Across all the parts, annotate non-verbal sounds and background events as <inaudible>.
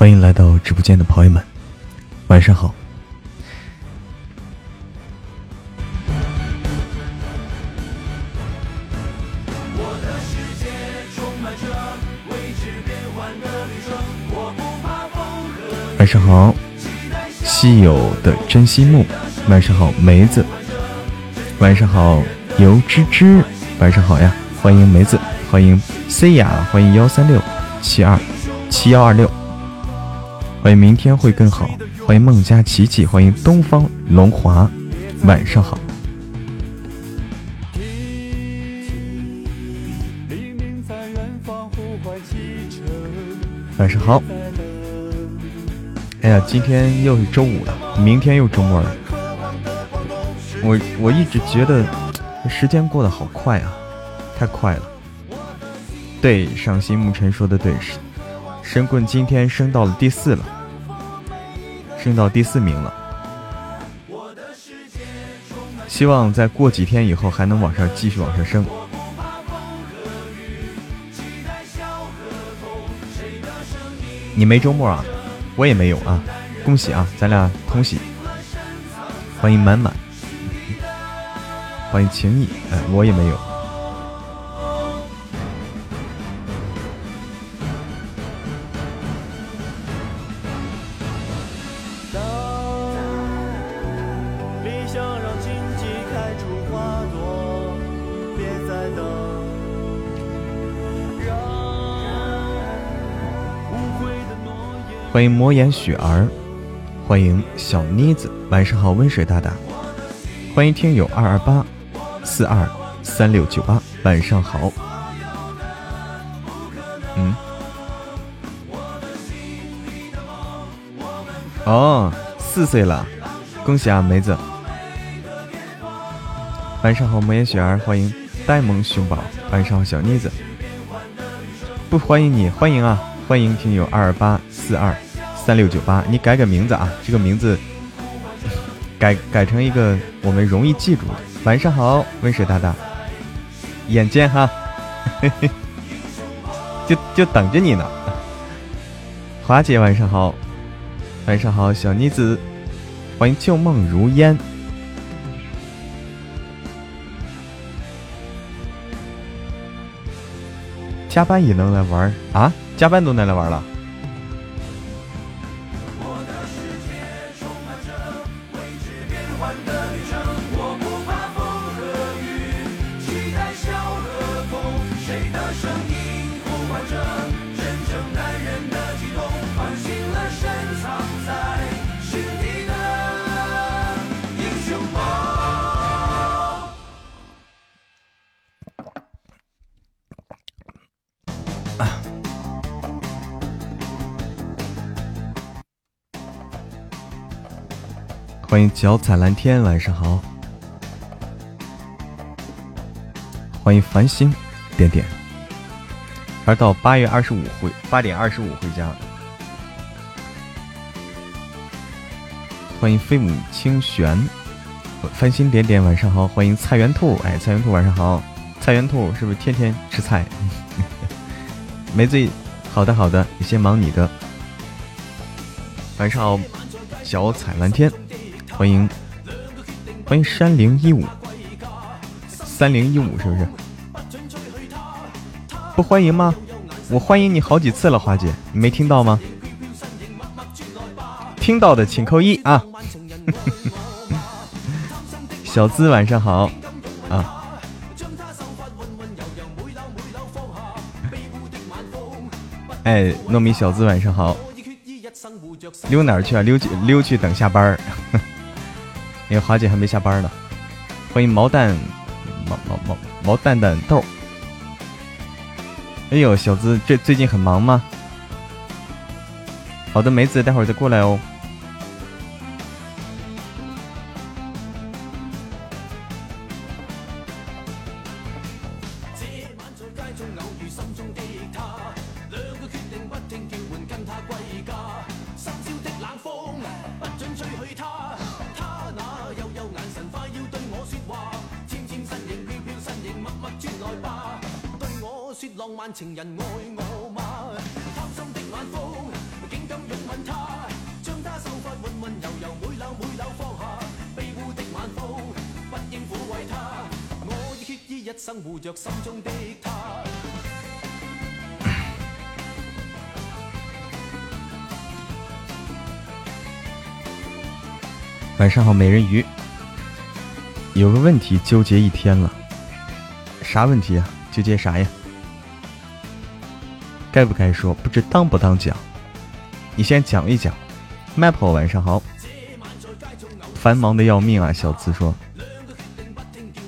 欢迎来到直播间的朋友们，晚上好。晚上好，稀有的珍稀木。晚上好，梅子。晚上好，油芝芝。晚上好呀，欢迎梅子，欢迎 C 雅，欢迎幺三六七二七幺二六，欢迎明天会更好，欢迎孟佳琪琪，欢迎东方龙华。晚上好。晚上好。哎呀，今天又是周五了，明天又周末了。我我一直觉得时间过得好快啊，太快了。对，赏心沐尘说的对，神棍今天升到了第四了，升到第四名了。希望再过几天以后还能往上继续往上升。你没周末啊？我也没有啊，恭喜啊，咱俩同喜。欢迎满满，欢迎情谊，哎，我也没有。欢迎魔岩雪儿，欢迎小妮子，晚上好，温水大大，欢迎听友二二八四二三六九八，晚上好。嗯，哦，四岁了，恭喜啊，梅子。晚上好，魔岩雪儿，欢迎呆萌熊宝，晚上好，小妮子。不欢迎你，欢迎啊，欢迎听友二二八四二。三六九八，你改改名字啊！这个名字 <laughs> 改改成一个我们容易记住的。晚上好，温水大大，眼尖哈，<laughs> 就就等着你呢。华姐晚上好，晚上好，小妮子，欢迎旧梦如烟。加班也能来玩啊？加班都能来玩了？迎脚踩蓝天，晚上好。欢迎繁星点点，而到八月二十五回八点二十五回家。欢迎飞舞清玄，繁星点点，晚上好。欢迎菜园兔，哎，菜园兔晚上好。菜园兔是不是天天吃菜？<laughs> 没醉，好的好的，你先忙你的。晚上好，脚踩蓝天。欢迎，欢迎山零一五，三零一五是不是？不欢迎吗？我欢迎你好几次了，花姐，你没听到吗？听到的请扣一啊！<laughs> 小资晚上好啊！哎，糯米小资晚上好，溜哪儿去啊？溜去溜去等下班儿。因为华姐还没下班呢，欢迎毛蛋毛毛毛毛蛋蛋豆。哎呦，小子这最近很忙吗？好的，梅子，待会儿再过来哦。一生护着心中的他晚上好，美人鱼。有个问题纠结一天了，啥问题啊？纠结啥呀？该不该说？不知当不当讲？你先讲一讲。Maple 晚上好，繁忙的要命啊！小慈说：“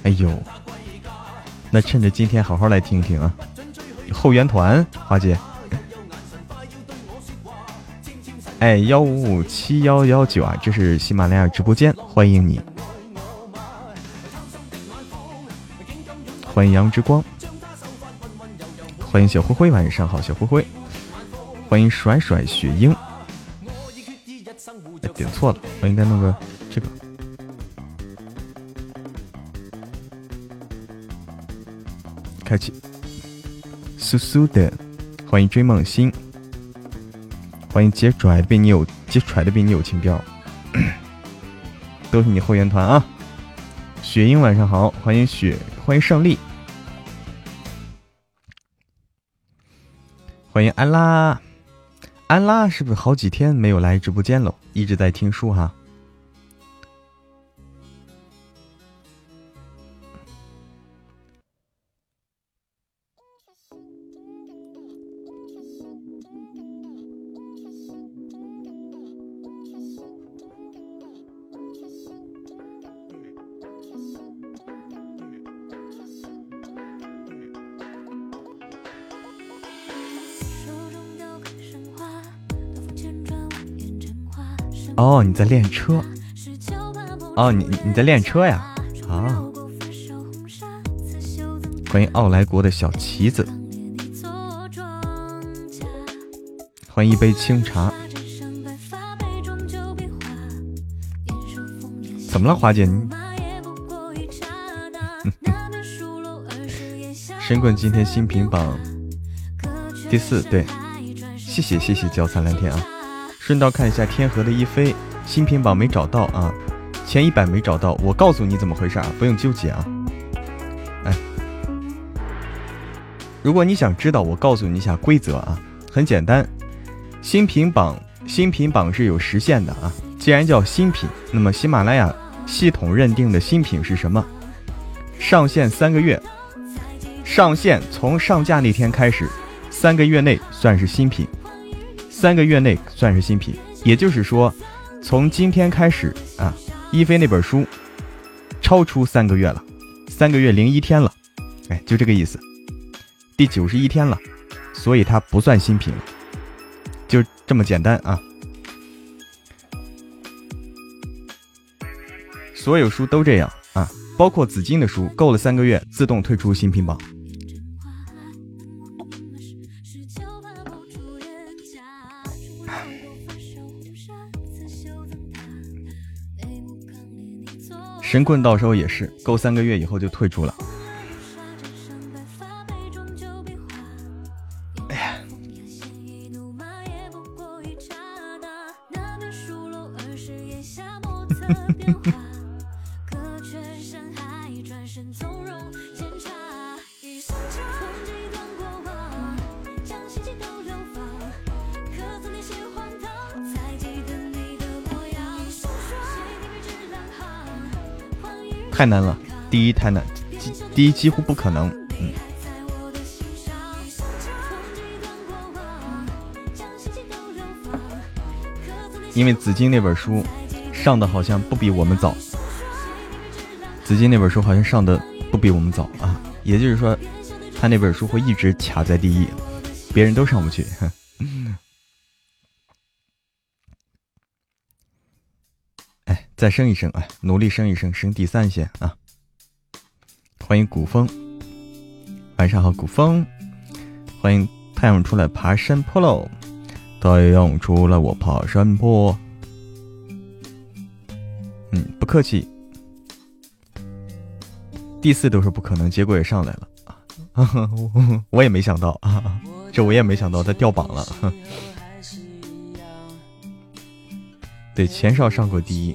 哎呦，那趁着今天好好来听听啊。”后援团，花姐。哎，幺五五七幺幺九啊，这是喜马拉雅直播间，欢迎你，欢迎杨之光，欢迎小灰灰，晚上好，小灰灰，欢迎甩甩雪鹰，哎，点错了，我应该弄个这个，苏苏的，欢迎追梦星。欢迎接拽的比你有接拽的比你有情调，<coughs> 都是你后援团啊！雪鹰晚上好，欢迎雪，欢迎胜利，欢迎安拉，安拉是不是好几天没有来直播间了？一直在听书哈。哦，你在练车。哦，你你在练车呀？啊！欢迎奥莱国的小旗子，欢迎一杯清茶。怎么了，华姐？<laughs> 神棍今天新品榜第四，对，谢谢谢谢焦灿蓝天啊。顺道看一下天河的一飞新品榜没找到啊，前一百没找到，我告诉你怎么回事啊，不用纠结啊。哎，如果你想知道，我告诉你一下规则啊，很简单，新品榜新品榜是有时限的啊。既然叫新品，那么喜马拉雅系统认定的新品是什么？上线三个月，上线从上架那天开始，三个月内算是新品。三个月内算是新品，也就是说，从今天开始啊，一菲那本书超出三个月了，三个月零一天了，哎，就这个意思，第九十一天了，所以它不算新品了，就这么简单啊。所有书都这样啊，包括紫金的书，够了三个月自动退出新品榜。神棍到时候也是够三个月以后就退出了。太难了，第一太难，第一几乎不可能。嗯，因为紫金那本书上的好像不比我们早，紫金那本书好像上的不比我们早啊，也就是说，他那本书会一直卡在第一，别人都上不去。再升一升，哎，努力升一升，升第三线啊！欢迎古风，晚上好，古风，欢迎太阳出来爬山坡喽！太阳出来我爬山坡，嗯，不客气。第四都是不可能，结果也上来了啊！<laughs> 我也没想到啊，<laughs> 这我也没想到他掉榜了。<laughs> 对，钱少上过第一。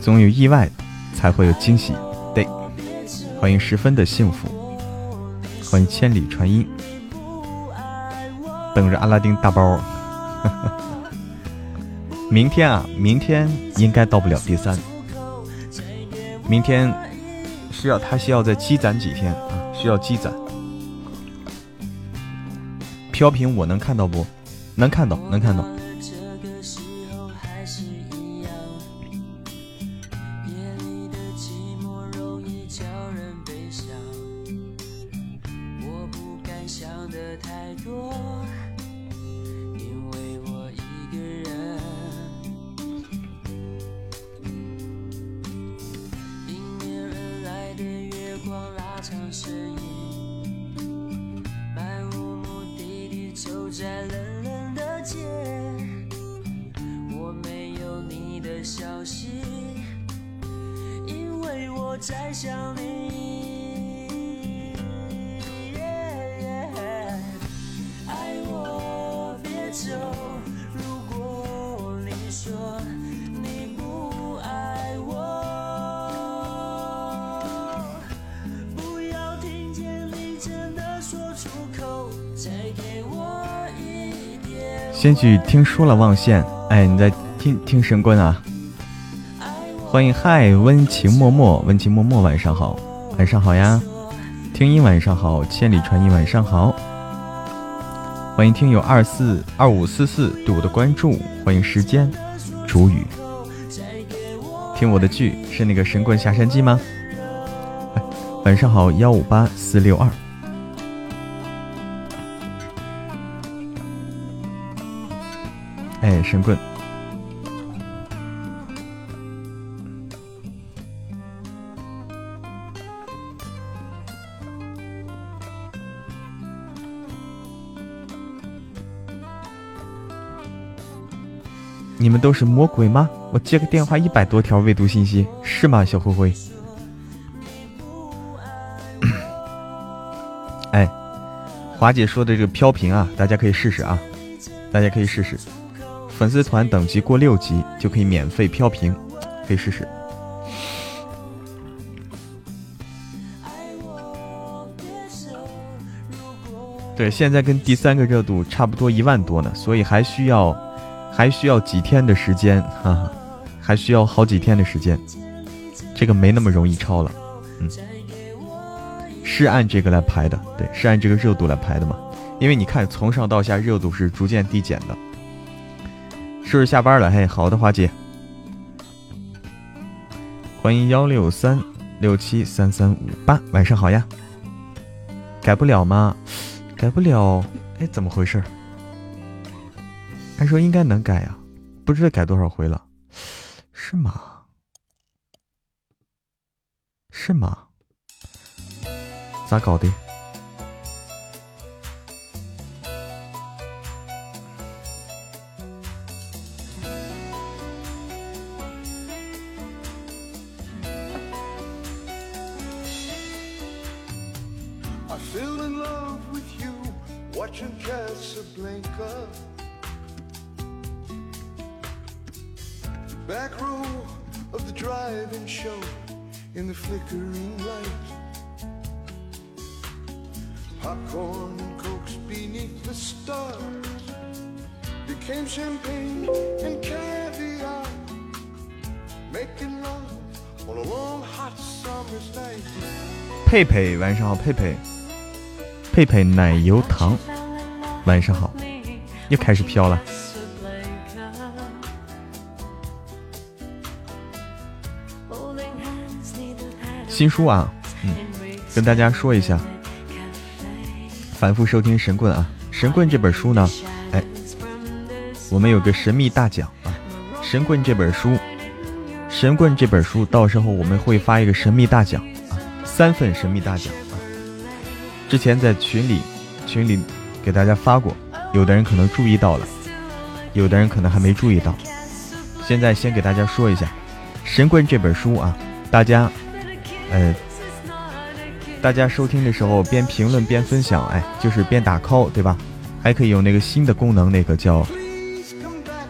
总有意外，才会有惊喜。对，欢迎十分的幸福，欢迎千里传音，等着阿拉丁大包。<laughs> 明天啊，明天应该到不了第三，明天需要他需要再积攒几天啊，需要积攒。飘屏我能看到不？能看到，能看到。先去听说了，望线。哎，你在听听神棍啊？欢迎，嗨，温情脉脉，温情脉脉，晚上好，晚上好呀。听音晚上好，千里传音晚上好。欢迎听友二四二五四四对我的关注，欢迎时间煮雨。听我的剧是那个神棍下山记吗？晚上好，幺五八四六二。神棍！你们都是魔鬼吗？我接个电话一百多条未读信息，是吗？小灰灰。<coughs> 哎，华姐说的这个飘屏啊，大家可以试试啊，大家可以试试。粉丝团等级过六级就可以免费飘屏，可以试试。对，现在跟第三个热度差不多一万多呢，所以还需要还需要几天的时间，哈哈，还需要好几天的时间，这个没那么容易超了，嗯，是按这个来排的，对，是按这个热度来排的嘛，因为你看从上到下热度是逐渐递减的。是不是下班了？嘿，好的，华姐，欢迎幺六三六七三三五八，晚上好呀。改不了吗？改不了，哎，怎么回事？按说应该能改呀，不知道改多少回了，是吗？是吗？咋搞的？晚上好，佩佩，佩佩奶油糖，晚上好，又开始飘了。新书啊，嗯，跟大家说一下，反复收听神棍啊，神棍这本书呢，哎，我们有个神秘大奖啊，神棍这本书，神棍这本书，到时候我们会发一个神秘大奖，三份神秘大奖啊，之前在群里群里给大家发过，有的人可能注意到了，有的人可能还没注意到，现在先给大家说一下，神棍这本书啊，大家。呃，大家收听的时候边评论边分享，哎，就是边打 call，对吧？还可以用那个新的功能，那个叫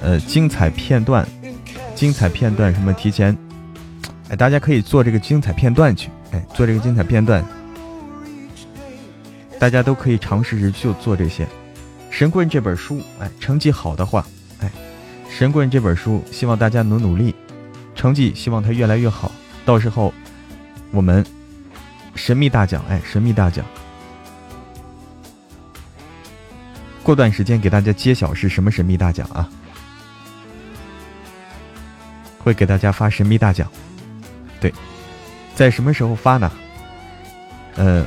呃精彩片段，精彩片段什么提前，哎，大家可以做这个精彩片段去，哎，做这个精彩片段，大家都可以尝试着就做这些。神棍这本书，哎，成绩好的话，哎，神棍这本书，希望大家努努力，成绩希望它越来越好，到时候。我们神秘大奖，哎，神秘大奖，过段时间给大家揭晓是什么神秘大奖啊？会给大家发神秘大奖，对，在什么时候发呢？呃，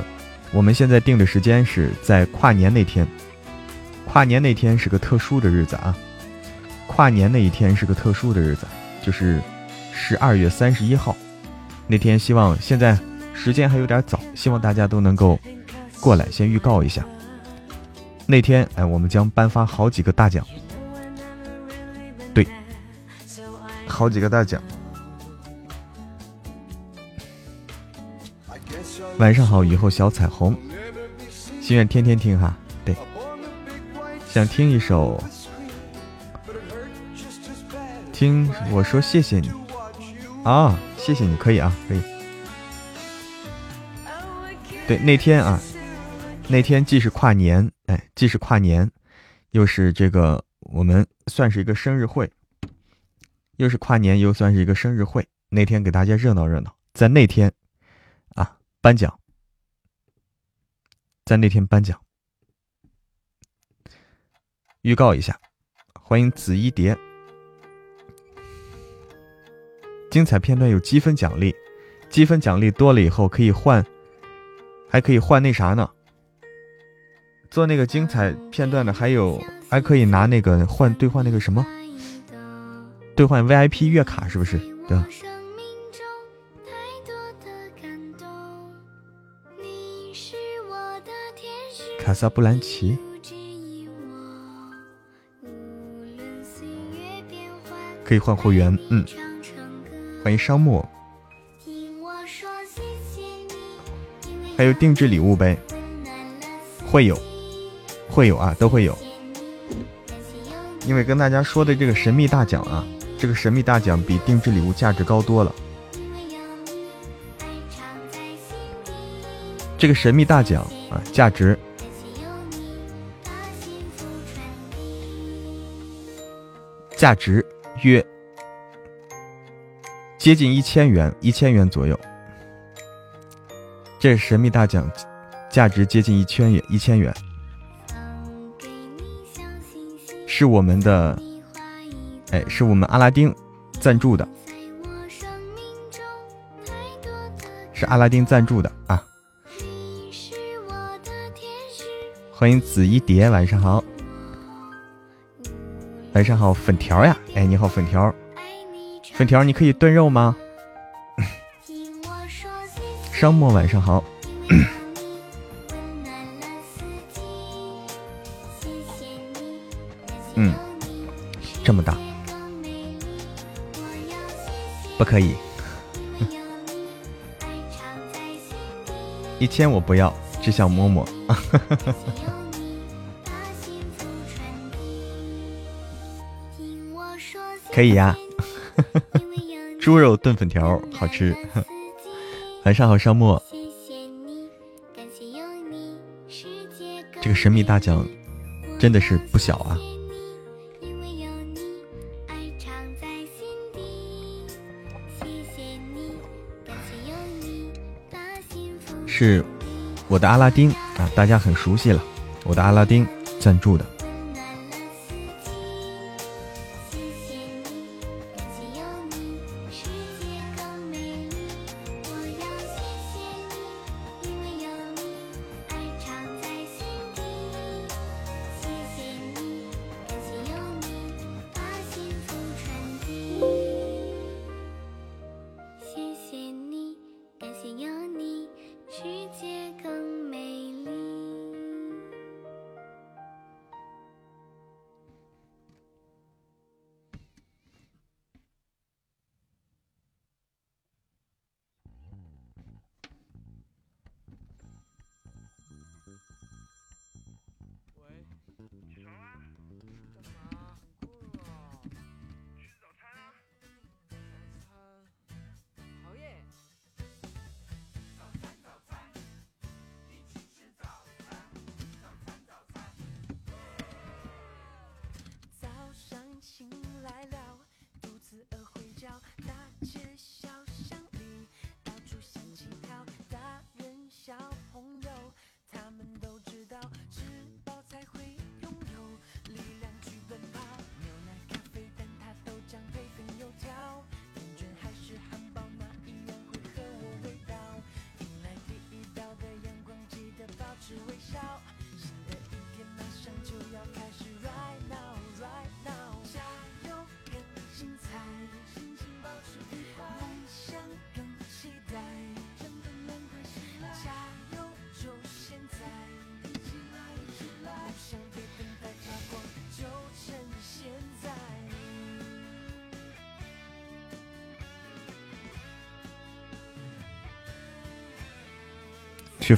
我们现在定的时间是在跨年那天，跨年那天是个特殊的日子啊，跨年那一天是个特殊的日子，就是十二月三十一号。那天希望现在时间还有点早，希望大家都能够过来，先预告一下。那天哎，我们将颁发好几个大奖，对，好几个大奖。晚上好，雨后小彩虹，心愿天天听哈。对，想听一首，听我说谢谢你啊。谢谢你，可以啊，可以。对，那天啊，那天既是跨年，哎，既是跨年，又是这个我们算是一个生日会，又是跨年，又算是一个生日会。那天给大家热闹热闹，在那天颁奖，在那天颁奖，预告一下，欢迎紫衣蝶。精彩片段有积分奖励，积分奖励多了以后可以换，还可以换那啥呢？做那个精彩片段的还有，还可以拿那个换兑换那个什么？兑换 VIP 月卡是不是？对吧？卡萨布兰奇可以换会员，嗯。欢迎沙漠，还有定制礼物呗，会有，会有啊，都会有。因为跟大家说的这个神秘大奖啊，这个神秘大奖比定制礼物价值高多了。这个神秘大奖啊，价值价值约。接近一千元，一千元左右。这神秘大奖，价值接近一千元，一千元。是我们的，哎，是我们阿拉丁赞助的，是阿拉丁赞助的啊！欢迎紫衣蝶，晚上好，晚上好，粉条呀，哎，你好，粉条。粉条，你可以炖肉吗？商漠晚上好。嗯，这么大，不可以。<laughs> 一千我不要，只想摸摸。可以呀。<laughs> 猪肉炖粉条好吃。晚上好，沙漠。这个神秘大奖真的是不小啊！是我的阿拉丁啊，大家很熟悉了，我的阿拉丁赞助的。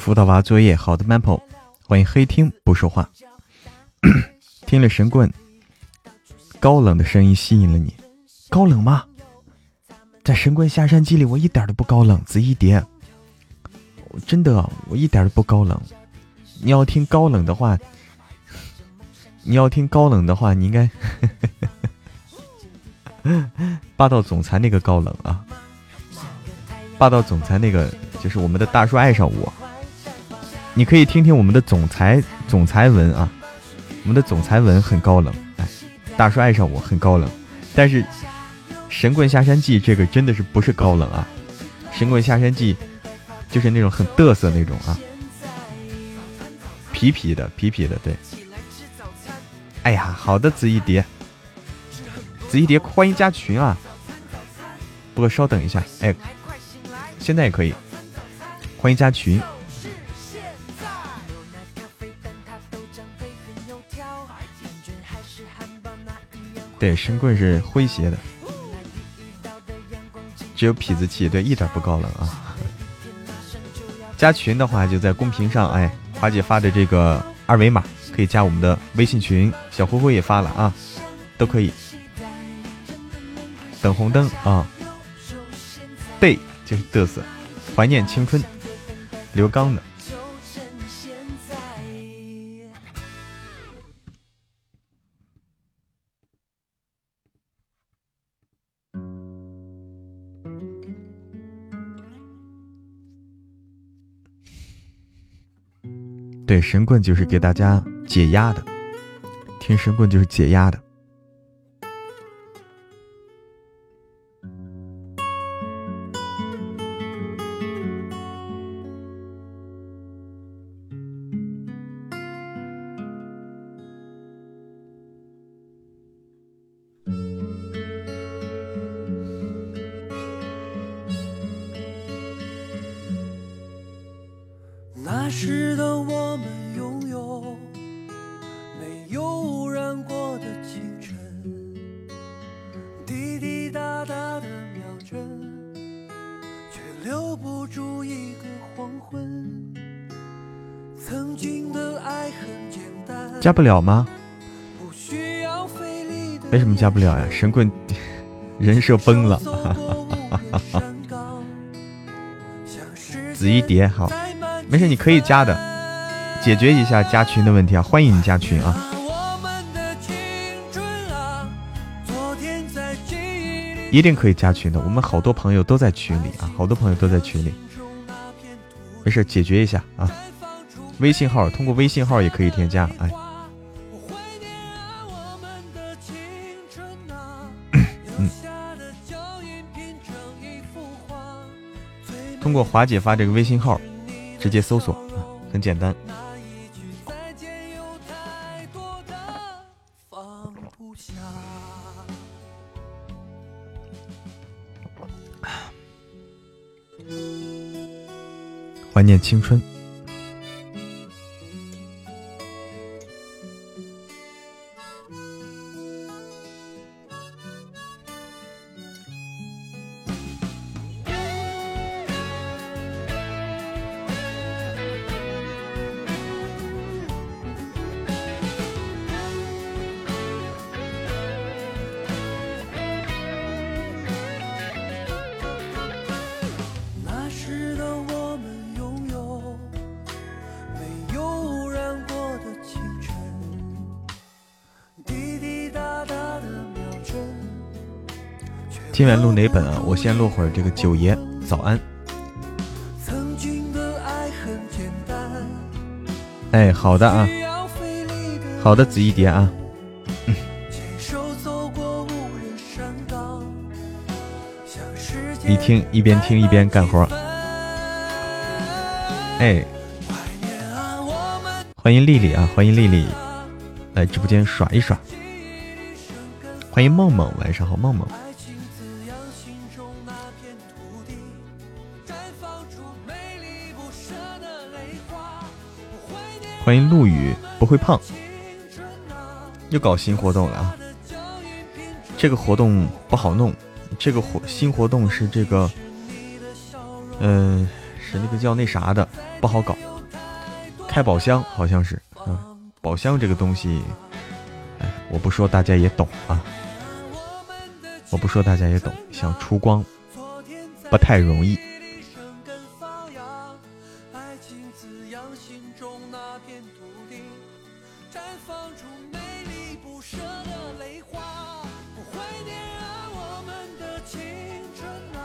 辅导娃作业。好的，Maple，欢迎黑听不说话。<clears throat> 听了神棍高冷的声音吸引了你，高冷吗？在神棍下山记里，我一点都不高冷。子一蝶，真的，我一点都不高冷。你要听高冷的话，<laughs> 你要听高冷的话，你应该 <laughs> 霸道总裁那个高冷啊。霸道总裁那个就是我们的大叔爱上我，你可以听听我们的总裁总裁文啊，我们的总裁文很高冷，哎，大叔爱上我很高冷，但是神棍下山记这个真的是不是高冷啊，神棍下山记就是那种很嘚瑟那种啊，痞痞的痞痞的对，哎呀，好的紫一蝶，紫一蝶欢迎加群啊，不过稍等一下，哎。现在也可以，欢迎加群。对，神棍是诙谐的，只有痞子气，对，一点不高冷啊。加群的话，就在公屏上，哎，华姐发的这个二维码可以加我们的微信群，小灰灰也发了啊，都可以。等红灯啊，对。就是嘚瑟，怀念青春，刘刚的。对，神棍就是给大家解压的，听神棍就是解压的。加不了吗？为什么加不了呀？神棍人设崩了。紫衣蝶，好，没事，你可以加的，解决一下加群的问题啊！欢迎你加群啊！一定可以加群的，我们好多朋友都在群里啊，好多朋友都在群里。没事，解决一下啊！微信号通过微信号也可以添加，哎。通过华姐发这个微信号，直接搜索，很简单。怀念青春。今晚录哪本啊？我先录会儿这个九爷，早安。哎，好的啊，好的，紫衣蝶啊。一听一边听一边干活。哎，欢迎丽丽啊，欢迎丽丽来直播间耍一耍。欢迎梦梦，晚上好，梦梦。迎陆羽不会胖，又搞新活动了啊！这个活动不好弄，这个活新活动是这个，嗯，是那个叫那啥的，不好搞。开宝箱好像是，嗯，宝箱这个东西，哎，我不说大家也懂啊。我不说大家也懂，想出光不太容易。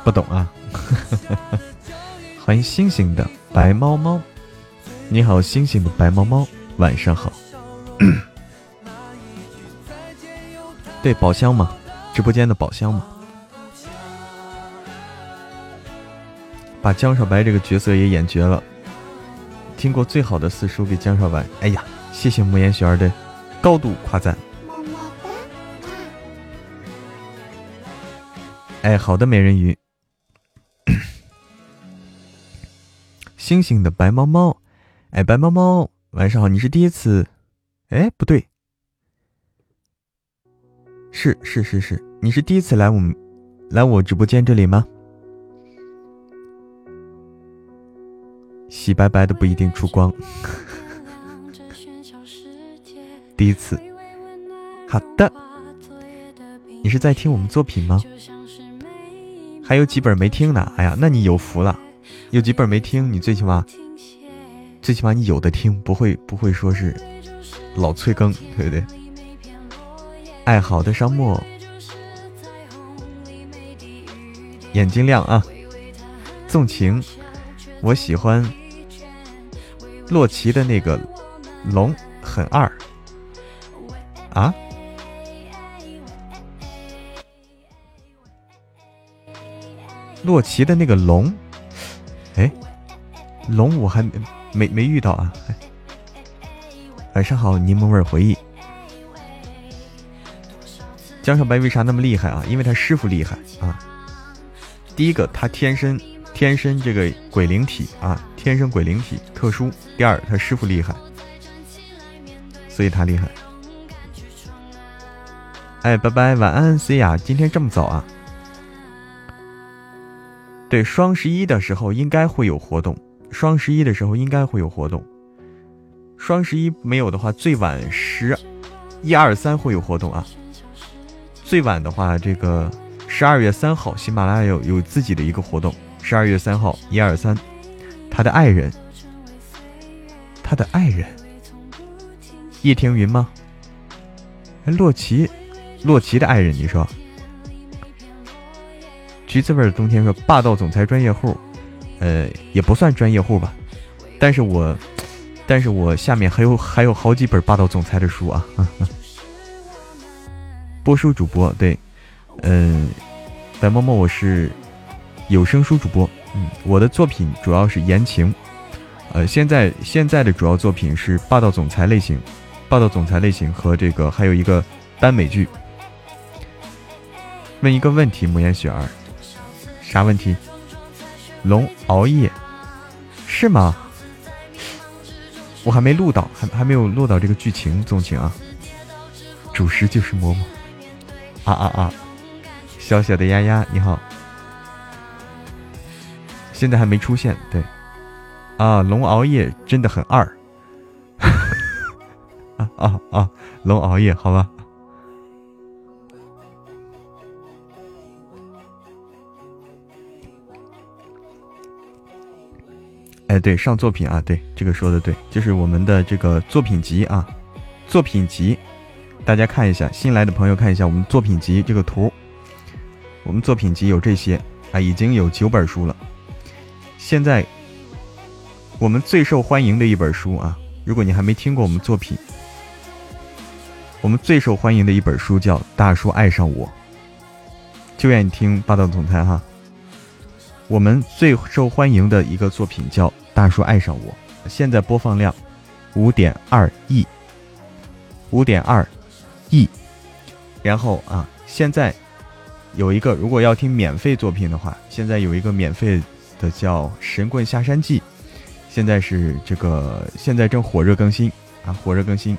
不懂啊！<laughs> 欢迎星星的白猫猫，你好，星星的白猫猫，晚上好。<coughs> 对，宝箱嘛，直播间的宝箱嘛。把江少白这个角色也演绝了，听过最好的四叔给江少白。哎呀，谢谢慕言雪儿的高度夸赞。哎，好的，美人鱼。星星的白猫猫，哎，白猫猫，晚上好！你是第一次？哎，不对，是是是是，你是第一次来我们来我直播间这里吗？洗白白的不一定出光，<laughs> 第一次。好的，你是在听我们作品吗？还有几本没听呢？哎呀，那你有福了。有几本没听，你最起码，最起码你有的听，不会不会说是老催更，对不对？爱好的沙漠，眼睛亮啊！纵情，我喜欢洛奇的那个龙，很二啊！洛奇的那个龙。哎，龙我还没没没遇到啊！晚上好，柠檬味回忆。江小白为啥那么厉害啊？因为他师傅厉害啊！第一个，他天生天生这个鬼灵体啊，天生鬼灵体特殊。第二，他师傅厉害，所以他厉害。哎，拜拜，晚安，C 呀，今天这么早啊？对，双十一的时候应该会有活动。双十一的时候应该会有活动。双十一没有的话，最晚十一二三会有活动啊。最晚的话，这个十二月三号，喜马拉雅有有自己的一个活动。十二月三号，一二三，他的爱人，他的爱人，叶庭云吗？哎，洛奇，洛奇的爱人，你说？橘子味的冬天说：“霸道总裁专业户，呃，也不算专业户吧，但是我，但是我下面还有还有好几本霸道总裁的书啊。<laughs> 播书主播对，嗯，白沫沫我是有声书主播，嗯，我的作品主要是言情，呃，现在现在的主要作品是霸道总裁类型，霸道总裁类型和这个还有一个耽美剧。问一个问题，木言雪儿。”啥问题？龙熬夜是吗？我还没录到，还还没有录到这个剧情。纵情啊，主食就是嬷嬷。啊啊啊！小小的丫丫你好，现在还没出现。对，啊，龙熬夜真的很二。<laughs> 啊啊啊！龙熬夜，好吧。哎，对，上作品啊，对，这个说的对，就是我们的这个作品集啊，作品集，大家看一下，新来的朋友看一下我们作品集这个图，我们作品集有这些啊，已经有九本书了。现在我们最受欢迎的一本书啊，如果你还没听过我们作品，我们最受欢迎的一本书叫《大叔爱上我》，就愿意听霸道总裁哈。我们最受欢迎的一个作品叫。大叔爱上我，现在播放量五点二亿，五点二亿。然后啊，现在有一个，如果要听免费作品的话，现在有一个免费的叫《神棍下山记》，现在是这个现在正火热更新啊，火热更新。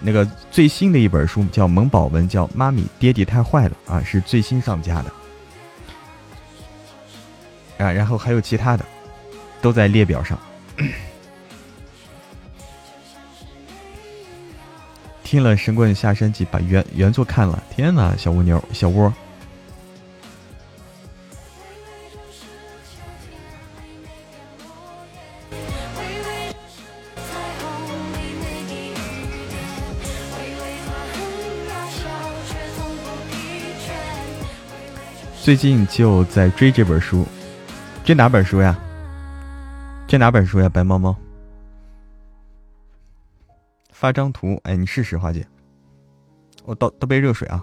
那个最新的一本书叫萌宝文，叫《妈咪爹地太坏了》啊，是最新上架的啊。然后还有其他的。都在列表上。听了《神棍下山记》，把原原作看了。天哪，小蜗牛，小窝。最近就在追这本书，追哪本书呀？这哪本书呀？白猫猫，发张图，哎，你试试，花姐，我倒倒杯热水啊。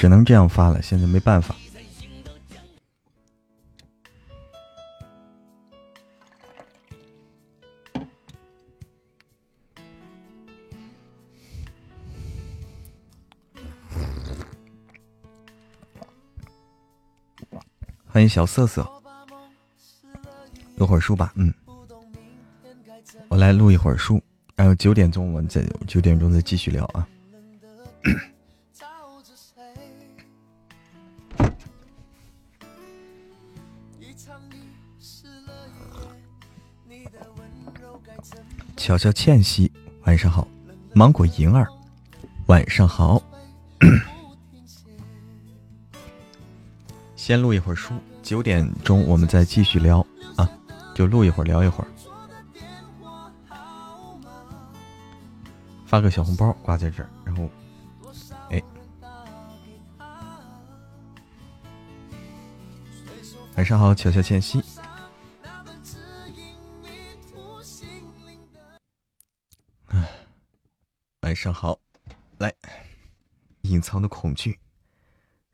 只能这样发了，现在没办法。欢迎小瑟瑟，录会儿书吧。嗯，我来录一会儿书，然后九点钟我们再九点钟再继续聊啊。小小倩兮，晚上好。芒果银儿，晚上好。<coughs> 先录一会儿书，九点钟我们再继续聊啊，就录一会儿，聊一会儿。发个小红包挂在这儿，然后，哎，晚上好，悄悄倩兮。上好，来，隐藏的恐惧，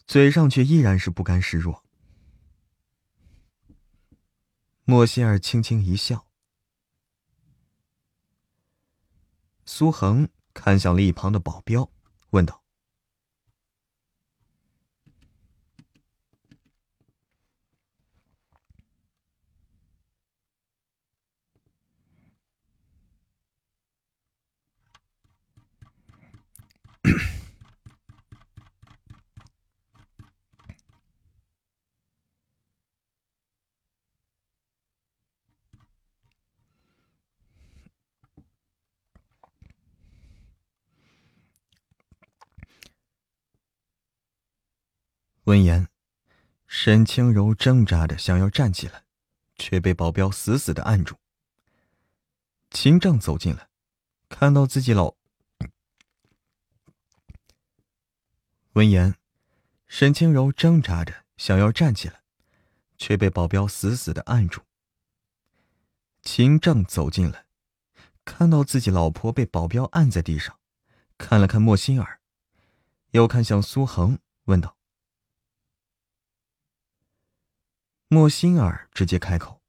嘴上却依然是不甘示弱。莫歇尔轻轻一笑，苏恒看向了一旁的保镖，问道。闻言，沈清柔挣扎着想要站起来，却被保镖死死的按住。秦正走进来，看到自己老。闻言，沈清柔挣扎着想要站起来，却被保镖死死的按住。秦正走进来，看到自己老婆被保镖按在地上，看了看莫心儿，又看向苏恒，问道。莫心儿直接开口，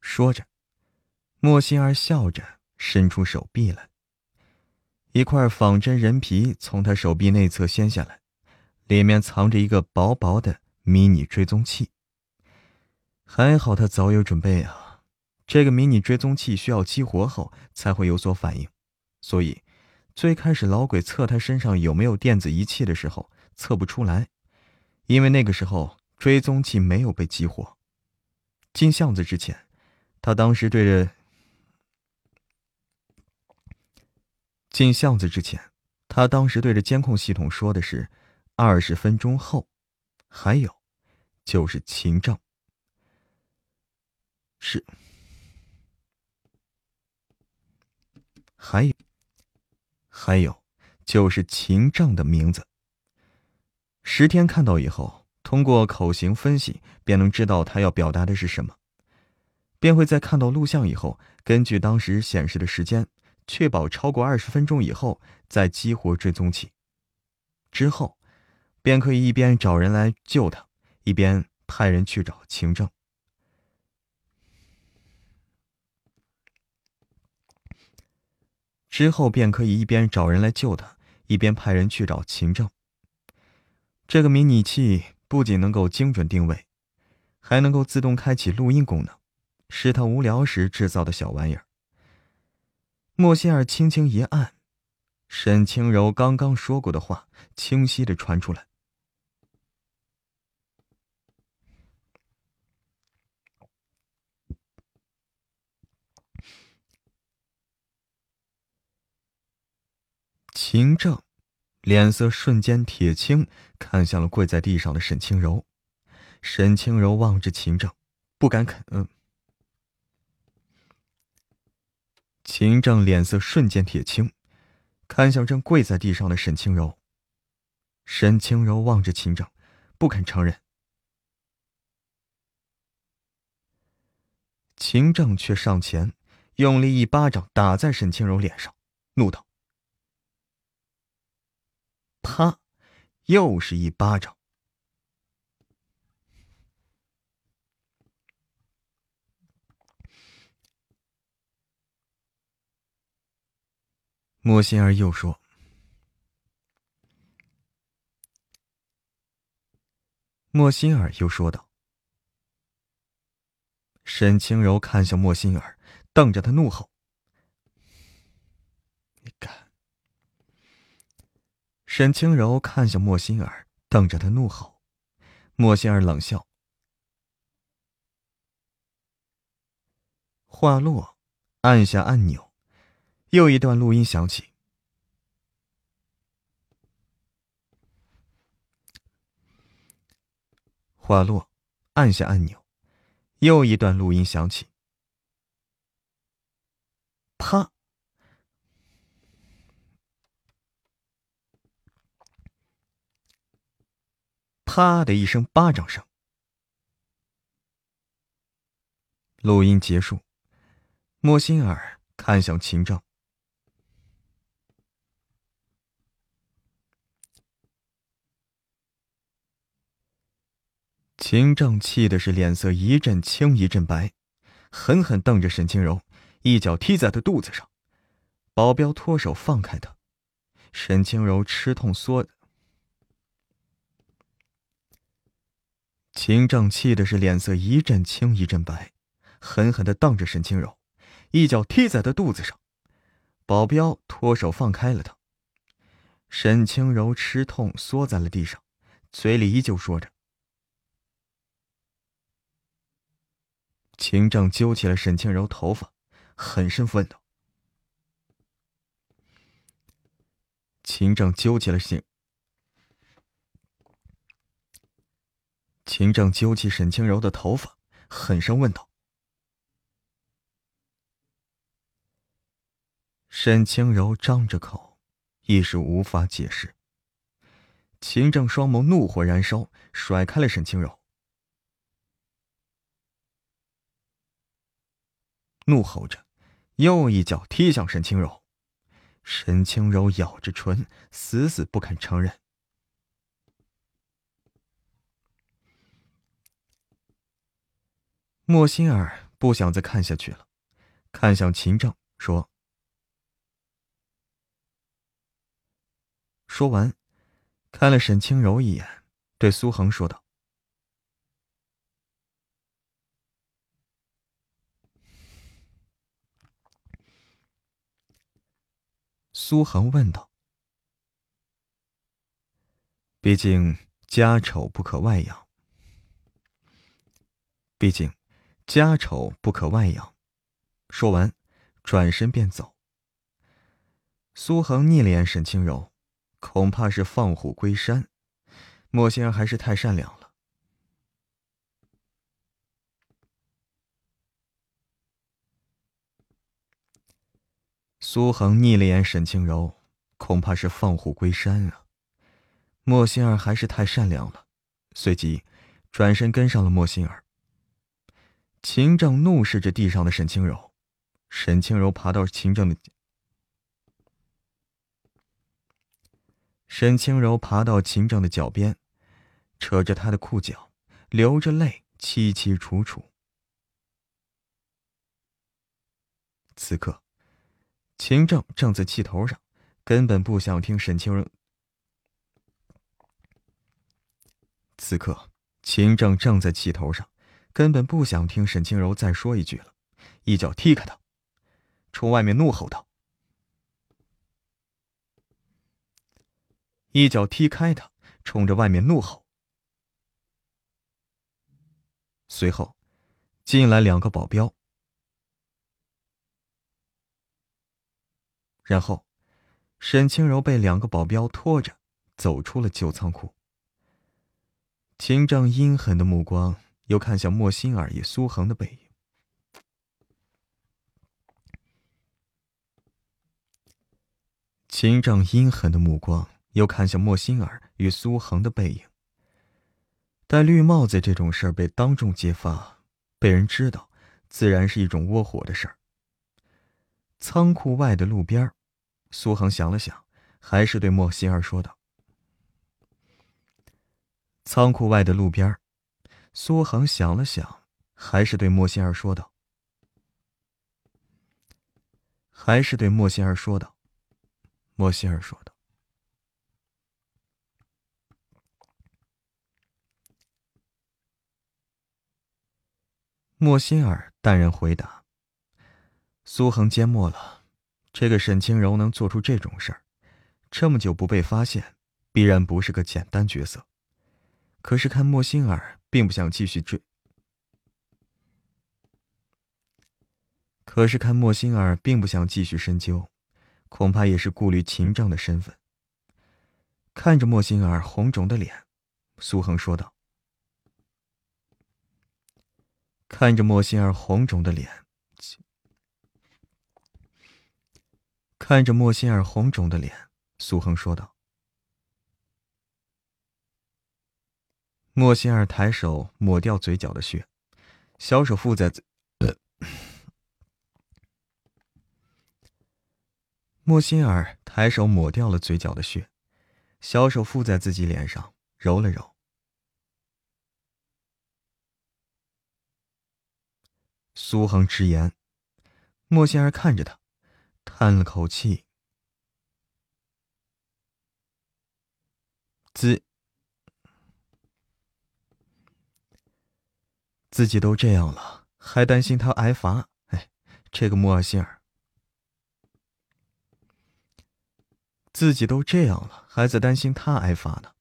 说着，莫心儿笑着伸出手臂来，一块仿真人皮从他手臂内侧掀下来，里面藏着一个薄薄的迷你追踪器。还好他早有准备啊。这个迷你追踪器需要激活后才会有所反应，所以最开始老鬼测他身上有没有电子仪器的时候测不出来，因为那个时候追踪器没有被激活。进巷子之前，他当时对着进巷子之前，他当时对着监控系统说的是二十分钟后，还有就是秦正。是，还有，还有，就是秦正的名字。十天看到以后，通过口型分析，便能知道他要表达的是什么，便会在看到录像以后，根据当时显示的时间，确保超过二十分钟以后再激活追踪器。之后，便可以一边找人来救他，一边派人去找秦正。之后便可以一边找人来救他，一边派人去找秦正。这个迷你器不仅能够精准定位，还能够自动开启录音功能，是他无聊时制造的小玩意儿。莫歇尔轻轻一按，沈清柔刚刚说过的话清晰的传出来。秦正脸色瞬间铁青，看向了跪在地上的沈清柔。沈清柔望着秦正，不敢肯。秦正脸色瞬间铁青，看向正跪在地上的沈清柔。沈清柔望着秦正，不肯承认。秦正却上前，用力一巴掌打在沈清柔脸上，怒道。啪！又是一巴掌。莫心儿又说：“莫心儿又说道。”沈清柔看向莫心儿，瞪着他怒吼：“你敢！”沈清柔看向莫心儿，瞪着他怒吼。莫心儿冷笑。话落，按下按钮，又一段录音响起。话落，按下按钮，又一段录音响起。啪。啪的一声巴掌声，录音结束。莫心儿看向秦正，秦正气的是脸色一阵青一阵白，狠狠瞪着沈清柔，一脚踢在他肚子上。保镖脱手放开他，沈清柔吃痛缩。秦正气的是脸色一阵青一阵白，狠狠的瞪着沈清柔，一脚踢在他肚子上。保镖脱手放开了他。沈清柔吃痛缩在了地上，嘴里依旧说着。秦正揪起了沈清柔头发，狠声问道：“秦正揪起了心。”秦正揪起沈清柔的头发，狠声问道：“沈清柔张着口，一时无法解释。”秦正双眸怒火燃烧，甩开了沈清柔，怒吼着，又一脚踢向沈清柔。沈清柔咬着唇，死死不肯承认。莫心儿不想再看下去了，看向秦正说：“说完，看了沈清柔一眼，对苏恒说道。”苏恒问道：“毕竟家丑不可外扬，毕竟。”家丑不可外扬。说完转身便走。苏恒睨了眼沈清柔，恐怕是放虎归山，莫心儿还是太善良了。苏恒腻了眼沈清柔，恐怕是放虎归山啊。莫心儿还是太善良了，随即转身跟上了莫心儿。秦正怒视着地上的沈清柔，沈清柔爬到秦正的，沈清柔爬到秦正的脚边，扯着他的裤脚，流着泪，凄凄楚楚。此刻，秦正正在气头上，根本不想听沈清柔。此刻，秦正正在气头上。根本不想听沈清柔再说一句了，一脚踢开他，冲外面怒吼道：“一脚踢开他，冲着外面怒吼。”随后，进来两个保镖，然后，沈清柔被两个保镖拖着走出了旧仓库。秦正阴狠的目光。又看向莫心儿与苏恒的背影。秦正阴狠的目光又看向莫心儿与苏恒的背影。戴绿帽子这种事儿被当众揭发，被人知道，自然是一种窝火的事儿。仓库外的路边苏恒想了想，还是对莫心儿说道：“仓库外的路边苏恒想了想，还是对莫心儿说道：“还是对莫心儿说道。”莫心儿说道：“莫心儿淡然回答。”苏恒缄默了。这个沈清柔能做出这种事儿，这么久不被发现，必然不是个简单角色。可是看莫心儿。并不想继续追，可是看莫心儿并不想继续深究，恐怕也是顾虑秦丈的身份。看着莫心儿红肿的脸，苏恒说道：“看着莫心儿红肿的脸，看着莫心儿红肿的脸，苏恒说道。”莫心儿抬手抹掉嘴角的血，小手附在…… <coughs> 莫心儿抬手抹掉了嘴角的血，小手附在自己脸上揉了揉。苏恒直言，莫心儿看着他，叹了口气，自。自己都这样了，还担心他挨罚？哎，这个莫尔心儿，自己都这样了，还在担心他挨罚呢。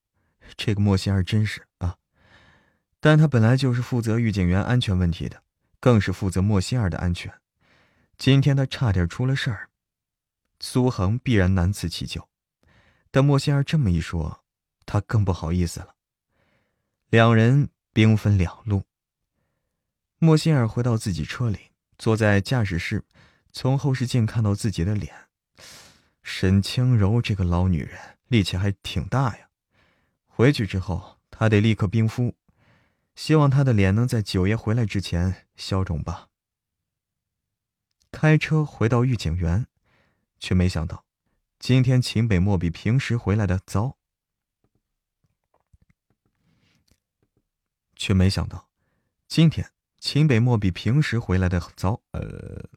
这个莫心儿真是啊！但他本来就是负责狱警员安全问题的，更是负责莫心儿的安全。今天他差点出了事儿，苏恒必然难辞其咎。但莫心儿这么一说，他更不好意思了。两人兵分两路。莫心儿回到自己车里，坐在驾驶室，从后视镜看到自己的脸。沈清柔这个老女人力气还挺大呀。回去之后，她得立刻冰敷，希望她的脸能在九爷回来之前消肿吧。开车回到御景园，却没想到，今天秦北漠比平时回来的早。却没想到，今天。秦北漠比平时回来的早。呃，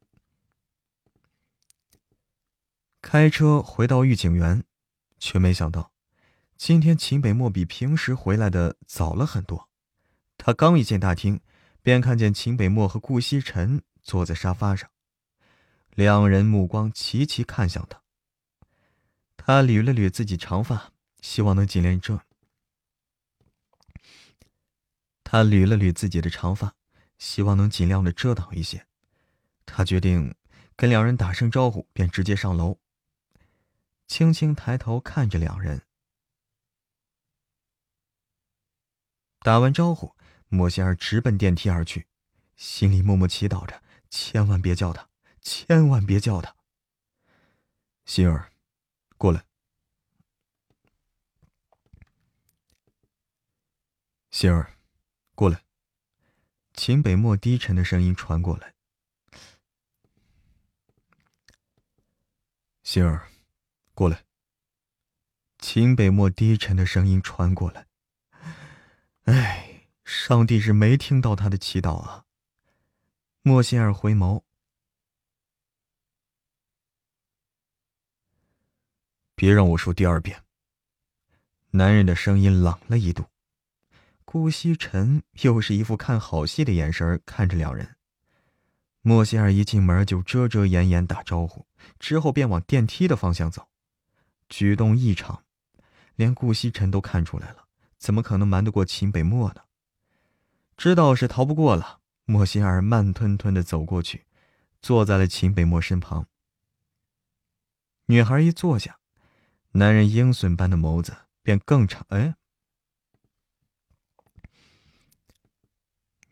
开车回到御景园，却没想到，今天秦北漠比平时回来的早了很多。他刚一进大厅，便看见秦北漠和顾西辰坐在沙发上，两人目光齐齐看向他。他捋了捋自己长发，希望能尽量遮。他捋了捋自己的长发。希望能尽量的遮挡一些，他决定跟两人打声招呼，便直接上楼。轻轻抬头看着两人，打完招呼，莫仙儿直奔电梯而去，心里默默祈祷着：千万别叫他，千万别叫他。心儿，过来。心儿，过来。秦北漠低沉的声音传过来。心儿，过来。秦北漠低沉的声音传过来。哎，上帝是没听到他的祈祷啊。莫心儿回眸，别让我说第二遍。男人的声音冷了一度。顾西尘又是一副看好戏的眼神看着两人。莫心儿一进门就遮遮掩掩打招呼，之后便往电梯的方向走，举动异常，连顾西尘都看出来了，怎么可能瞒得过秦北漠呢？知道是逃不过了，莫心儿慢吞吞的走过去，坐在了秦北漠身旁。女孩一坐下，男人鹰隼般的眸子便更长。哎。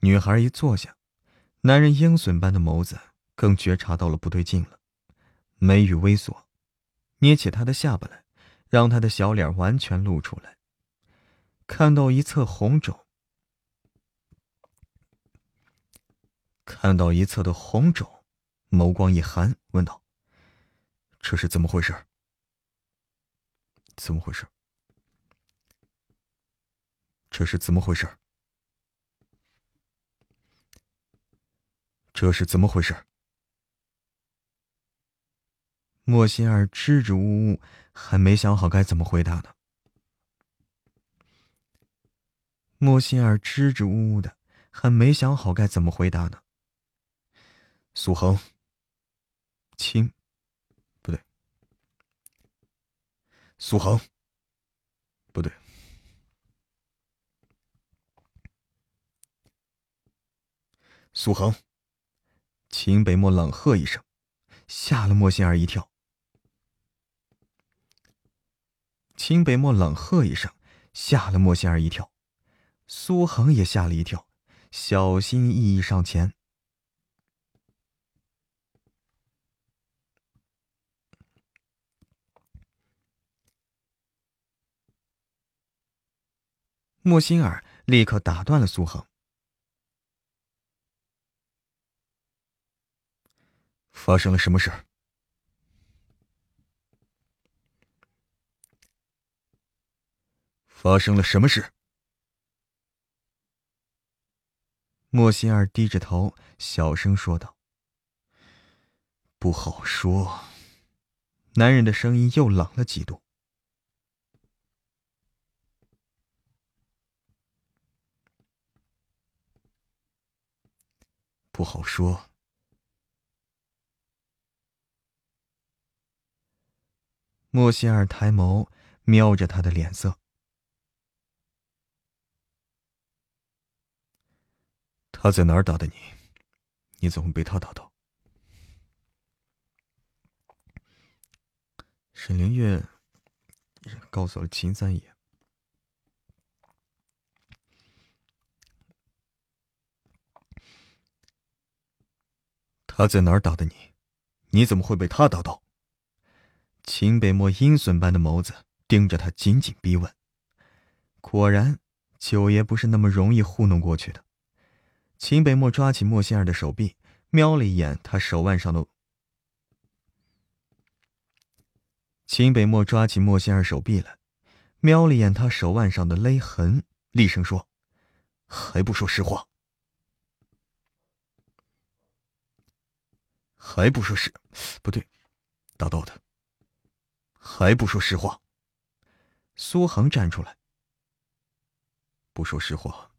女孩一坐下，男人鹰隼般的眸子更觉察到了不对劲了，眉宇微缩，捏起她的下巴来，让她的小脸完全露出来。看到一侧红肿，看到一侧的红肿，眸光一寒，问道：“这是怎么回事？怎么回事？这是怎么回事？”这是怎么回事？莫心儿支支吾吾，还没想好该怎么回答呢。莫心儿支支吾吾的，还没想好该怎么回答呢。苏恒，亲，不对，苏恒，不对，苏恒。秦北漠冷喝一声，吓了莫心儿一跳。秦北漠冷喝一声，吓了莫心儿一跳。苏恒也吓了一跳，小心翼翼上前。莫心儿立刻打断了苏恒。发生了什么事？发生了什么事？莫心儿低着头，小声说道：“不好说。”男人的声音又冷了几度。不好说。莫西尔抬眸，瞄着他的脸色。他在哪儿打的你？你怎么被他打到？沈凌月告诉了秦三爷。他在哪儿打的你？你怎么会被他打到？秦北漠阴损般的眸子盯着他，紧紧逼问。果然，九爷不是那么容易糊弄过去的。秦北漠抓起莫仙儿的手臂，瞄了一眼他手腕上的。秦北漠抓起莫仙儿手臂来，瞄了一眼他手腕上的勒痕，厉声说：“还不说实话？还不说实？不对，打到的。”还不说实话！苏恒站出来，不说实话，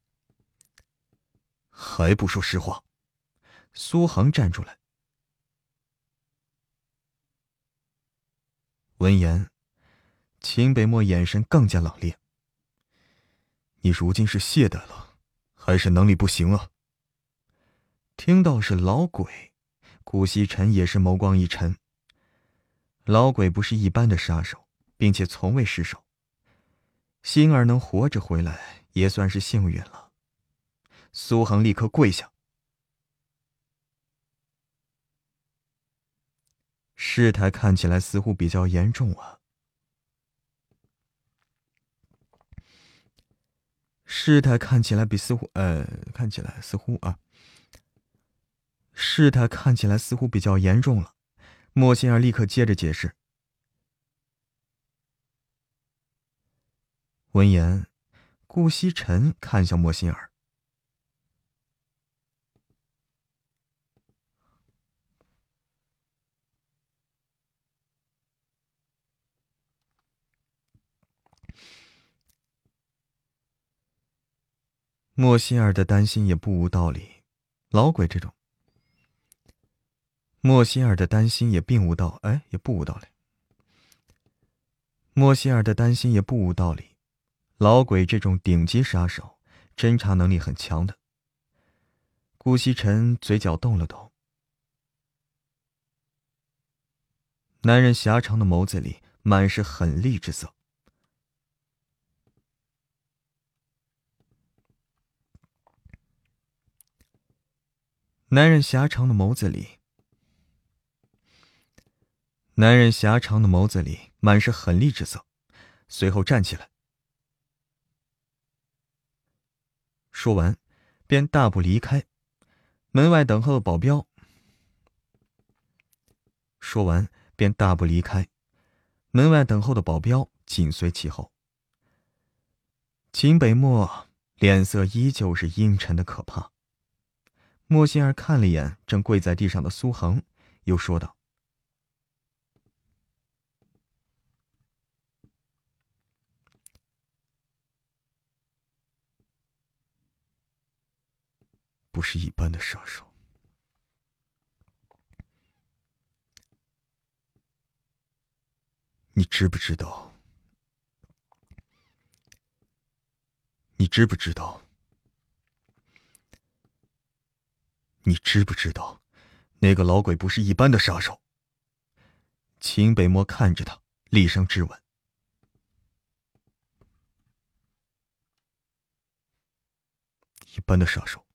还不说实话！苏恒站出来。闻言，秦北漠眼神更加冷冽。你如今是懈怠了，还是能力不行啊？听到是老鬼，顾西尘也是眸光一沉。老鬼不是一般的杀手，并且从未失手。心儿能活着回来，也算是幸运了。苏恒立刻跪下：“事态看起来似乎比较严重啊！事态看起来比似乎……呃，看起来似乎啊，事态看起来似乎比较严重了。莫心儿立刻接着解释。闻言，顾惜尘看向莫心儿。莫心儿的担心也不无道理，老鬼这种。莫西尔的担心也并无道，哎，也不无道理。莫西尔的担心也不无道理，老鬼这种顶级杀手，侦查能力很强的。顾惜尘嘴角动了动，男人狭长的眸子里满是狠厉之色。男人狭长的眸子里，男人狭长的眸子里满是狠厉之色，随后站起来，说完，便大步离开。门外等候的保镖，说完便大步离开。门外等候的保镖紧随其后。秦北漠脸色依旧是阴沉的可怕。莫心儿看了一眼正跪在地上的苏恒，又说道：“不是一般的杀手，你知不知道？你知不知道？”你知不知道，那个老鬼不是一般的杀手？秦北漠看着他，厉声质问：“一般的杀手？”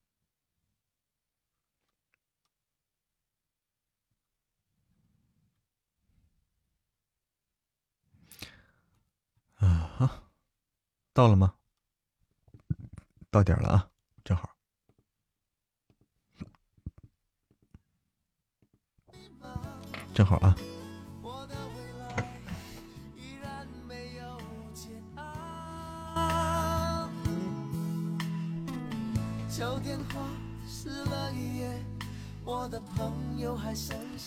啊，到了吗？到点了啊，正好。正好啊！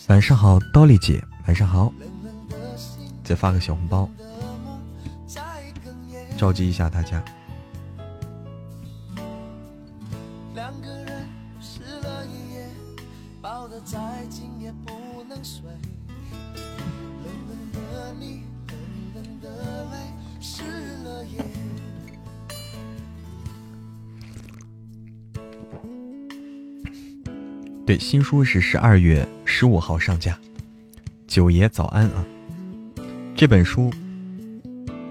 晚上好，刀丽姐，晚上好。再发个小红包，召集一下大家。对，新书是十二月十五号上架。九爷早安啊！这本书，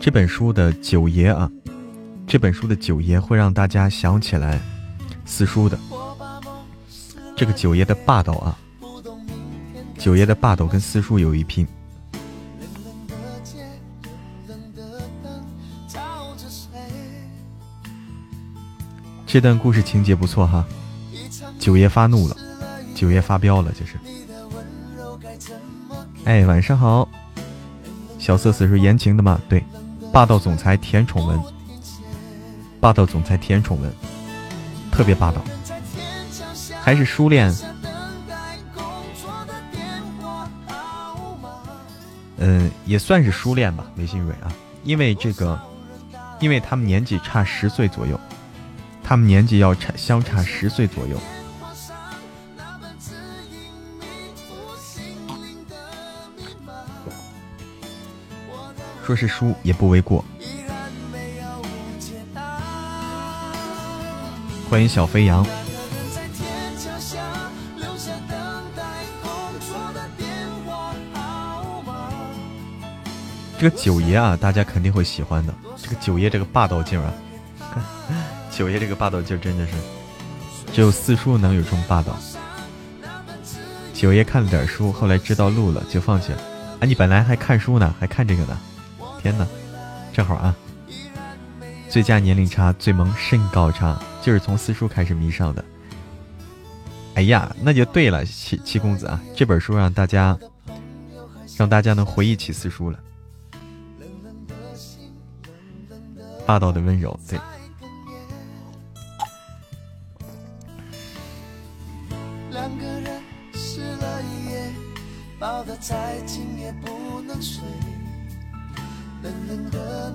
这本书的九爷啊，这本书的九爷会让大家想起来四叔的。这个九爷的霸道啊，九爷的霸道跟四叔有一拼。这段故事情节不错哈，九爷发怒了。九爷发飙了，就是。哎，晚上好，小色死是言情的吗？对，霸道总裁甜宠文，霸道总裁甜宠文，特别霸道，还是初恋？嗯，也算是初恋吧，梅心蕊啊，因为这个，因为他们年纪差十岁左右，他们年纪要差相差十岁左右。说是输也不为过。欢迎小飞扬。这个九爷啊，大家肯定会喜欢的。这个九爷这个霸道劲儿啊，九爷这个霸道劲儿真的是，只有四叔能有这种霸道。九爷看了点书，后来知道路了就放弃了。啊，你本来还看书呢，还看这个呢。天哪，正好啊！最佳年龄差最萌身高差，就是从四叔开始迷上的。哎呀，那就对了，七七公子啊，这本书让大家让大家能回忆起四叔了。霸道的温柔，对。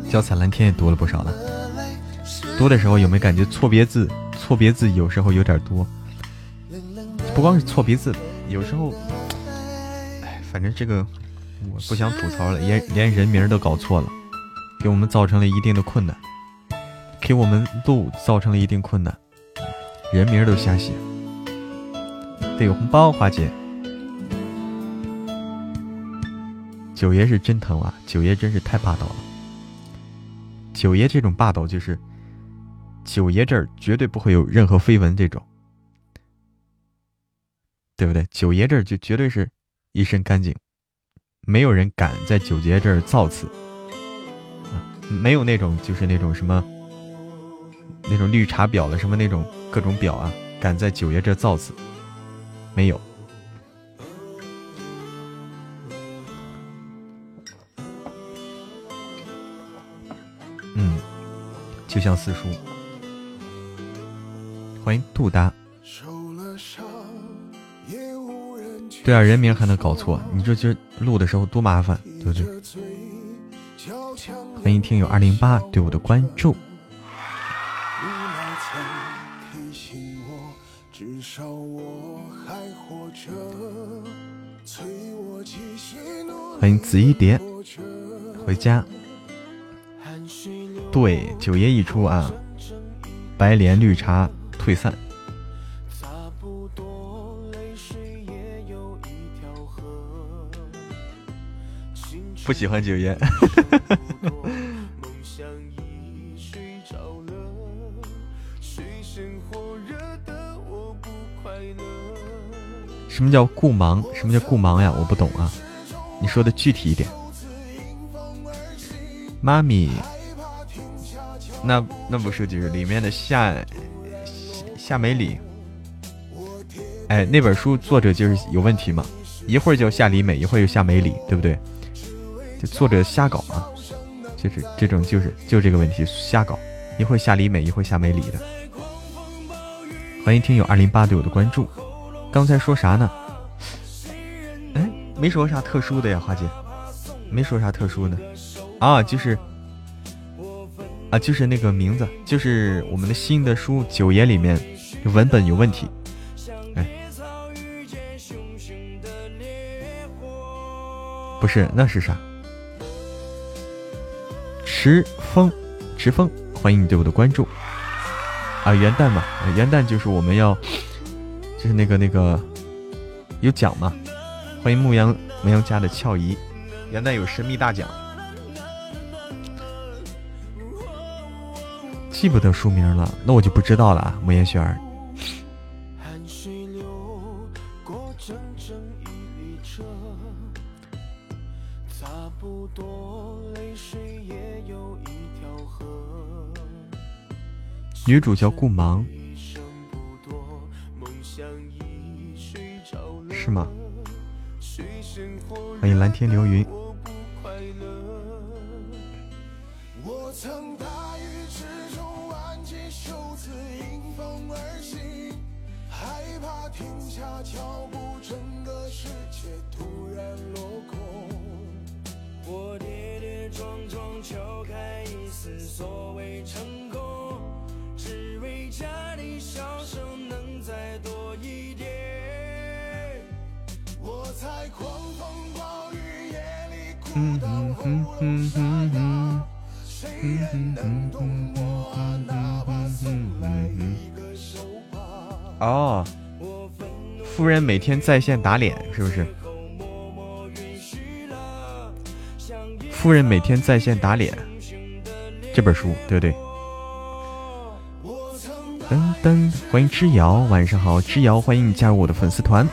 脚踩蓝天也多了不少了，多的时候有没有感觉错别字？错别字有时候有点多，不光是错别字，有时候，哎，反正这个我不想吐槽了，连连人名都搞错了，给我们造成了一定的困难，给我们录造成了一定困难，人名都瞎写。得有红包，花姐。九爷是真疼啊！九爷真是太霸道了。九爷这种霸道就是，九爷这儿绝对不会有任何绯闻这种，对不对？九爷这儿就绝对是一身干净，没有人敢在九爷这儿造次啊！没有那种就是那种什么那种绿茶婊了，什么那种各种婊啊，敢在九爷这造次，没有。就像四叔，欢迎杜达。对啊，人名还能搞错，你说今录的时候多麻烦，对不对？欢迎听友二零八对我的关注。欢迎紫衣蝶回家。对，九爷一出啊，白莲绿茶退散。不喜欢九爷。<laughs> 什么叫顾忙？什么叫顾忙呀？我不懂啊，你说的具体一点。妈咪。那那不是就是里面的夏夏美里？哎，那本书作者就是有问题嘛？一会儿叫夏里美，一会儿又夏美里，对不对？这作者瞎搞啊！就是这种，就是就这个问题，瞎搞。一会儿夏里美，一会儿夏美里的。欢迎听友二零八对我的关注。刚才说啥呢？哎，没说啥特殊的呀，花姐，没说啥特殊的啊，就是。啊，就是那个名字，就是我们的新的书《九爷》里面文本有问题。哎，不是，那是啥？池风，池风，欢迎你对我的关注。啊，元旦嘛，元旦就是我们要，就是那个那个有奖嘛。欢迎牧羊牧羊家的俏姨，元旦有神秘大奖。记不得书名了，那我就不知道了。莫言轩儿，女主叫顾芒，是吗？欢迎蓝天流云。哦，夫人每天在线打脸，是不是？夫人每天在线打脸，这本书对不对？噔噔，欢迎之遥，晚上好，之遥，欢迎你加入我的粉丝团。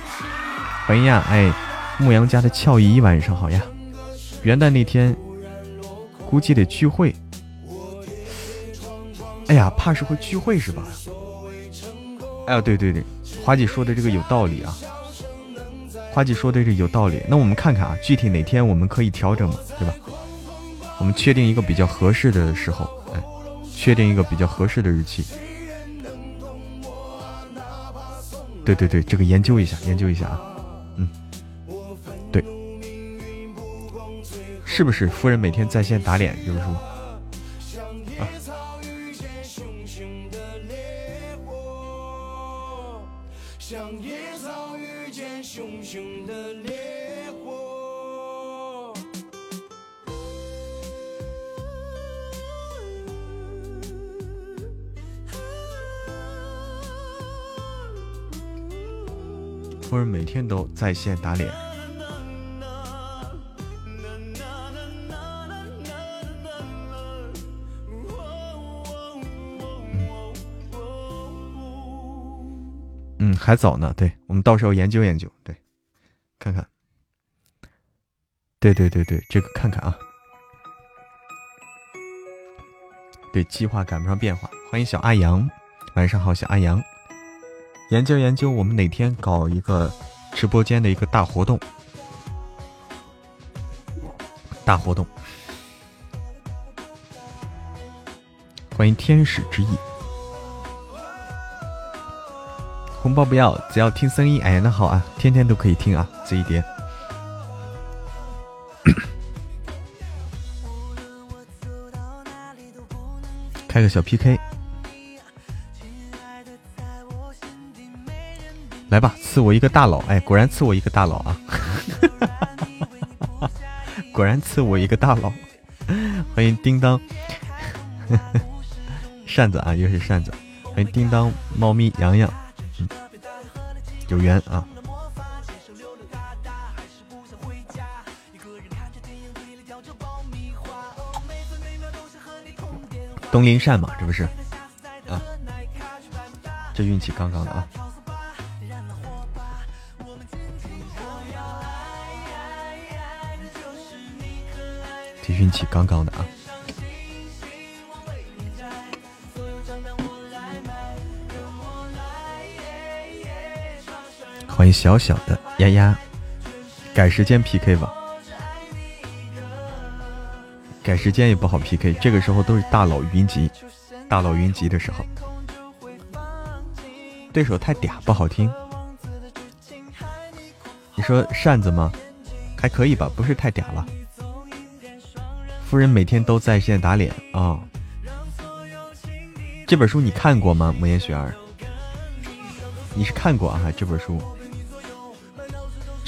欢迎呀，哎，牧羊家的俏姨晚上好呀。元旦那天估计得聚会。哎呀，怕是会聚会是吧？哎呀，对对对，花姐说的这个有道理啊。花姐说的这有道理，那我们看看啊，具体哪天我们可以调整嘛，对吧？我们确定一个比较合适的时候，哎，确定一个比较合适的日期。对对对，这个研究一下，研究一下啊，是不是夫人每天在线打脸？就是说。夫人每天都在线打脸。嗯，还早呢。对我们到时候研究研究，对，看看。对对对对，这个看看啊。对，计划赶不上变化。欢迎小阿阳，晚上好，小阿阳。研究研究，我们哪天搞一个直播间的一个大活动？大活动，欢迎天使之翼，红包不要，只要听声音。哎呀，那好啊，天天都可以听啊，这一点。<coughs> 开个小 PK。来吧，赐我一个大佬！哎，果然赐我一个大佬啊！<laughs> 果然赐我一个大佬！欢迎叮当，<laughs> 扇子啊，又是扇子！欢迎叮当猫咪洋洋，有缘啊！东林善嘛，这不是？啊，这运气杠杠的啊！这运气杠杠的啊！欢迎小小的丫丫，改时间 PK 吧。改时间也不好 PK，这个时候都是大佬云集，大佬云集的时候，对手太嗲不好听。你说扇子吗？还可以吧，不是太嗲了。夫人每天都在线打脸啊！这本书你看过吗？莫言雪儿，你是看过啊？这本书，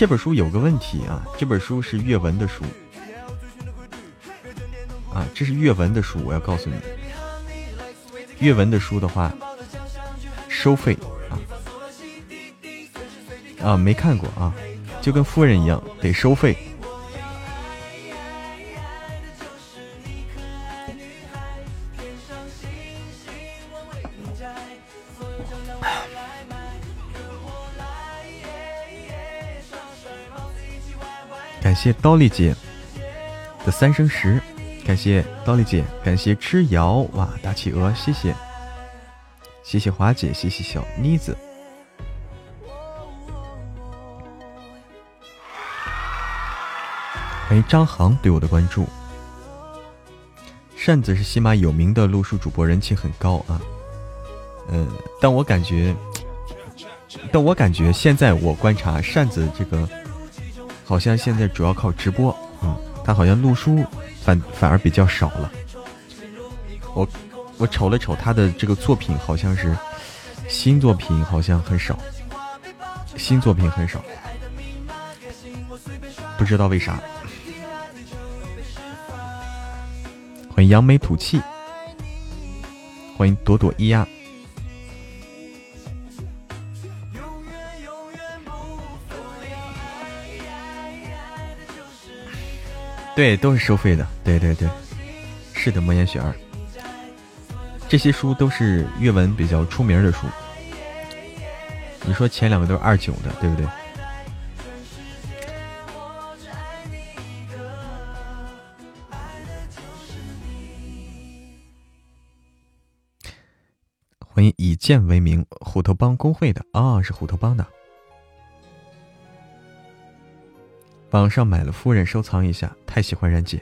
这本书有个问题啊！这本书是阅文的书啊，这是阅文的书，我要告诉你，阅文的书的话收费啊啊，没看过啊，就跟夫人一样得收费。谢刀丽姐的三生石，感谢刀丽姐，感谢吃瑶哇大企鹅，谢谢，谢谢华姐，谢谢小妮子，欢迎张航对我的关注。扇子是喜马有名的录书主播，人气很高啊。嗯，但我感觉，但我感觉现在我观察扇子这个。好像现在主要靠直播，嗯，他好像录书反反而比较少了。我我瞅了瞅他的这个作品，好像是新作品好像很少，新作品很少，不知道为啥。欢迎扬眉吐气，欢迎朵朵咿呀。对，都是收费的。对对对，是的，莫言雪儿，这些书都是阅文比较出名的书。你说前两个都是二九的，对不对？欢迎以剑为名虎头帮公会的啊，是虎头帮的。网上买了夫人收藏一下，太喜欢冉姐。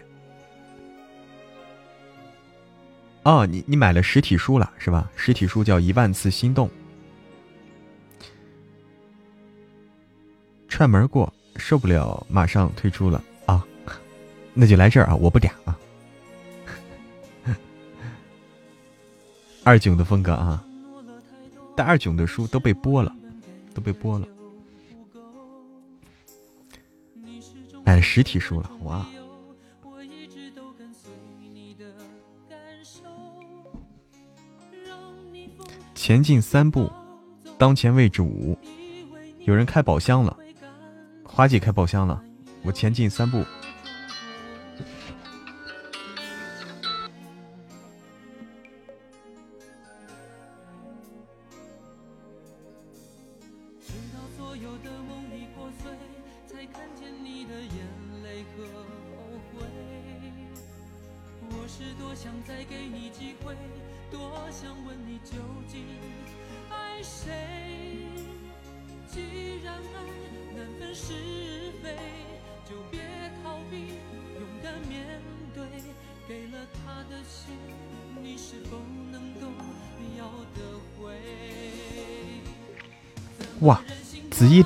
哦，你你买了实体书了是吧？实体书叫《一万次心动》。串门过，受不了，马上退出了啊！那就来这儿啊，我不嗲啊。二囧的风格啊，但二囧的书都被播了，都被播了。买实体书了，哇！前进三步，当前位置五，有人开宝箱了，花姐开宝箱了，我前进三步。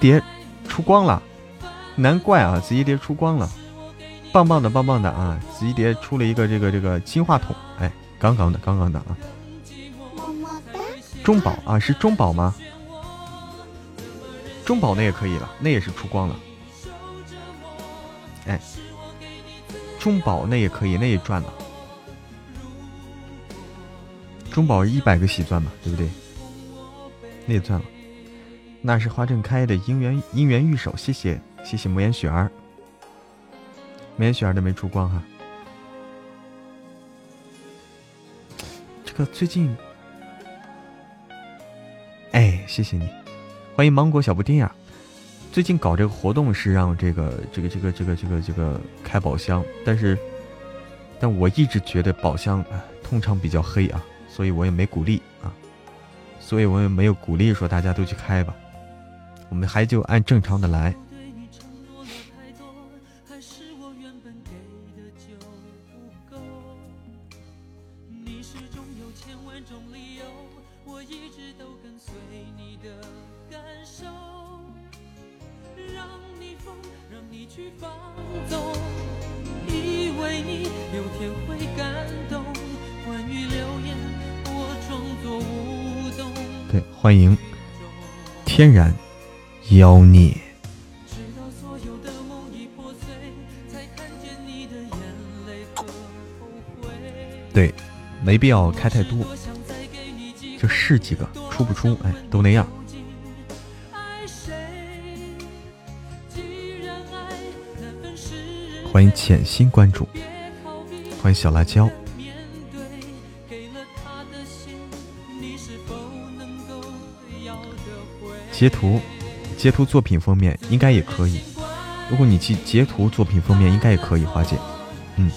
紫衣蝶出光了，难怪啊，紫衣蝶出光了，棒棒的，棒棒的啊！紫衣蝶出了一个这个这个金话筒，哎，刚刚的，刚刚的啊！中宝啊，是中宝吗？中宝那也可以了，那也是出光了。哎，中宝那也可以，那也赚了。中宝一百个喜钻嘛，对不对？那也赚了。那是花正开的姻缘姻缘玉手，谢谢谢谢莫言雪儿，莫言雪儿都没出光哈。这个最近，哎，谢谢你，欢迎芒果小布丁呀。最近搞这个活动是让这个这个这个这个这个这个开宝箱，但是，但我一直觉得宝箱啊通常比较黑啊，所以我也没鼓励啊，所以我也没有鼓励说大家都去开吧。我们还就按正常的来。对，欢迎天然。妖孽，对，没必要开太多，就试几个，出不出，哎，都那样。欢迎潜心关注，欢迎小辣椒。截图。截图作品封面应该也可以，如果你去截图作品封面应该也可以，花姐，嗯。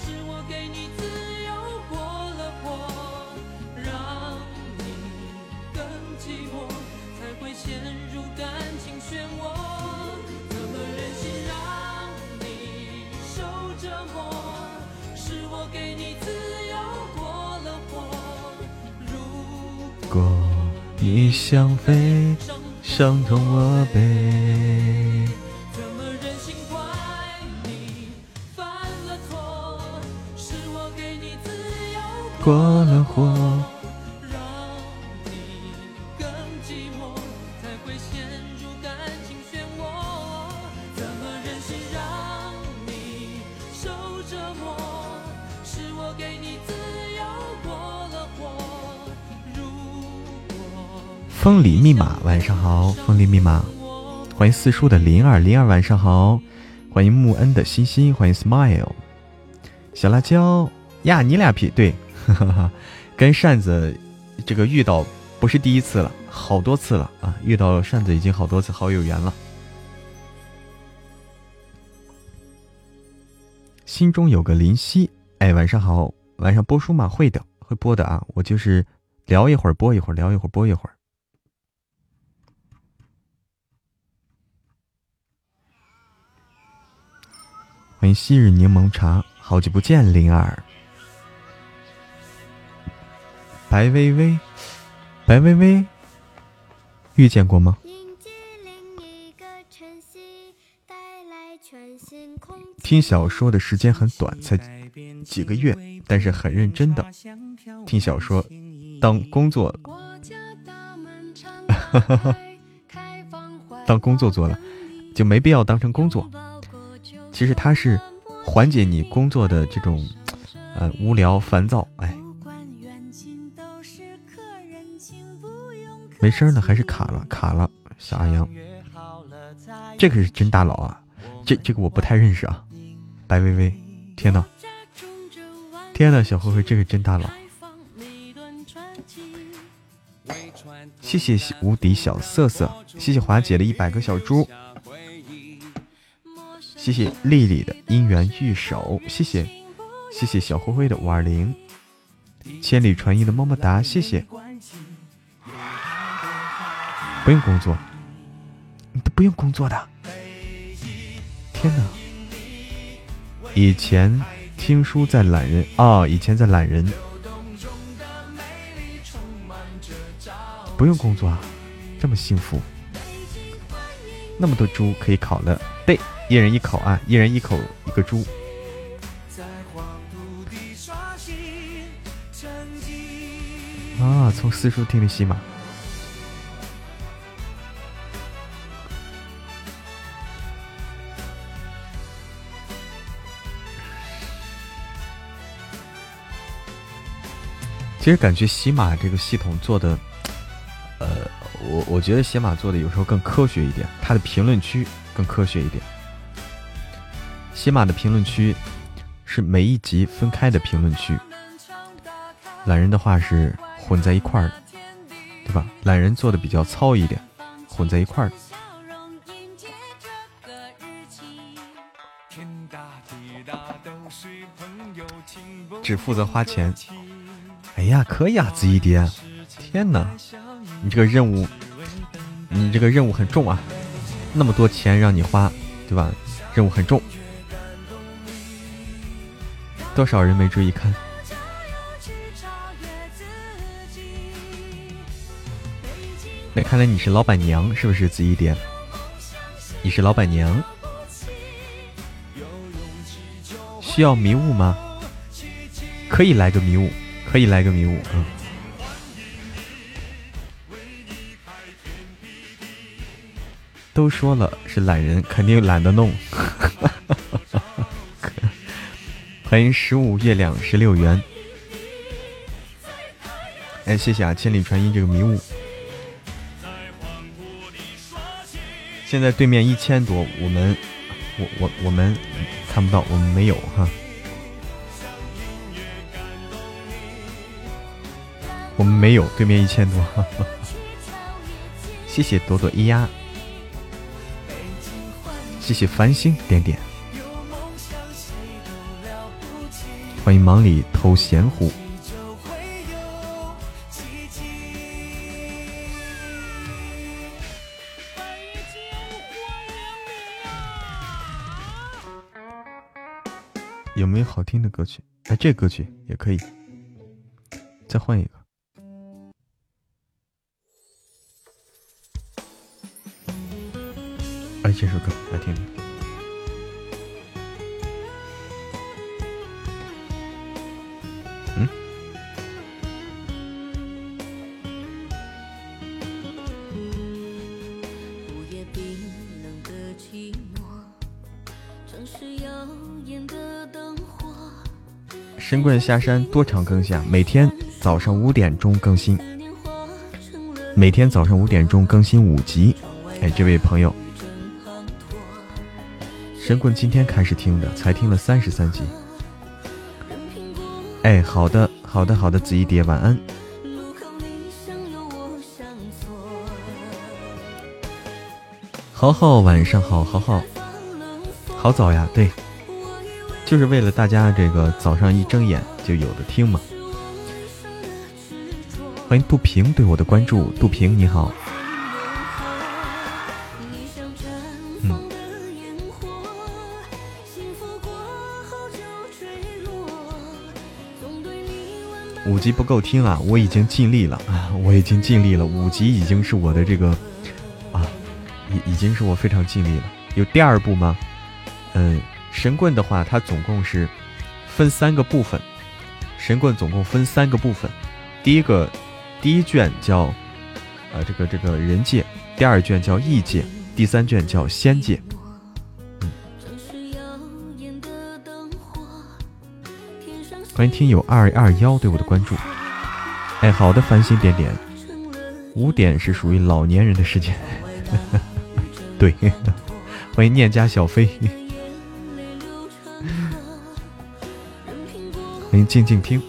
上好，风铃密码，欢迎四叔的灵儿，灵儿晚上好，欢迎木恩的欣欣，欢迎 smile，小辣椒呀，你俩匹对，<laughs> 跟扇子这个遇到不是第一次了，好多次了啊，遇到扇子已经好多次，好有缘了。心中有个林夕，哎，晚上好，晚上播书吗？会的，会播的啊，我就是聊一会儿，播一会儿，聊一会儿，播一会儿。昔日柠檬茶，好久不见，灵儿。白薇薇，白薇薇，遇见过吗？听小说的时间很短，才几个月，但是很认真的听小说，当工作，<laughs> 当工作做了，就没必要当成工作。其实它是缓解你工作的这种呃无聊烦躁，哎，没声了，还是卡了，卡了，小阿阳，这个是真大佬啊，这这个我不太认识啊。白薇薇，天呐，天呐，小灰灰，这个真大佬！谢谢无敌小瑟瑟，谢谢华姐的一百个小猪，谢谢丽丽的姻缘玉手，谢谢谢谢小灰灰的五二零，千里传音的么么哒，谢谢。不用工作，你都不用工作的，天哪！以前听书在懒人啊，以前在懒人，不用工作啊，这么幸福，那么多猪可以烤了，对，一人一口啊，一人一口一个猪。啊，从四叔听的喜马。其实感觉喜马这个系统做的，呃，我我觉得喜马做的有时候更科学一点，它的评论区更科学一点。喜马的评论区是每一集分开的评论区，懒人的话是混在一块儿的，对吧？懒人做的比较糙一点，混在一块儿的。只负责花钱。哎呀，可以啊，子怡爹！天哪，你这个任务，你这个任务很重啊，那么多钱让你花，对吧？任务很重，多少人没注意看？那看来你是老板娘，是不是子怡爹？你是老板娘，需要迷雾吗？可以来个迷雾。可以来个迷雾，嗯。都说了是懒人，肯定懒得弄。欢迎十五月亮十六元。哎，谢谢啊！千里传音这个迷雾。现在对面一千多，我们，我我我们看不到，我们没有哈。我们没有，对面一千多，<laughs> 谢谢朵朵咿呀，谢谢繁星点点，欢迎忙里偷闲壶，有没有好听的歌曲？哎，这歌曲也可以，再换一个。哎这首歌来听听。神棍下山多长更新？每天早上五点钟更新。每天早上五点钟更新五集。哎，这位朋友。神棍今天开始听的，才听了三十三集。哎，好的，好的，好的，子怡蝶晚安。豪豪晚上好，豪豪，好早呀，对，就是为了大家这个早上一睁眼就有的听嘛。欢迎杜平对我的关注，杜平你好。五级不够听啊！我已经尽力了啊！我已经尽力了，五级已经是我的这个啊，已已经是我非常尽力了。有第二部吗？嗯，神棍的话，它总共是分三个部分。神棍总共分三个部分，第一个第一卷叫呃这个这个人界，第二卷叫异界，第三卷叫仙界。嗯。欢迎听友二二幺对我的关注，哎，好的，繁星点点，五点是属于老年人的时间，<laughs> 对，<laughs> 欢迎念家小飞，您静静听。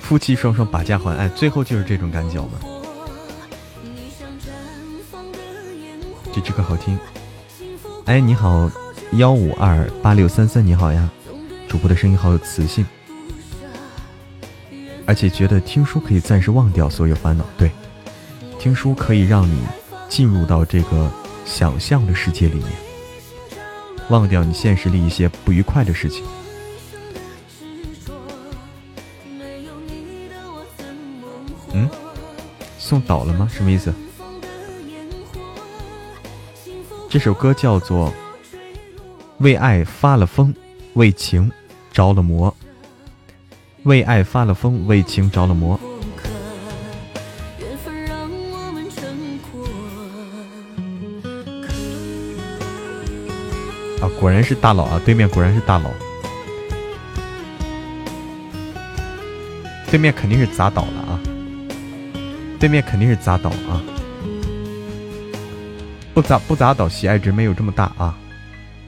夫妻双双把家还，哎，最后就是这种感觉嘛。这这个好听。哎，你好，幺五二八六三三，你好呀。主播的声音好有磁性，而且觉得听书可以暂时忘掉所有烦恼。对，听书可以让你进入到这个想象的世界里面，忘掉你现实里一些不愉快的事情。嗯送倒了吗？什么意思？这首歌叫做《为爱发了疯，为情着了魔》。为爱发了疯，为情着了魔。啊，果然是大佬啊！对面果然是大佬，对面肯定是砸倒了啊！对面肯定是砸倒啊！不砸不砸倒，喜爱值没有这么大啊！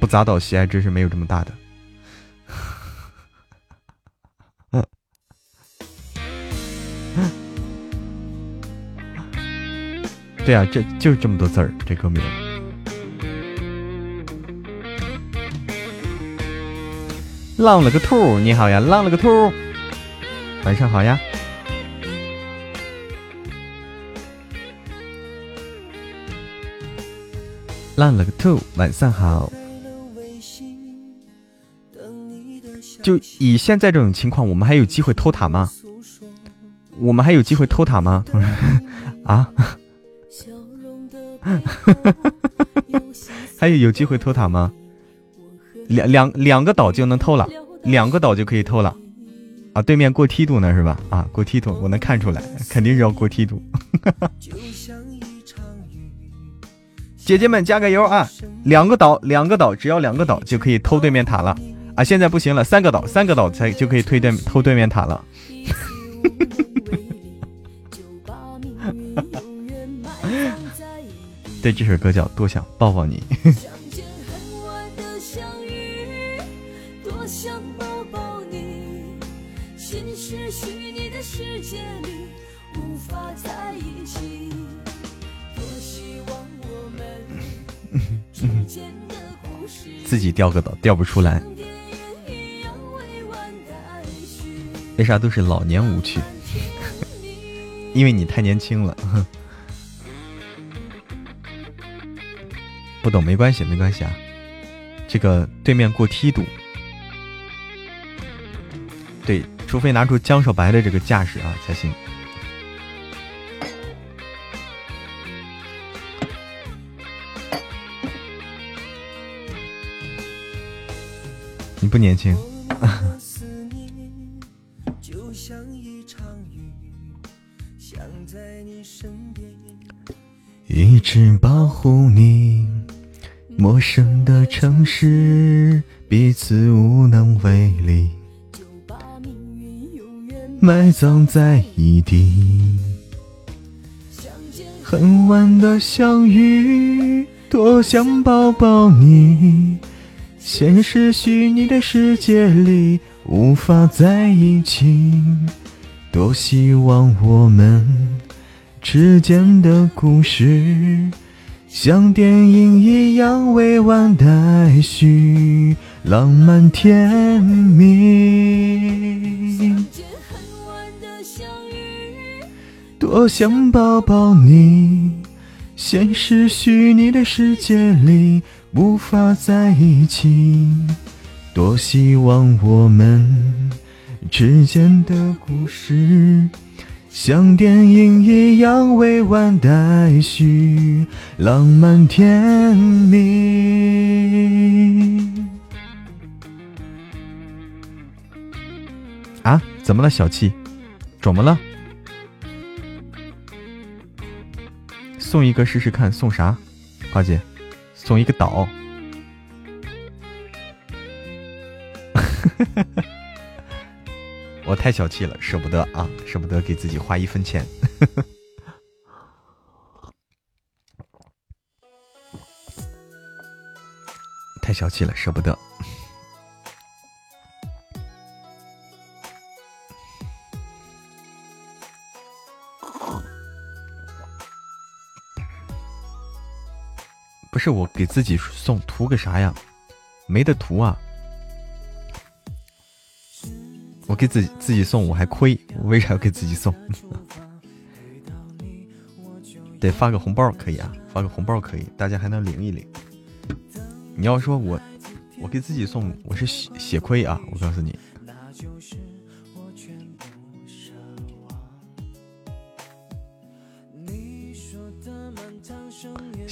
不砸倒，喜爱值是没有这么大的。<laughs> 对啊，这就是这么多字儿，这歌名。浪了个兔，你好呀，浪了个兔，晚上好呀。浪了个兔，晚上好。就以现在这种情况，我们还有机会偷塔吗？我们还有机会偷塔吗？<laughs> 啊？<laughs> 还有有机会偷塔吗？两两两个岛就能偷了，两个岛就可以偷了。啊，对面过梯度呢是吧？啊，过梯度，我能看出来，肯定是要过梯度。<laughs> 姐姐们加个油啊！两个岛，两个岛，只要两个岛就可以偷对面塔了啊！现在不行了，三个岛，三个岛才就可以推对偷对面塔了。<laughs> 对，这首歌叫《多想抱抱你》。<laughs> <laughs> 自己掉个岛掉不出来，为啥都是老年舞曲？<laughs> 因为你太年轻了。<laughs> 不懂没关系，没关系啊。这个对面过梯度，对，除非拿出江少白的这个架势啊才行。你不年轻，葬在异地。很晚的相遇，多想抱抱你。现实虚拟的世界里无法在一起，多希望我们之间的故事像电影一样未完待续，浪漫甜蜜。多想抱抱你，现实虚拟的世界里无法在一起。多希望我们之间的故事像电影一样未完待续，浪漫甜蜜。啊，怎么了，小气？怎么了？送一个试试看，送啥？花姐，送一个岛。<laughs> 我太小气了，舍不得啊，舍不得给自己花一分钱。<laughs> 太小气了，舍不得。不是我给自己送，图个啥呀？没得图啊！我给自己自己送我还亏，我为啥要给自己送？<laughs> 得发个红包可以啊，发个红包可以，大家还能领一领。你要说我我给自己送，我是血血亏啊！我告诉你，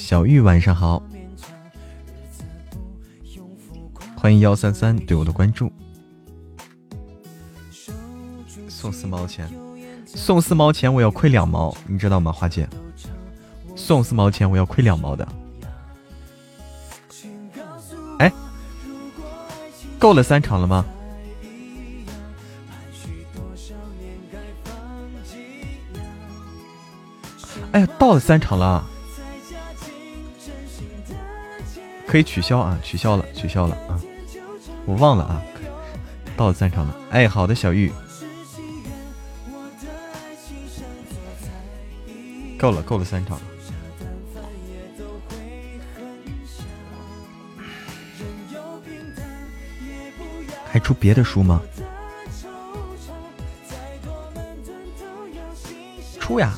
小玉晚上好，欢迎幺三三对我的关注。送四毛钱，送四毛钱，我要亏两毛，你知道吗，花姐？送四毛钱，我要亏两毛的。哎，够了三场了吗？哎呀，到了三场了，可以取消啊，取消了，取消了啊，我忘了啊，到了三场了。哎，好的，小玉。够了，够了，三场了。还出别的书吗？出呀，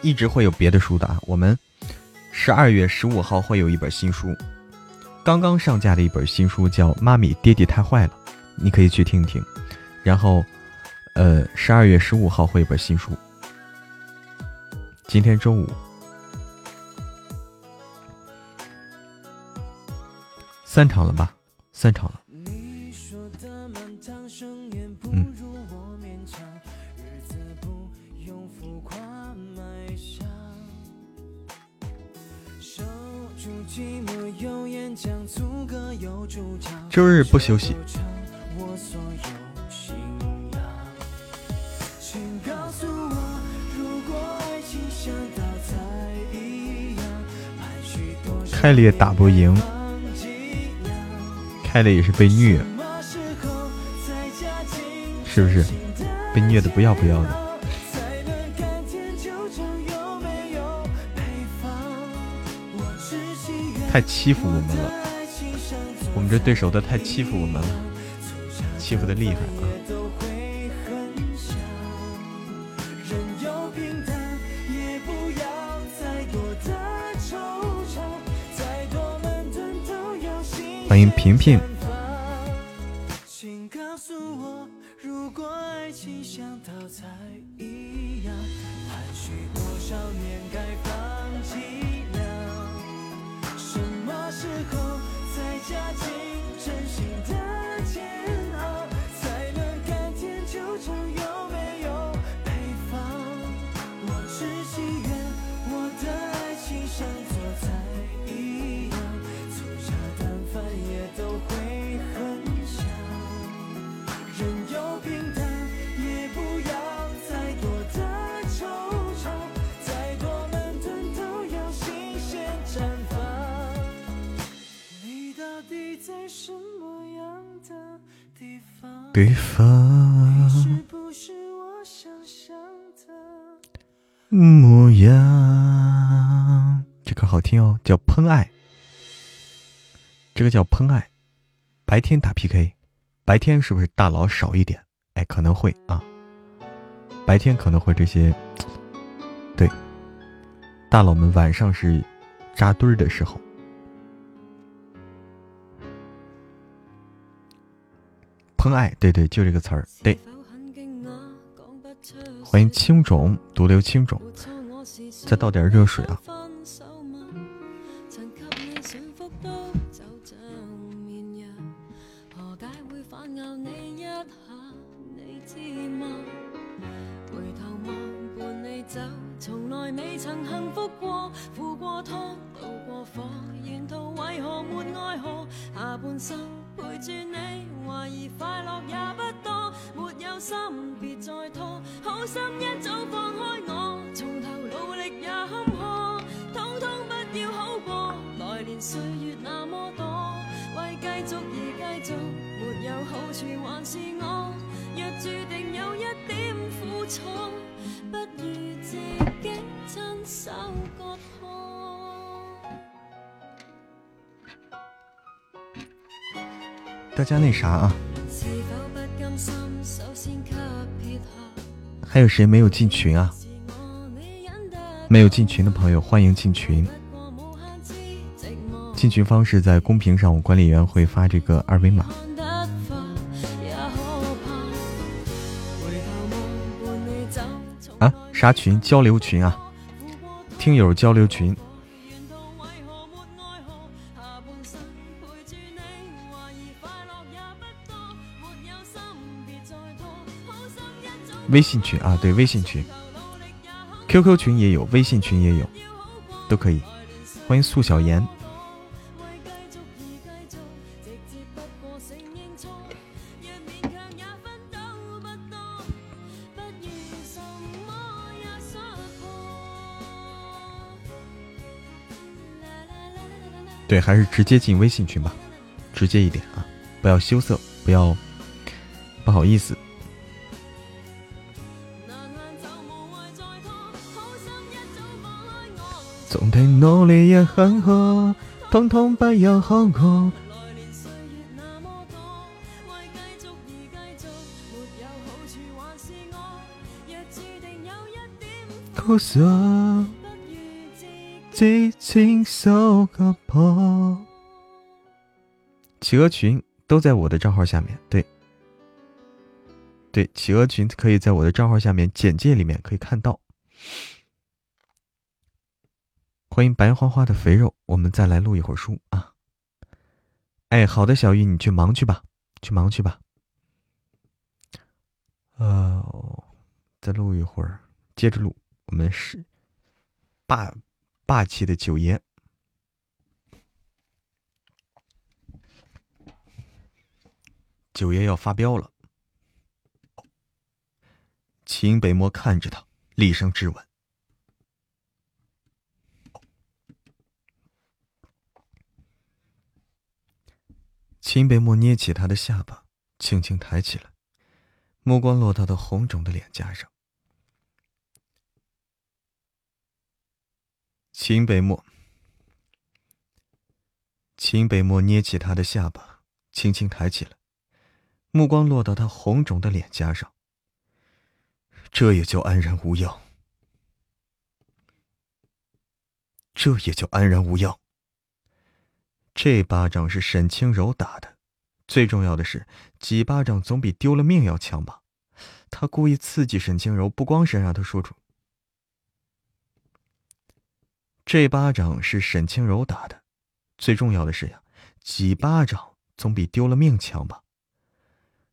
一直会有别的书的啊。我们十二月十五号会有一本新书，刚刚上架的一本新书叫《妈咪爹地太坏了》，你可以去听听。然后，呃，十二月十五号会有本新书。今天周五，散场了吧？散场了。周日不休息。开了也打不赢，开了也是被虐，是不是？被虐的不要不要的，太欺负我们了，我们这对手都太欺负我们了，欺负的厉害啊！欢迎平平。地方。模样。这歌好听哦，叫《喷爱》。这个叫《喷爱》，白天打 PK，白天是不是大佬少一点？哎，可能会啊。白天可能会这些，对，大佬们晚上是扎堆儿的时候。喷爱，对对，就这个词儿，对。欢迎青种，独留青种，再倒点热水啊。陪住你，怀疑快乐也不多，没有心别再拖，好心一早放开我，从头努力也坎坷，通通不要好过，来年岁月那么多，为继续而继续，没有好处还是我，若注定有一点苦楚，不如自己亲手割。大家那啥啊？还有谁没有进群啊？没有进群的朋友，欢迎进群。进群方式在公屏上，我管理员会发这个二维码。啊，啥群？交流群啊，听友交流群。微信群啊，对，微信群，QQ 群也有，微信群也有，都可以。欢迎素小妍。对，还是直接进微信群吧，直接一点啊，不要羞涩，不要不好意思。总得努力也很好，通通不要好过。苦涩，激情收个破。企鹅群都在我的账号下面，对，对，企鹅群可以在我的账号下面简介里面可以看到。欢迎白花花的肥肉，我们再来录一会儿书啊！哎，好的，小玉，你去忙去吧，去忙去吧。呃，再录一会儿，接着录。我们是霸霸气的九爷，九爷要发飙了。秦北漠看着他，厉声质问。秦北漠捏起他的下巴，轻轻抬起来，目光落到他红肿的脸颊上。秦北漠，秦北漠捏起他的下巴，轻轻抬起来，目光落到他红肿的脸颊上。这也叫安然无恙？这也叫安然无恙？这巴掌是沈清柔打的，最重要的是，几巴掌总比丢了命要强吧？他故意刺激沈清柔，不光是让他说出。这巴掌是沈清柔打的，最重要的是呀，几巴掌总比丢了命强吧？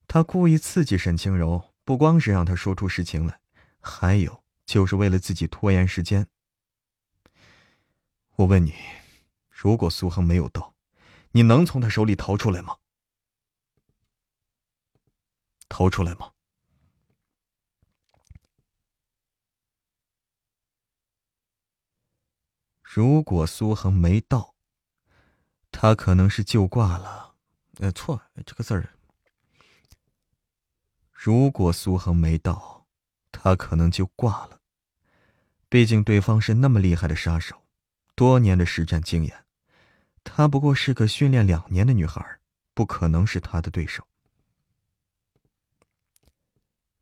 他故意刺激沈清柔，不光是让他说出实情来，还有就是为了自己拖延时间。我问你。如果苏恒没有到，你能从他手里逃出来吗？逃出来吗？如果苏恒没到，他可能是就挂了。呃，错，这个字儿。如果苏恒没到，他可能就挂了。毕竟对方是那么厉害的杀手，多年的实战经验，她不过是个训练两年的女孩，不可能是他的对手。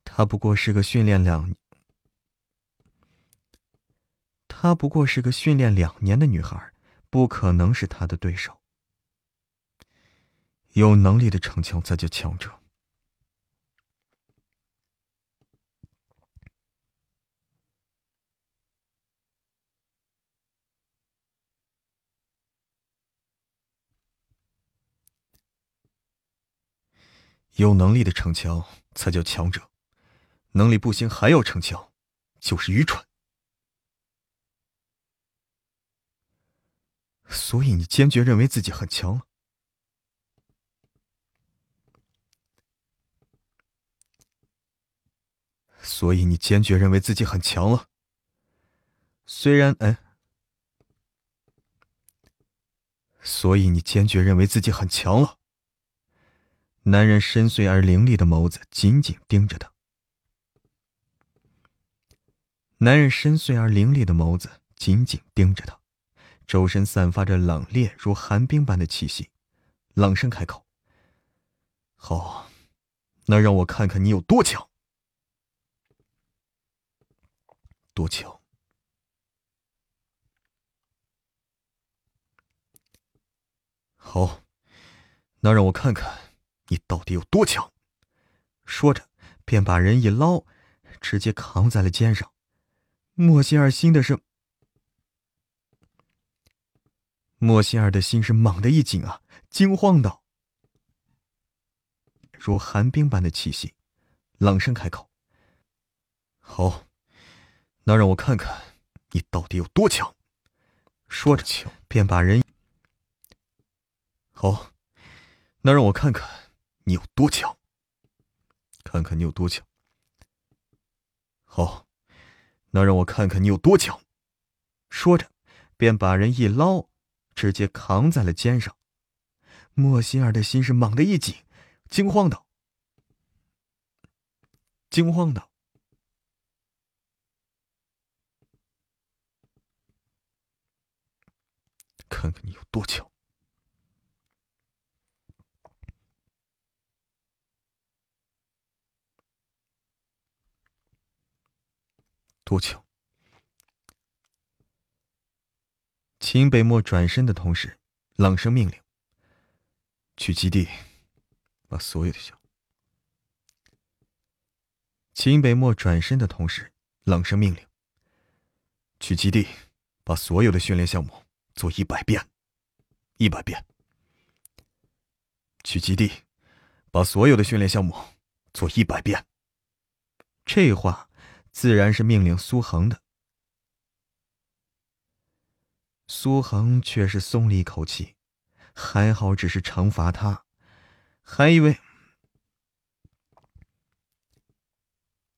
她不过是个训练两，她不过是个训练两年的女孩，不可能是他的对手。有能力的逞强才叫强者。有能力的逞强才叫强者，能力不行还要逞强，就是愚蠢。所以你坚决认为自己很强了，所以你坚决认为自己很强了。虽然哎，所以你坚决认为自己很强了。男人深邃而凌厉的眸子紧紧盯着他。男人深邃而凌厉的眸子紧紧盯着他，周身散发着冷冽如寒冰般的气息，冷声开口：“好，那让我看看你有多强，多强。好，那让我看看。”你到底有多强？说着，便把人一捞，直接扛在了肩上。莫心儿心的是，莫心儿的心是猛地一紧啊，惊慌道：“如寒冰般的气息，冷声开口：‘好，那让我看看你到底有多强。’说着，便把人好，那让我看看。”你有多强？看看你有多强。好，那让我看看你有多强。说着，便把人一捞，直接扛在了肩上。莫心儿的心是猛地一紧，惊慌道：“惊慌道，看看你有多强。”多久！秦北漠转身的同时，冷声命令：“去基地，把所有的项。”秦北漠转身的同时，冷声命令：“去基地，把所有的训练项目做一百遍，一百遍。”去基地，把所有的训练项目做一百遍。这话。自然是命令苏恒的，苏恒却是松了一口气，还好只是惩罚他，还以为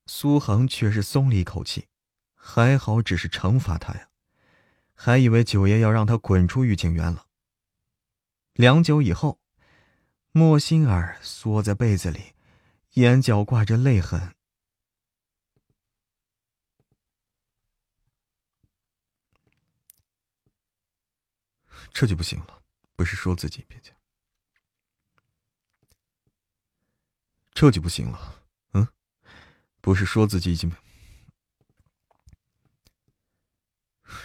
苏恒却是松了一口气，还好只是惩罚他呀，还以为九爷要让他滚出御景园了。良久以后，莫心儿缩在被子里，眼角挂着泪痕。这就不行了，不是说自己变强，这就不行了。嗯，不是说自己已经，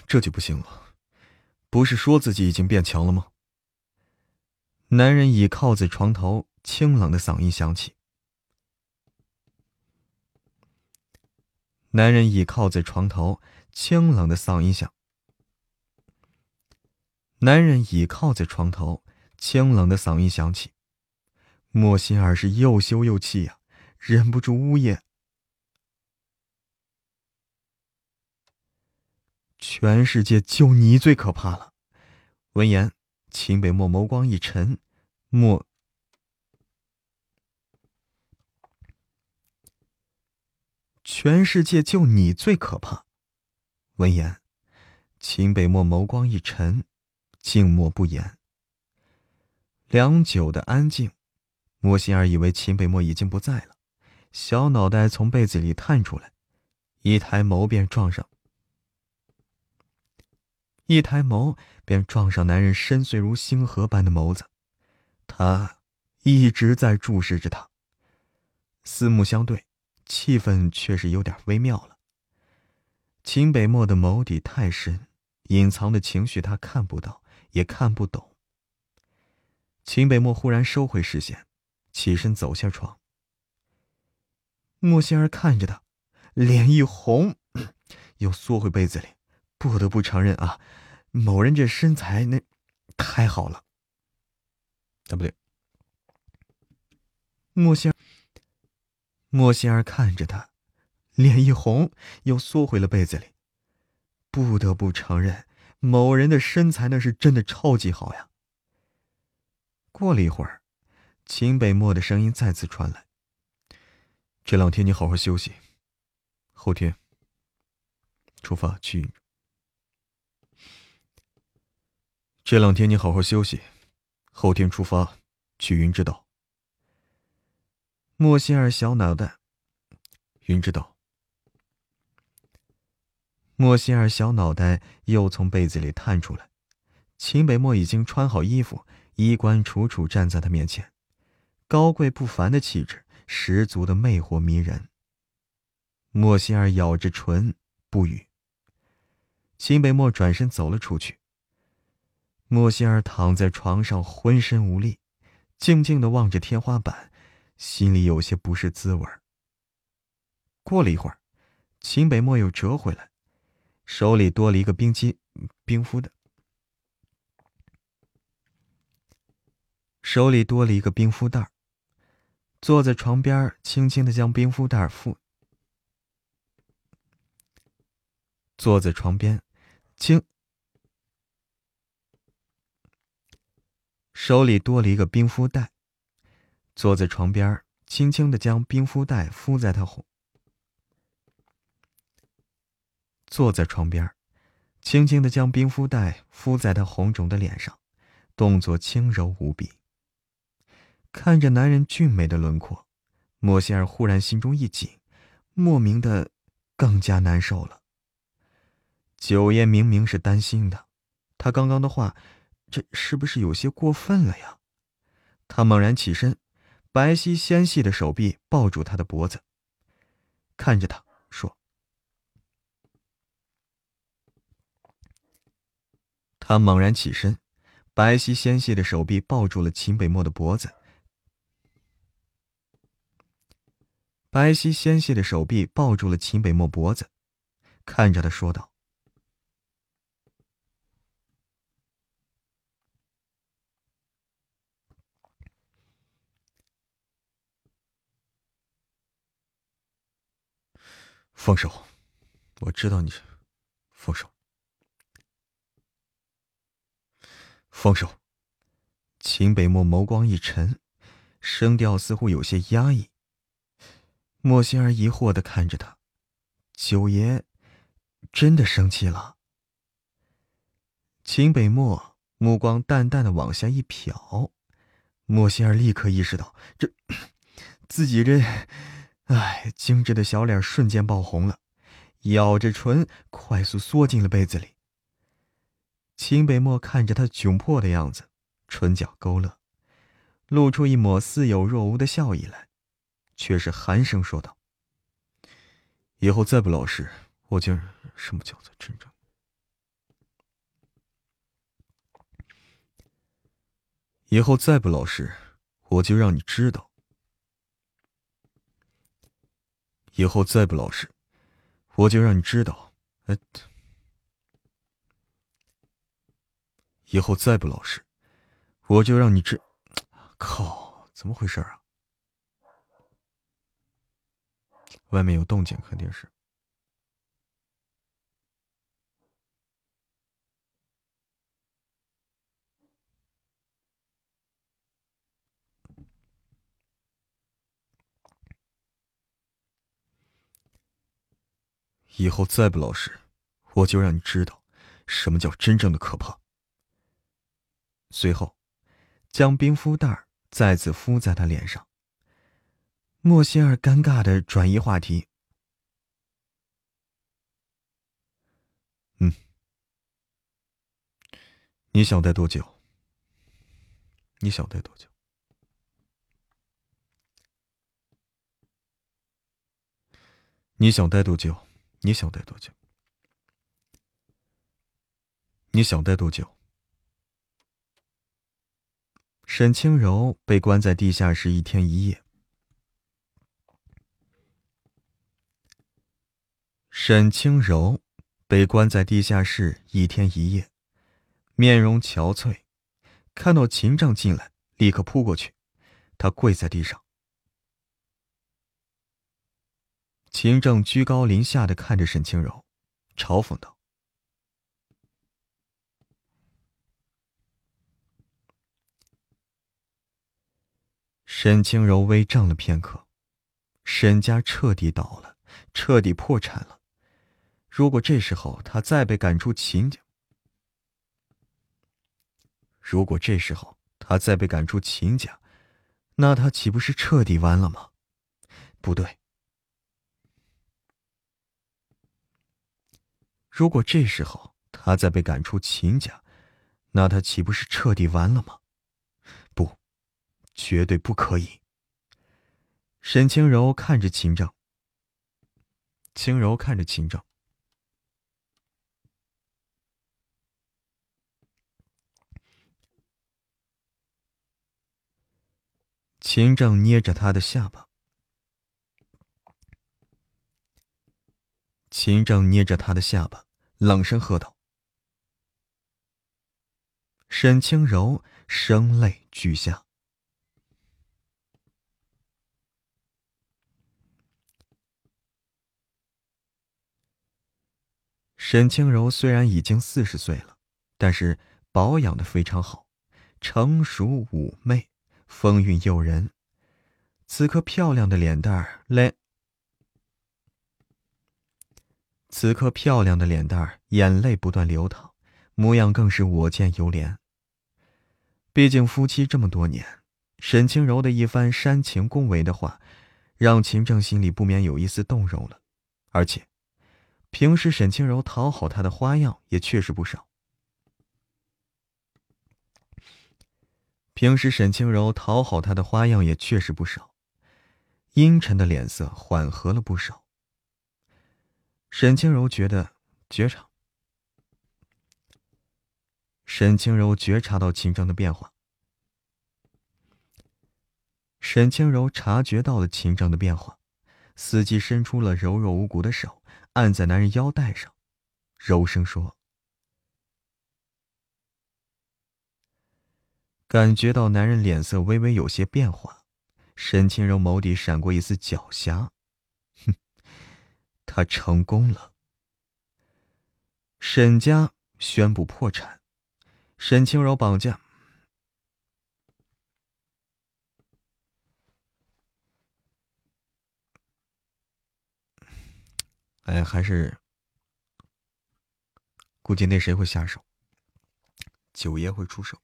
这就不行了，不是说自己已经变强了吗？男人倚靠在床头，清冷的嗓音响起。男人倚靠在床头，清冷的嗓音响。男人倚靠在床头，清冷的嗓音响起。莫心儿是又羞又气呀，忍不住呜咽。全世界就你最可怕了。闻言，秦北漠眸光一沉，莫。全世界就你最可怕。闻言，秦北漠眸光一沉。静默不言。良久的安静，莫心儿以为秦北漠已经不在了，小脑袋从被子里探出来，一抬眸便撞上。一抬眸便撞上男人深邃如星河般的眸子，他一直在注视着他。四目相对，气氛却是有点微妙了。秦北漠的眸底太深，隐藏的情绪他看不到，也看不懂。秦北漠忽然收回视线，起身走下床。莫仙儿看着他，脸一红，又缩回被子里。不得不承认啊，某人这身材那太好了。啊，不对。莫仙儿，莫仙儿看着他，脸一红，又缩回了被子里。不得不承认，某人的身材那是真的超级好呀。过了一会儿，秦北漠的声音再次传来：“这两天你好好休息，后天出发去。”这两天你好好休息，后天出发去云之岛。莫心儿小脑袋，云之岛。莫心儿小脑袋又从被子里探出来，秦北漠已经穿好衣服，衣冠楚楚站在他面前，高贵不凡的气质，十足的魅惑迷人。莫心儿咬着唇不语。秦北漠转身走了出去。莫仙儿躺在床上，浑身无力，静静的望着天花板，心里有些不是滋味过了一会儿，秦北漠又折回来，手里多了一个冰激冰敷的，手里多了一个冰敷袋坐在床边，轻轻的将冰敷袋敷，坐在床边，轻。手里多了一个冰敷袋，坐在床边，轻轻的将冰敷袋敷在他红。坐在床边，轻轻的将冰敷袋敷在他红肿的脸上，动作轻柔无比。看着男人俊美的轮廓，莫仙儿忽然心中一紧，莫名的更加难受了。九爷明明是担心的，他刚刚的话。这是不是有些过分了呀？他猛然起身，白皙纤细的手臂抱住他的脖子，看着他说：“他猛然起身，白皙纤细的手臂抱住了秦北漠的脖子，白皙纤细的手臂抱住了秦北漠脖子，看着他说道。”放手，我知道你。放手，放手。秦北漠眸光一沉，声调似乎有些压抑。莫心儿疑惑的看着他，九爷真的生气了。秦北漠目光淡淡的往下一瞟，莫心儿立刻意识到，这自己这。哎，精致的小脸瞬间爆红了，咬着唇，快速缩进了被子里。秦北漠看着他窘迫的样子，唇角勾勒，露出一抹似有若无的笑意来，却是寒声说道：“以后再不老实，我就什么叫做真正？以后再不老实，我就让你知道。”以后再不老实，我就让你知道。呃，以后再不老实，我就让你知。靠，怎么回事啊？外面有动静，肯定是。以后再不老实，我就让你知道，什么叫真正的可怕。随后，将冰敷袋再次敷在他脸上。莫歇尔尴尬的转移话题：“嗯，你想待多久？你想待多久？你想待多久？你想待多久？你想待多久？沈清柔被关在地下室一天一夜。沈清柔被关在地下室一天一夜，面容憔悴，看到秦正进来，立刻扑过去，他跪在地上。秦正居高临下的看着沈清柔，嘲讽道：“沈清柔微怔了片刻，沈家彻底倒了，彻底破产了。”如果这时候他再被赶出秦家，如果这时候他再被赶出秦家，那他岂不是彻底完了吗？不对。如果这时候他再被赶出秦家，那他岂不是彻底完了吗？绝对不可以。沈清柔看着秦正，轻柔看着秦正。秦正捏着他的下巴，秦正捏着他的下巴，冷声喝道：“沈清柔，声泪俱下。”沈清柔虽然已经四十岁了，但是保养的非常好，成熟妩媚。风韵诱人，此刻漂亮的脸蛋儿泪，此刻漂亮的脸蛋儿眼泪不断流淌，模样更是我见犹怜。毕竟夫妻这么多年，沈清柔的一番煽情恭维的话，让秦正心里不免有一丝动容了。而且，平时沈清柔讨好他的花样也确实不少。平时沈清柔讨好他的花样也确实不少，阴沉的脸色缓和了不少。沈清柔觉得觉察，沈清柔觉察到秦正的变化。沈清柔察觉到了秦正的变化，伺机伸出了柔柔无骨的手，按在男人腰带上，柔声说。感觉到男人脸色微微有些变化，沈清柔眸底闪过一丝狡黠。哼，他成功了。沈家宣布破产，沈清柔绑架。哎，还是估计那谁会下手？九爷会出手。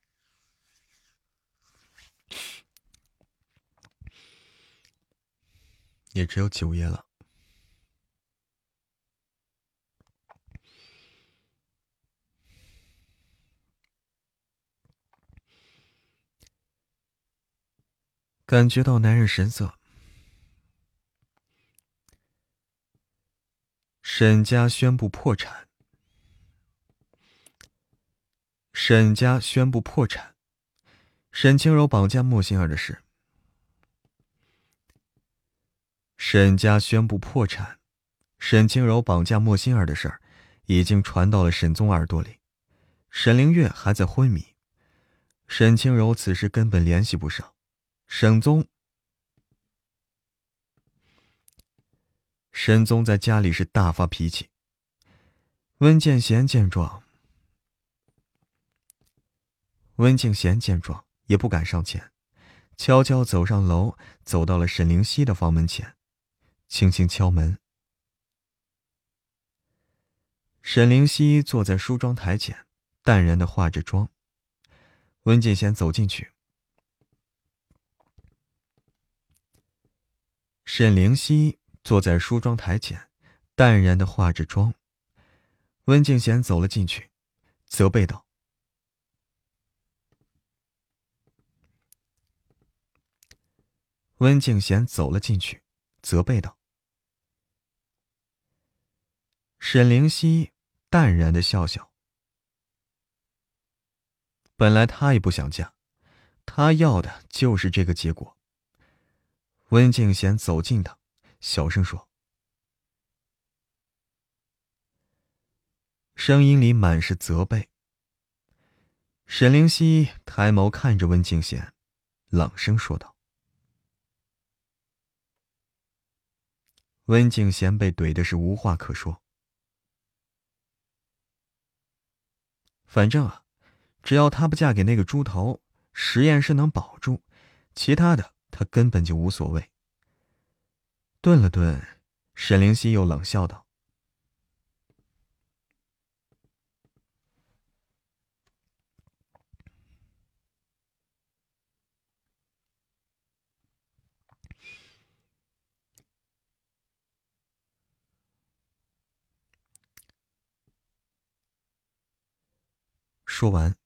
也只有九爷了。感觉到男人神色，沈家宣布破产。沈家宣布破产，沈清柔绑架莫心儿的事。沈家宣布破产，沈清柔绑架莫心儿的事儿，已经传到了沈宗耳朵里。沈凌月还在昏迷，沈清柔此时根本联系不上沈宗。沈宗在家里是大发脾气。温建贤见状，温敬贤见状也不敢上前，悄悄走上楼，走到了沈灵溪的房门前。轻轻敲门。沈灵溪坐在梳妆台前，淡然的化着妆。温建贤走进去。沈灵溪坐在梳妆台前，淡然的化着妆。温静贤走了进去，责备道：“温静贤走了进去，责备道。”沈灵溪淡然的笑笑。本来她也不想嫁，她要的就是这个结果。温静贤走近她。小声说，声音里满是责备。沈灵溪抬眸看着温敬贤，冷声说道。温敬贤被怼的是无话可说。反正啊，只要她不嫁给那个猪头，实验室能保住，其他的他根本就无所谓。顿了顿，沈灵溪又冷笑道：“说完，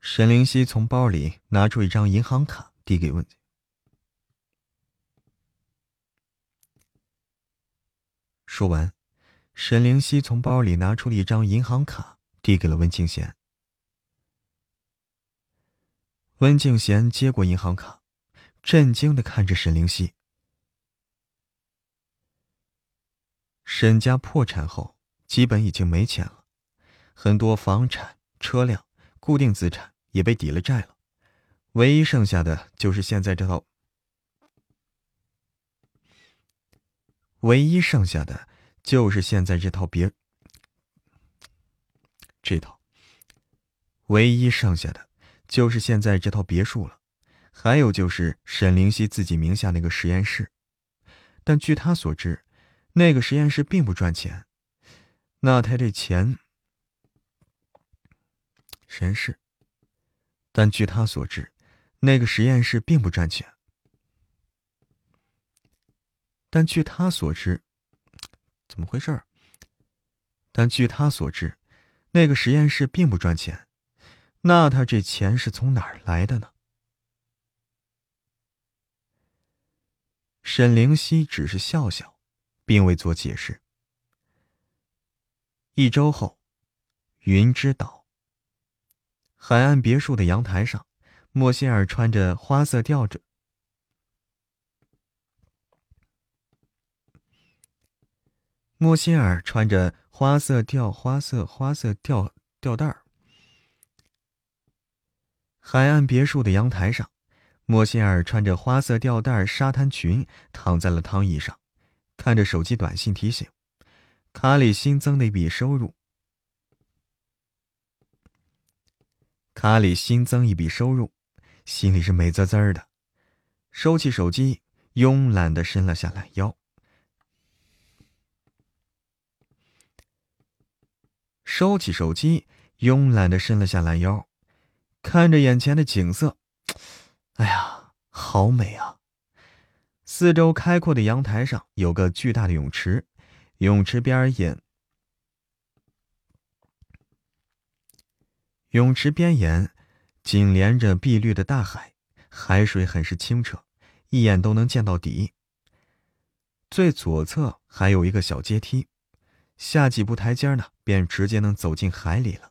沈灵溪从包里拿出一张银行卡，递给温说完，沈灵溪从包里拿出了一张银行卡，递给了温静贤。温静贤接过银行卡，震惊的看着沈灵溪。沈家破产后，基本已经没钱了，很多房产。车辆、固定资产也被抵了债了，唯一剩下的就是现在这套。唯一剩下的就是现在这套别。这套。唯一剩下的就是现在这套别墅了，还有就是沈灵溪自己名下那个实验室，但据他所知，那个实验室并不赚钱，那他这钱。实验室，但据他所知，那个实验室并不赚钱。但据他所知，怎么回事？但据他所知，那个实验室并不赚钱。那他这钱是从哪儿来的呢？沈灵溪只是笑笑，并未做解释。一周后，云之岛。海岸别墅的阳台上，莫歇尔穿着花色吊着。莫歇尔穿着花色吊花色花色吊吊带儿。海岸别墅的阳台上，莫歇尔穿着花色吊带沙滩裙，躺在了躺椅上，看着手机短信提醒，卡里新增的一笔收入。卡里新增一笔收入，心里是美滋滋的。收起手机，慵懒的伸了下懒腰。收起手机，慵懒的伸了下懒腰，看着眼前的景色，哎呀，好美啊！四周开阔的阳台上有个巨大的泳池，泳池边沿。泳池边沿紧连着碧绿的大海，海水很是清澈，一眼都能见到底。最左侧还有一个小阶梯，下几步台阶呢，便直接能走进海里了。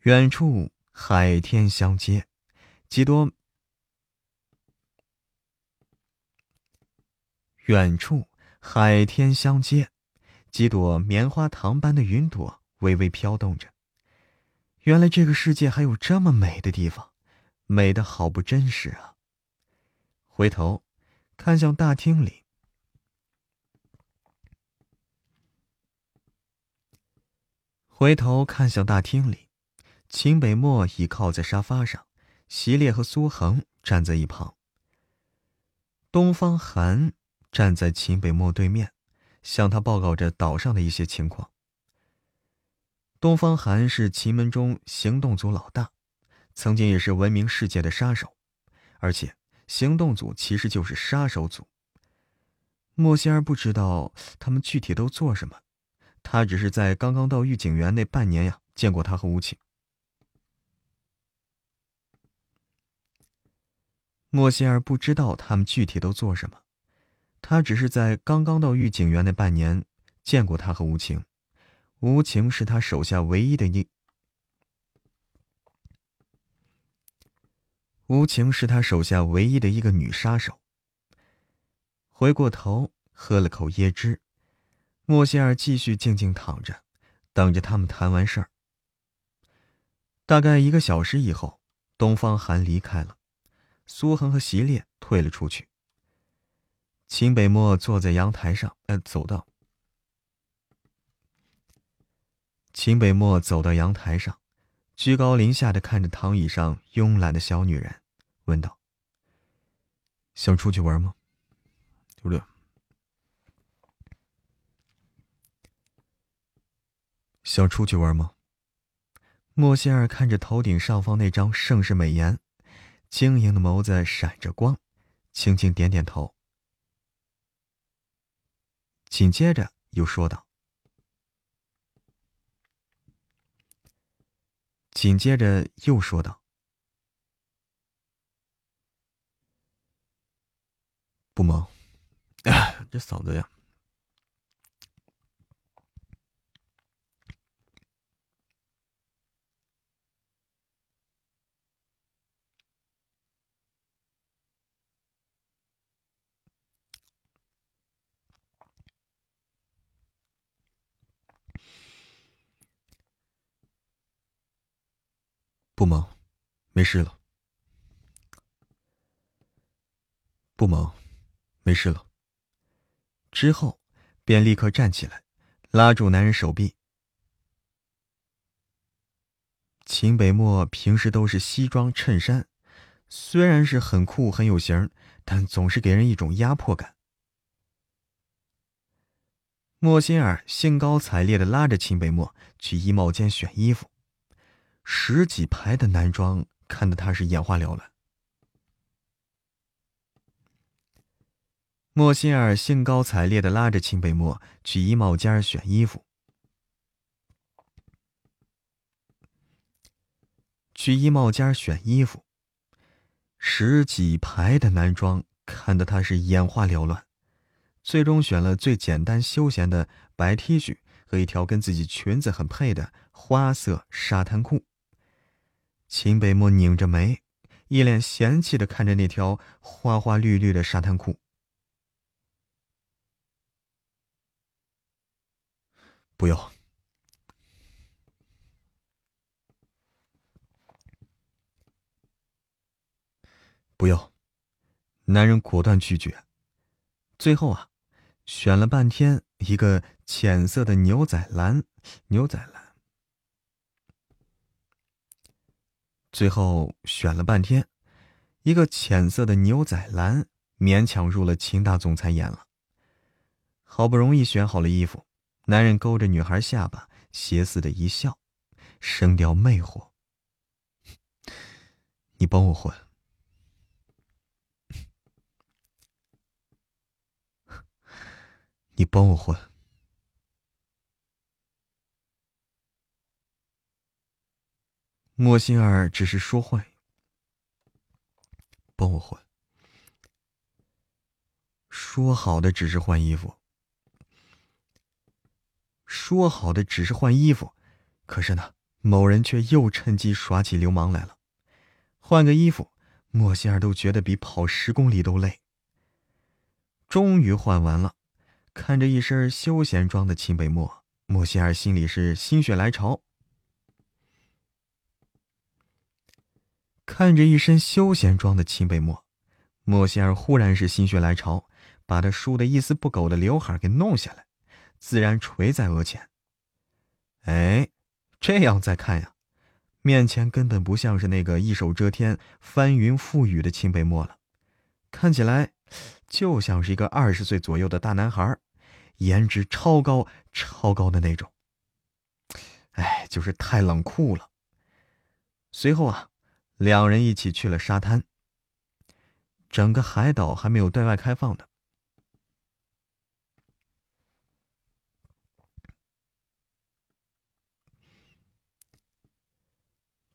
远处海天相接，几多远处海天相接，几朵棉花糖般的云朵微微飘动着。原来这个世界还有这么美的地方，美的好不真实啊！回头看向大厅里，回头看向大厅里，秦北漠倚靠在沙发上，席烈和苏恒站在一旁。东方寒站在秦北漠对面，向他报告着岛上的一些情况。东方寒是奇门中行动组老大，曾经也是闻名世界的杀手，而且行动组其实就是杀手组。莫仙儿不知道他们具体都做什么，他只是在刚刚到御景园那半年呀见过他和吴起。莫仙儿不知道他们具体都做什么，他只是在刚刚到御景园那半年见过他和无情，无情是他手下唯一的一，无情是他手下唯一的一个女杀手。回过头，喝了口椰汁，莫仙儿继续静静躺着，等着他们谈完事儿。大概一个小时以后，东方寒离开了。苏恒和席烈退了出去。秦北漠坐在阳台上，呃，走到。秦北漠走到阳台上，居高临下的看着躺椅上慵懒的小女人，问道：“想出去玩吗？”不对。想出去玩吗？莫仙儿看着头顶上方那张盛世美颜。晶莹的眸子闪着光，轻轻点点头，紧接着又说道：“紧接着又说道，不忙，<laughs> 这嗓子呀。”不忙，没事了。不忙，没事了。之后，便立刻站起来，拉住男人手臂。秦北漠平时都是西装衬衫，虽然是很酷很有型，但总是给人一种压迫感。莫心儿兴高采烈的拉着秦北漠去衣帽间选衣服。十几排的男装，看得他是眼花缭乱。莫心儿兴高采烈的拉着秦北漠去衣帽间选衣服，去衣帽间选衣服。十几排的男装，看得他是眼花缭乱，最终选了最简单休闲的白 T 恤和一条跟自己裙子很配的花色沙滩裤。秦北漠拧着眉，一脸嫌弃的看着那条花花绿绿的沙滩裤。不要，不要！男人果断拒绝。最后啊，选了半天，一个浅色的牛仔蓝，牛仔蓝。最后选了半天，一个浅色的牛仔蓝勉强入了秦大总裁眼了。好不容易选好了衣服，男人勾着女孩下巴，邪似的一笑，声调魅惑：“你帮我混，你帮我混。<laughs> ”莫心儿只是说换，帮我换。说好的只是换衣服，说好的只是换衣服，可是呢，某人却又趁机耍起流氓来了。换个衣服，莫心儿都觉得比跑十公里都累。终于换完了，看着一身休闲装的秦北漠，莫心儿心里是心血来潮。看着一身休闲装的秦北漠，莫仙儿忽然是心血来潮，把他梳的一丝不苟的刘海给弄下来，自然垂在额前。哎，这样再看呀，面前根本不像是那个一手遮天、翻云覆雨的秦北漠了，看起来就像是一个二十岁左右的大男孩，颜值超高、超高的那种。哎，就是太冷酷了。随后啊。两人一起去了沙滩。整个海岛还没有对外开放的，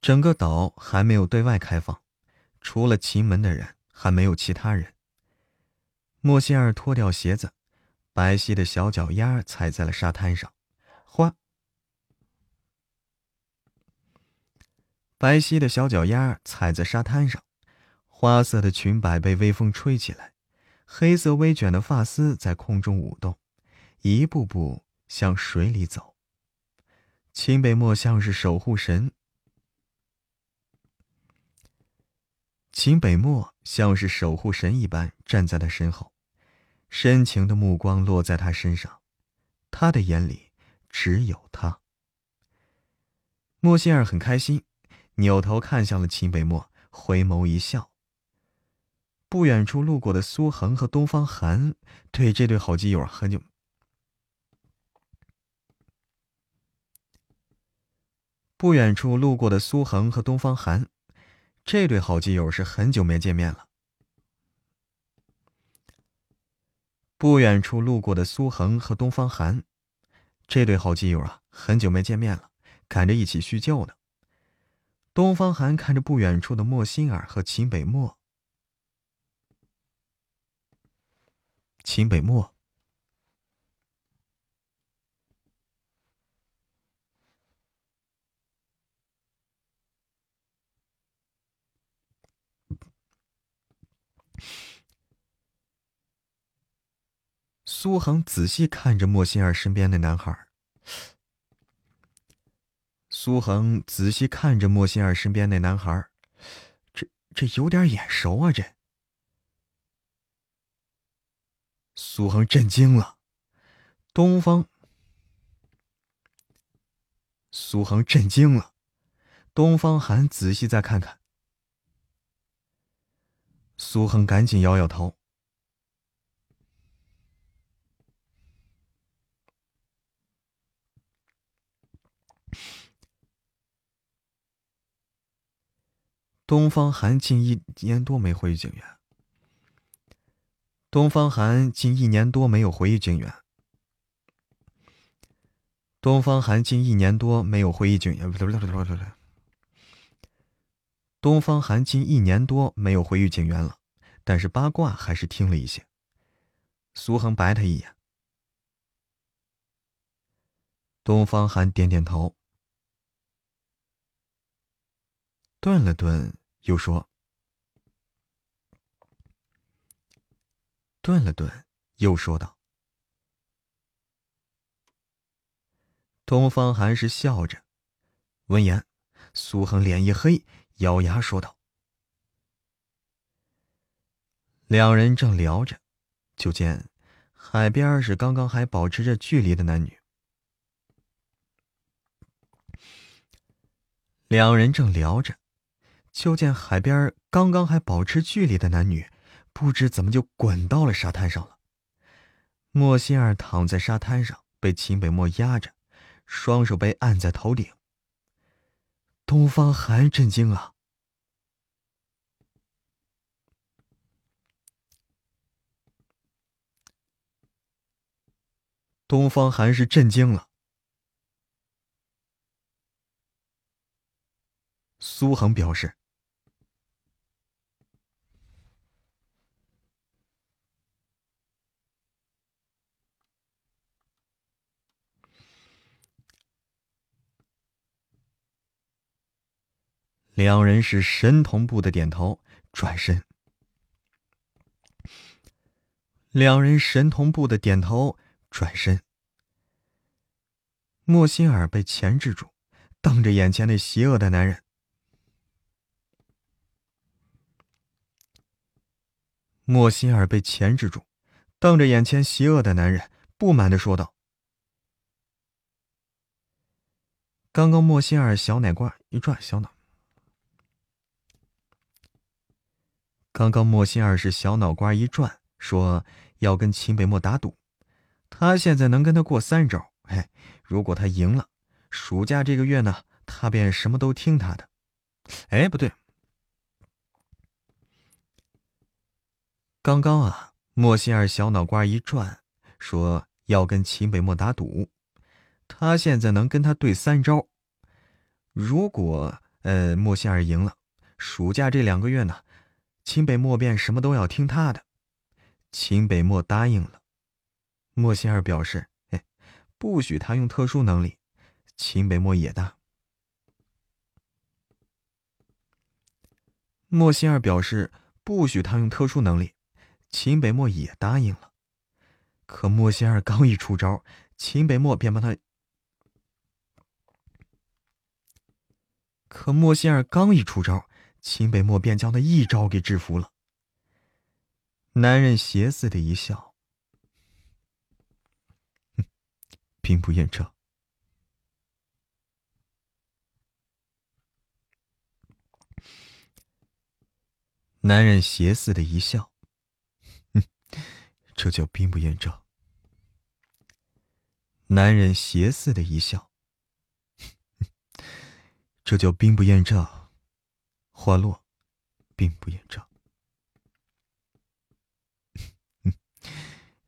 整个岛还没有对外开放，除了秦门的人，还没有其他人。莫歇尔脱掉鞋子，白皙的小脚丫踩在了沙滩上，花。白皙的小脚丫踩在沙滩上，花色的裙摆被微风吹起来，黑色微卷的发丝在空中舞动，一步步向水里走。秦北漠像是守护神，秦北漠像是守护神一般站在他身后，深情的目光落在他身上，他的眼里只有他。莫仙儿很开心，扭头看向了秦北漠，回眸一笑。不远处路过的苏恒和东方寒对这对好基友很久。不远处路过的苏恒和东方寒，这对好基友是很久没见面了。不远处路过的苏恒和东方寒，这对好基友啊，很久没见面了，赶着一起叙旧呢。东方寒看着不远处的莫心儿和秦北漠，秦北漠。苏恒仔细看着莫心儿身边的男孩。苏恒仔细看着莫心儿身边那男孩，这这有点眼熟啊！这。苏恒震惊了，东方。苏恒震惊了，东方寒仔细再看看。苏恒赶紧摇摇头。东方寒近一年多没回景园。东方寒近一年多没有回景园。东方寒近一年多没有回景园，不对不对不对不对。东方寒近一年多没有回景园了，但是八卦还是听了一些。苏恒白他一眼。东方寒点点头。顿了顿，又说：“顿了顿，又说道。”东方寒是笑着，闻言，苏恒脸一黑，咬牙说道：“两人正聊着，就见海边是刚刚还保持着距离的男女。两人正聊着。”就见海边刚刚还保持距离的男女，不知怎么就滚到了沙滩上了。莫心儿躺在沙滩上，被秦北漠压着，双手被按在头顶。东方寒震惊啊！东方寒是震惊了。苏恒表示。两人是神同步的点头，转身。两人神同步的点头，转身。莫心儿被钳制住，瞪着眼前那邪恶的男人。莫心儿被钳制住，瞪着眼前邪恶的男人，不满的说道：“刚刚莫心儿小奶罐一转，小脑。”刚刚莫心儿是小脑瓜一转，说要跟秦北漠打赌，他现在能跟他过三招。哎，如果他赢了，暑假这个月呢，他便什么都听他的。哎，不对，刚刚啊，莫心儿小脑瓜一转，说要跟秦北漠打赌，他现在能跟他对三招。如果呃莫心儿赢了，暑假这两个月呢？秦北漠便什么都要听他的。秦北漠答应了。莫仙儿表示：“哎，不许他用特殊能力。”秦北漠也答。莫仙儿表示：“不许他用特殊能力。”秦北漠也答应了。可莫仙儿刚一出招，秦北漠便帮他。可莫仙儿刚一出招，秦北漠便将他一招给制服了。男人邪似的一笑。兵不厌诈。男人邪似的一笑，这叫兵不厌诈。男人邪似的一笑，这叫兵不厌诈。话落，并不厌诈。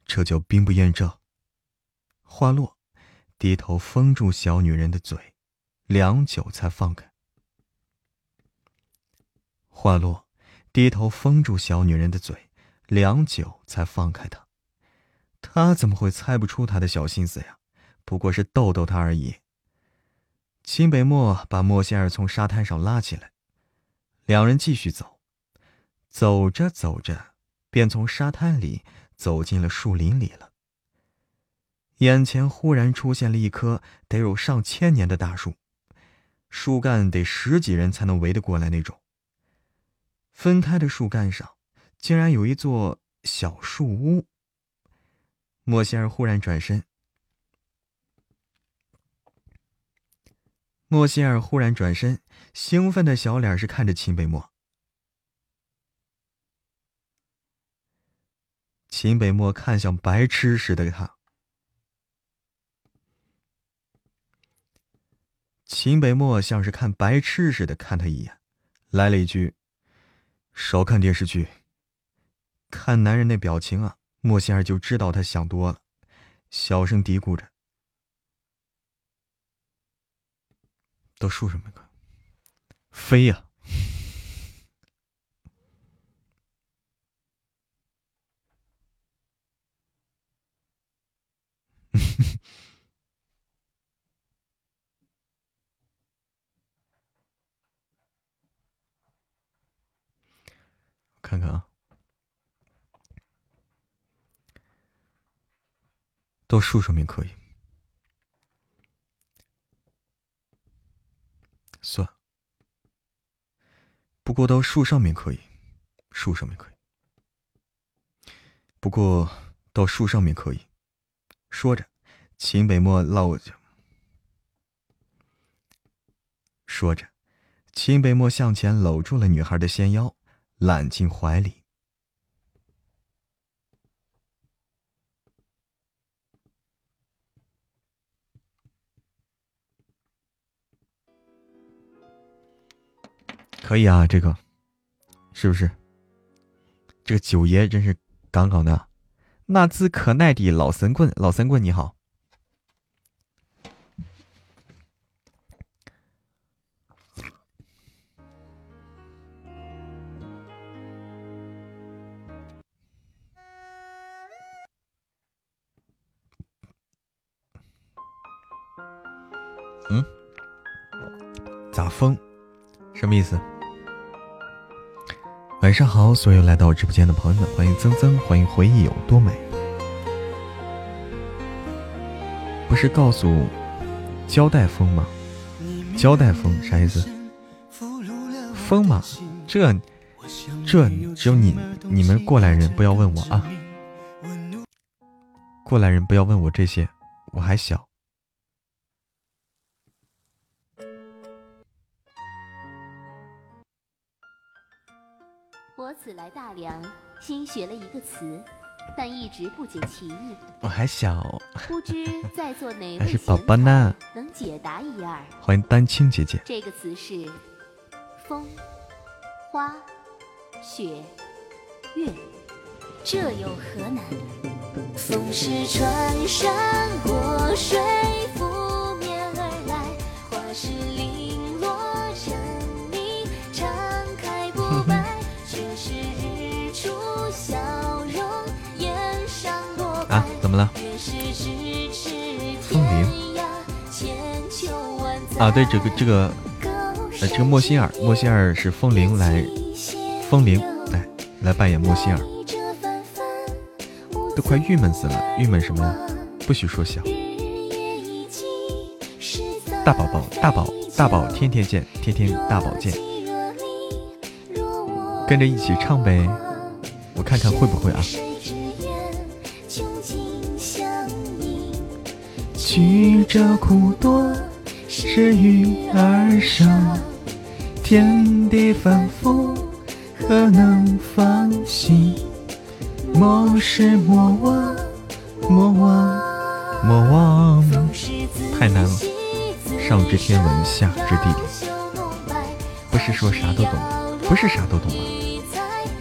这叫兵不厌诈。话落。低头封住小女人的嘴，良久才放开。话落，低头封住小女人的嘴，良久才放开她。他怎么会猜不出他的小心思呀？不过是逗逗他而已。秦北漠把莫仙儿从沙滩上拉起来，两人继续走。走着走着，便从沙滩里走进了树林里了。眼前忽然出现了一棵得有上千年的大树，树干得十几人才能围得过来那种。分开的树干上，竟然有一座小树屋。莫仙儿忽然转身，莫仙儿忽然转身，兴奋的小脸是看着秦北漠。秦北漠看向白痴似的他。秦北漠像是看白痴似的看他一眼，来了一句：“少看电视剧。”看男人那表情啊，莫仙儿就知道他想多了，小声嘀咕着：“到树上面看，飞呀！” <laughs> 看看啊，到树上面可以，算。不过到树上面可以，树上面可以。不过到树上面可以。说着，秦北漠落着。说着，秦北漠向前搂住了女孩的纤腰。揽进怀里，可以啊，这个是不是？这个九爷真是杠杠的，那兹可耐的老神棍，老神棍你好。嗯，咋疯？什么意思？晚上好，所有来到我直播间的朋友们，欢迎曾曾，欢迎回忆有多美。不是告诉胶带风吗？胶带风啥意思？风嘛，这这只有你你们过来人不要问我啊！过来人不要问我这些，我还小。此来大梁，新学了一个词，但一直不解其意。我还小，不知在座哪位 <laughs> 还是宝宝呢？能解答一二？欢迎丹青姐姐。这个词是风、花、雪、月，这有何难？风是穿山过水怎么了？风铃啊，对，这个这个呃，这个莫心儿，莫心儿是风铃来，风铃来来扮演莫心儿，都快郁闷死了，郁闷什么呀？不许说笑。大宝宝，大宝，大宝，天天见，天天大宝见，跟着一起唱呗，我看看会不会啊。曲折苦多是鱼儿伤，天地反复何能放心？莫失莫忘，莫忘，莫忘，太难了。上知天文，下知地理，不是说啥都懂，不是啥都懂啊，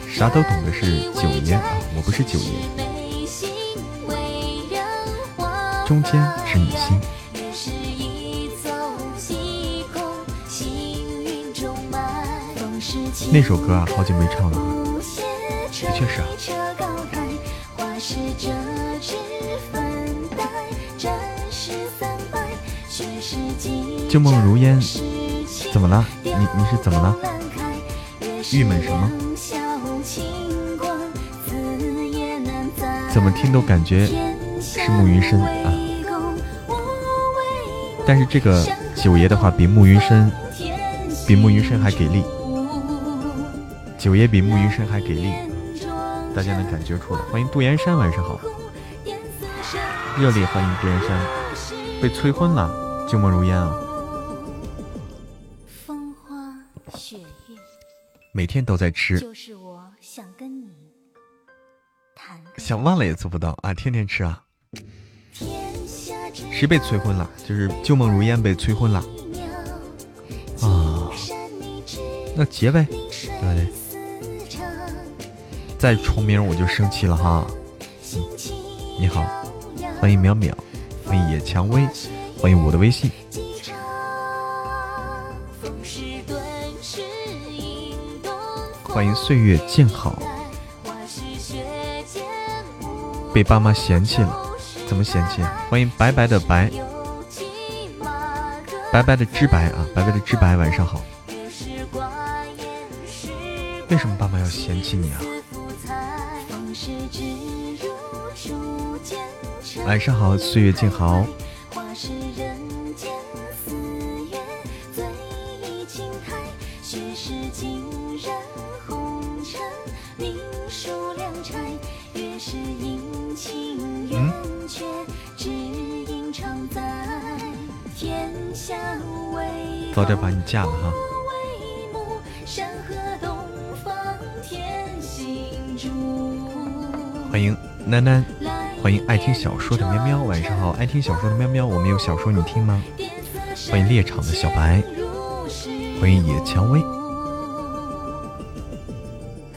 啥都懂的是九爷啊，我不是九爷。中间是你心。那首歌啊，好久没唱了，的确是啊。旧梦如烟，怎么了？你你是怎么了？郁闷什么？怎么听都感觉是慕云深啊！但是这个九爷的话比慕云深，比慕云深还给力。九爷比慕云深还给力，大家能感觉出来。欢迎杜岩山，晚上好！热烈欢迎杜岩山，被催婚了，旧梦如烟啊！风花雪月每天都在吃，就是我想跟你谈，想忘了也做不到啊！天天吃啊！谁被催婚了？就是旧梦如烟被催婚了啊！那结呗，对？再重名我就生气了哈！你好，欢迎淼淼，欢迎野蔷薇，欢迎我的微信。欢迎岁月静好。被爸妈嫌弃了，怎么嫌弃？欢迎白白的白，白白的知白啊，白白的知白，晚上好。为什么爸妈要嫌弃你啊？晚上好，岁月静好。早点把你嫁了哈！欢迎楠楠，欢迎爱听小说的喵喵，晚上好，爱听小说的喵喵，我们有小说你听吗？欢迎猎场的小白，欢迎野蔷薇，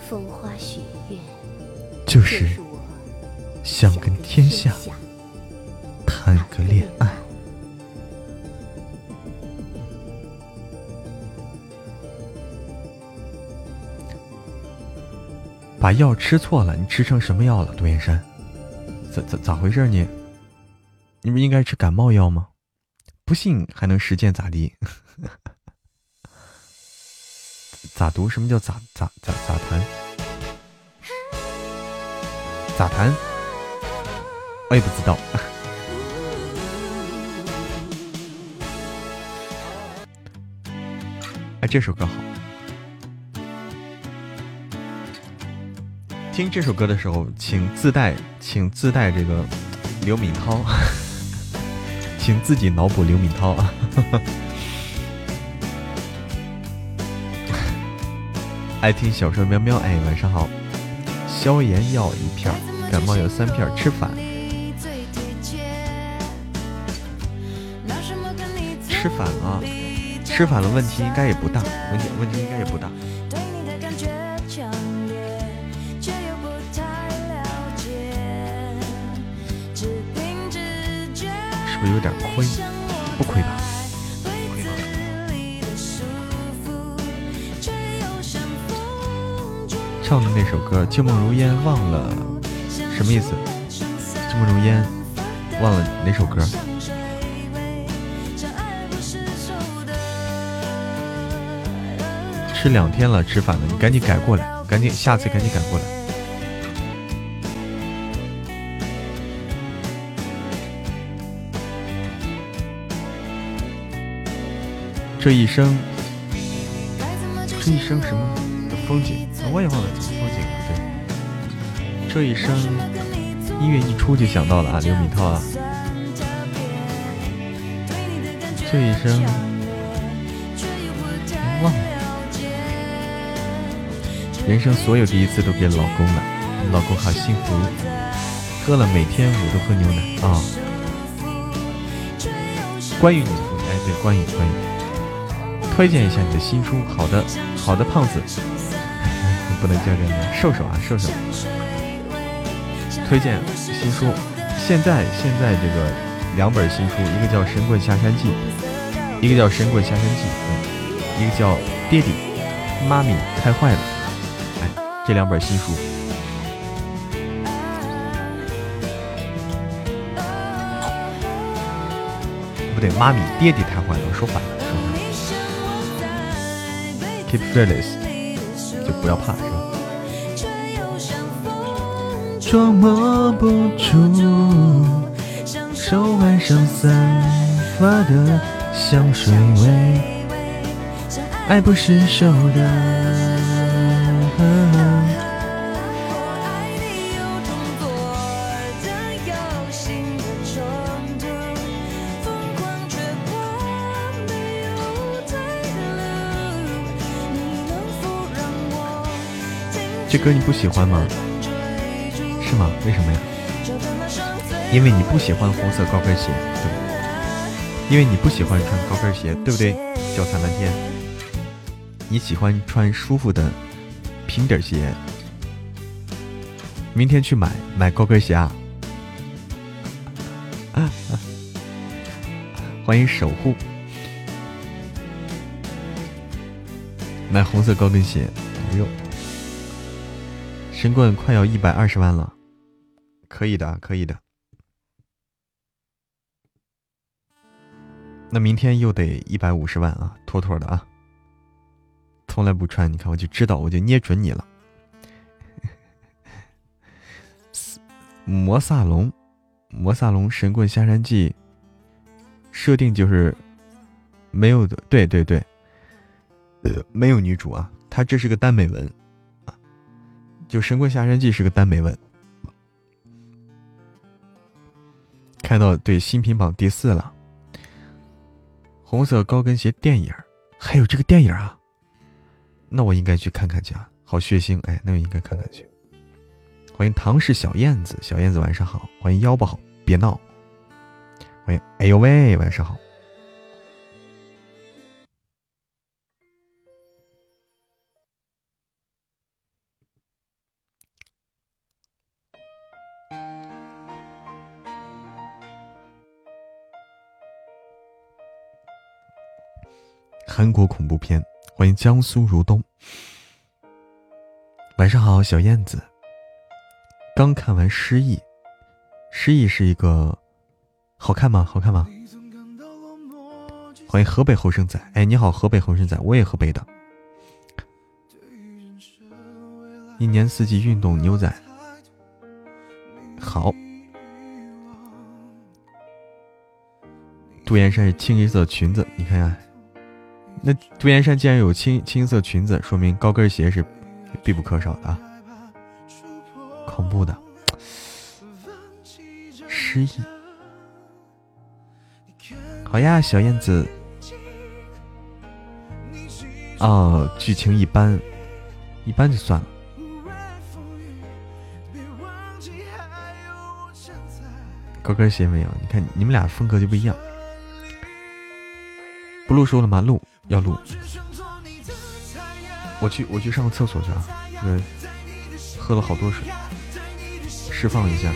风花雪月，就是想跟天下谈个恋爱。把药吃错了，你吃成什么药了？杜燕山，咋咋咋回事你？你不应该吃感冒药吗？不信还能实践咋地？<laughs> 咋读？什么叫咋咋咋咋弹？咋弹？我也不知道。<laughs> 哎，这首歌好。听这首歌的时候，请自带，请自带这个刘敏涛，<laughs> 请自己脑补刘敏涛啊！<laughs> 爱听小说喵喵，哎，晚上好。消炎药一片，感冒药三片，吃反。吃反了，吃反了，问题应该也不大，问题问题应该也不大。有点亏，不亏吧？唱的那首歌《旧梦如烟》，忘了什么意思？这么容烟，忘了哪首歌。吃两天了，吃饭了，你赶紧改过来，赶紧下次赶紧改过来。这一生，这一生什么的风景，我也忘了怎么风景了。对，这一生，音乐一出就想到了啊，刘敏涛啊。这一生，忘了。人生所有第一次都给老公了，老公好幸福。喝了每天我都喝牛奶啊。关于你的，哎，对，关于关于，推荐一下你的新书。好的，好的，胖子，<laughs> 不能叫这个瘦瘦啊，瘦瘦。推荐新书，现在现在这个两本新书，一个叫《神棍下山记》，一个叫《神棍下山记》，一个叫《爹地妈咪太坏了》。哎这两本新书，不对，妈咪爹爹太坏了，我，说反了。Keep fearless，就不要怕，是吧？捉摸不住手腕上散发的香水味，爱不释手的。歌你不喜欢吗？是吗？为什么呀？因为你不喜欢红色高跟鞋，对因为你不喜欢穿高跟鞋，对不对？脚踩蓝天，你喜欢穿舒服的平底鞋。明天去买买高跟鞋啊！<laughs> 欢迎守护，买红色高跟鞋，哎呦！神棍快要一百二十万了，可以的，可以的。那明天又得一百五十万啊，妥妥的啊！从来不穿，你看我就知道，我就捏准你了。魔萨龙，魔萨龙神棍下山记，设定就是没有的，对对对，没有女主啊，它这是个耽美文。就《神棍下山记》是个耽美文，看到对新品榜第四了。红色高跟鞋电影还有这个电影啊？那我应该去看看去啊！好血腥，哎，那我应该看看去。欢迎唐氏小燕子，小燕子晚上好。欢迎腰不好别闹。欢迎，哎呦喂，晚上好。韩国恐怖片，欢迎江苏如东。晚上好，小燕子。刚看完《失忆》，《失忆》是一个好看吗？好看吗？欢迎河北后生仔。哎，你好，河北后生仔，我也河北的。一年四季运动牛仔。好。杜岩山是清一色裙子，你看看。那杜岩山既然有青青色裙子，说明高跟鞋是必不可少的啊。恐怖的，失忆。好呀，小燕子。哦，剧情一般，一般就算了。高跟鞋没有，你看你们俩风格就不一样。不录书了吗？录。要录，我去，我去上个厕所去啊！因为，喝了好多水，释放一下。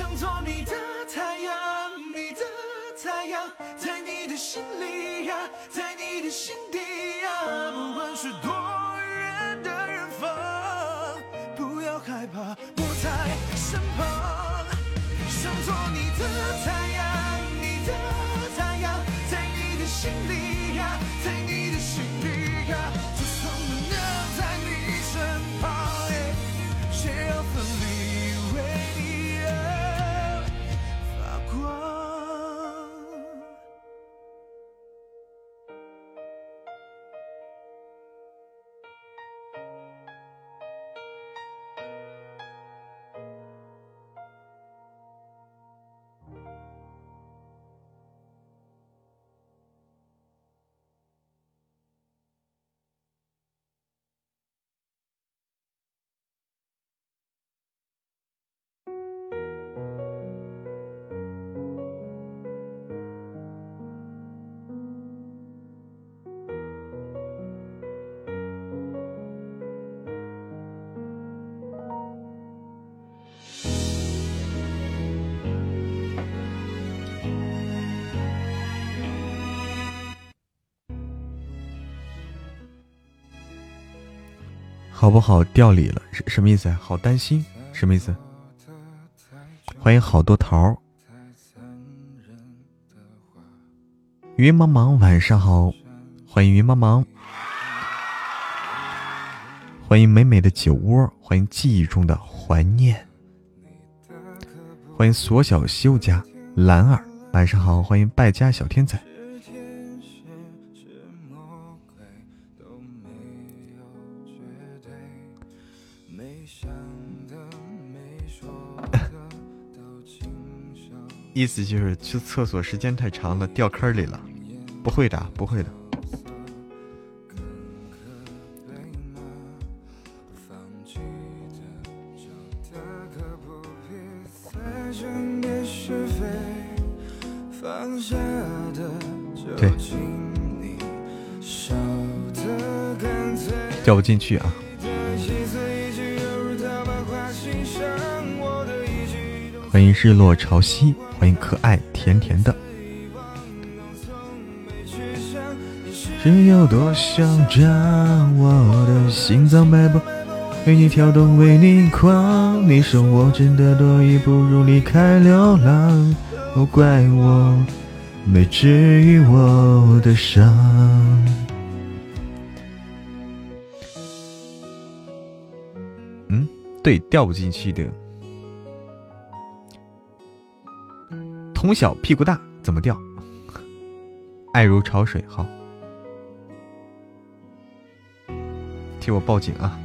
想做你的太阳你的太阳在你的心里呀在好不好？掉理了，什什么意思？好担心，什么意思？欢迎好多桃儿。云茫茫，晚上好，欢迎云茫茫，欢迎美美的酒窝，欢迎记忆中的怀念，欢迎锁小修家兰儿，晚上好，欢迎败家小天才。意思就是去厕所时间太长了，掉坑里了。不会的，不会的。对，掉不进去啊。欢迎日落潮汐。欢迎可爱甜甜的，是有多想将我的心脏脉搏为你跳动，为你狂。你说我真的多余，不如离开流浪。都怪我没治愈我的伤。嗯，对，掉不进去的。从小屁股大怎么掉？<laughs> 爱如潮水，好，替我报警啊！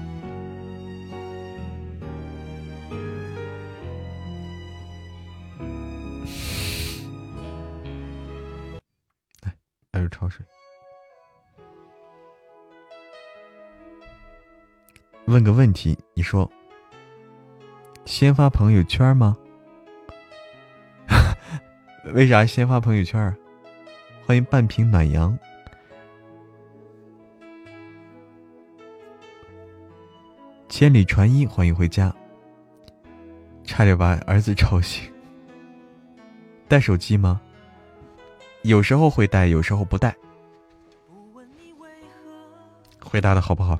来，<laughs> 爱如潮水，问个问题，你说，先发朋友圈吗？为啥先发朋友圈啊？欢迎半瓶暖阳，千里传音，欢迎回家。差点把儿子吵醒。带手机吗？有时候会带，有时候不带。回答的好不好？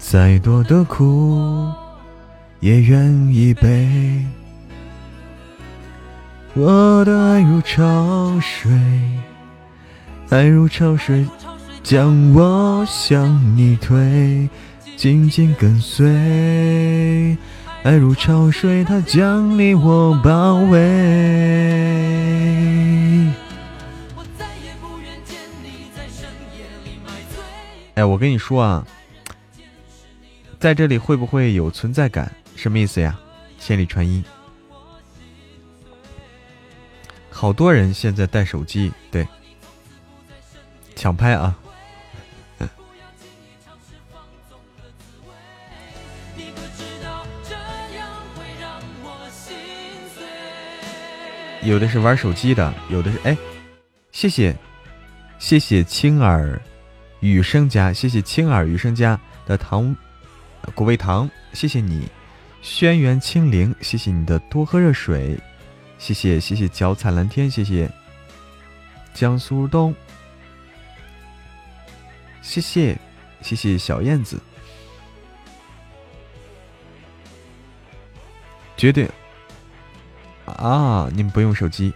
再多的苦，也愿意背。我的爱如潮水，爱如潮水，将我向你推，紧紧跟随。爱如潮水，它将你我包围。哎，我跟你说啊，在这里会不会有存在感？什么意思呀？千里传音。好多人现在带手机，对，抢拍啊！<laughs> 有的是玩手机的，有的是哎，谢谢谢谢青耳雨生家，谢谢青耳雨生家的糖古味糖，谢谢你轩辕清灵，谢谢你的多喝热水。谢谢谢谢脚踩蓝天，谢谢江苏东，谢谢谢谢小燕子，绝对啊！你们不用手机，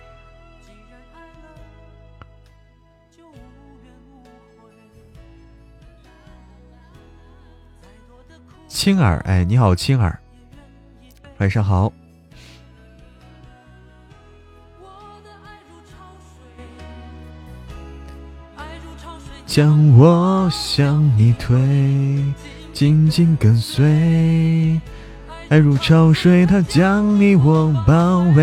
青儿，哎，你好，青儿，晚上好。将我向你推，紧紧跟随。爱如潮水，它将你我包围。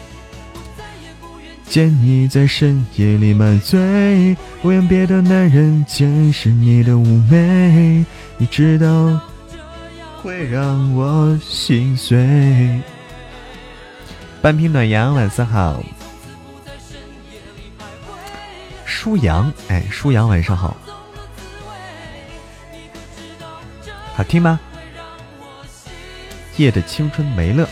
见你在深夜里买醉，不愿别的男人见识你的妩媚。你知道，会让我心碎。半瓶暖阳，晚上好。舒阳，哎，舒阳，晚上好，好听吗？夜的青春没了。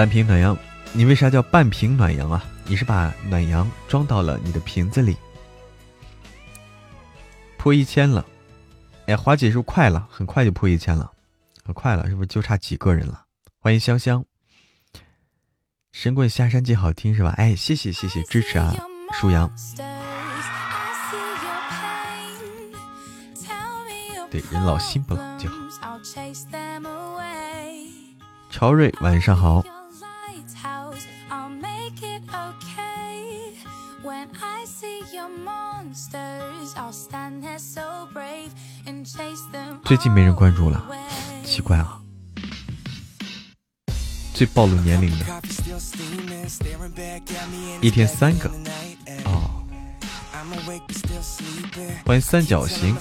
半瓶暖阳，你为啥叫半瓶暖阳啊？你是把暖阳装到了你的瓶子里，破一千了，哎，华姐是不是快了？很快就破一千了，很快了，是不是就差几个人了？欢迎香香，神棍下山记好听是吧？哎，谢谢谢谢支持啊，舒阳，对，人老心不老就好。超瑞晚上好。最近没人关注了，奇怪啊！最暴露年龄的，一天三个哦。欢迎三角形。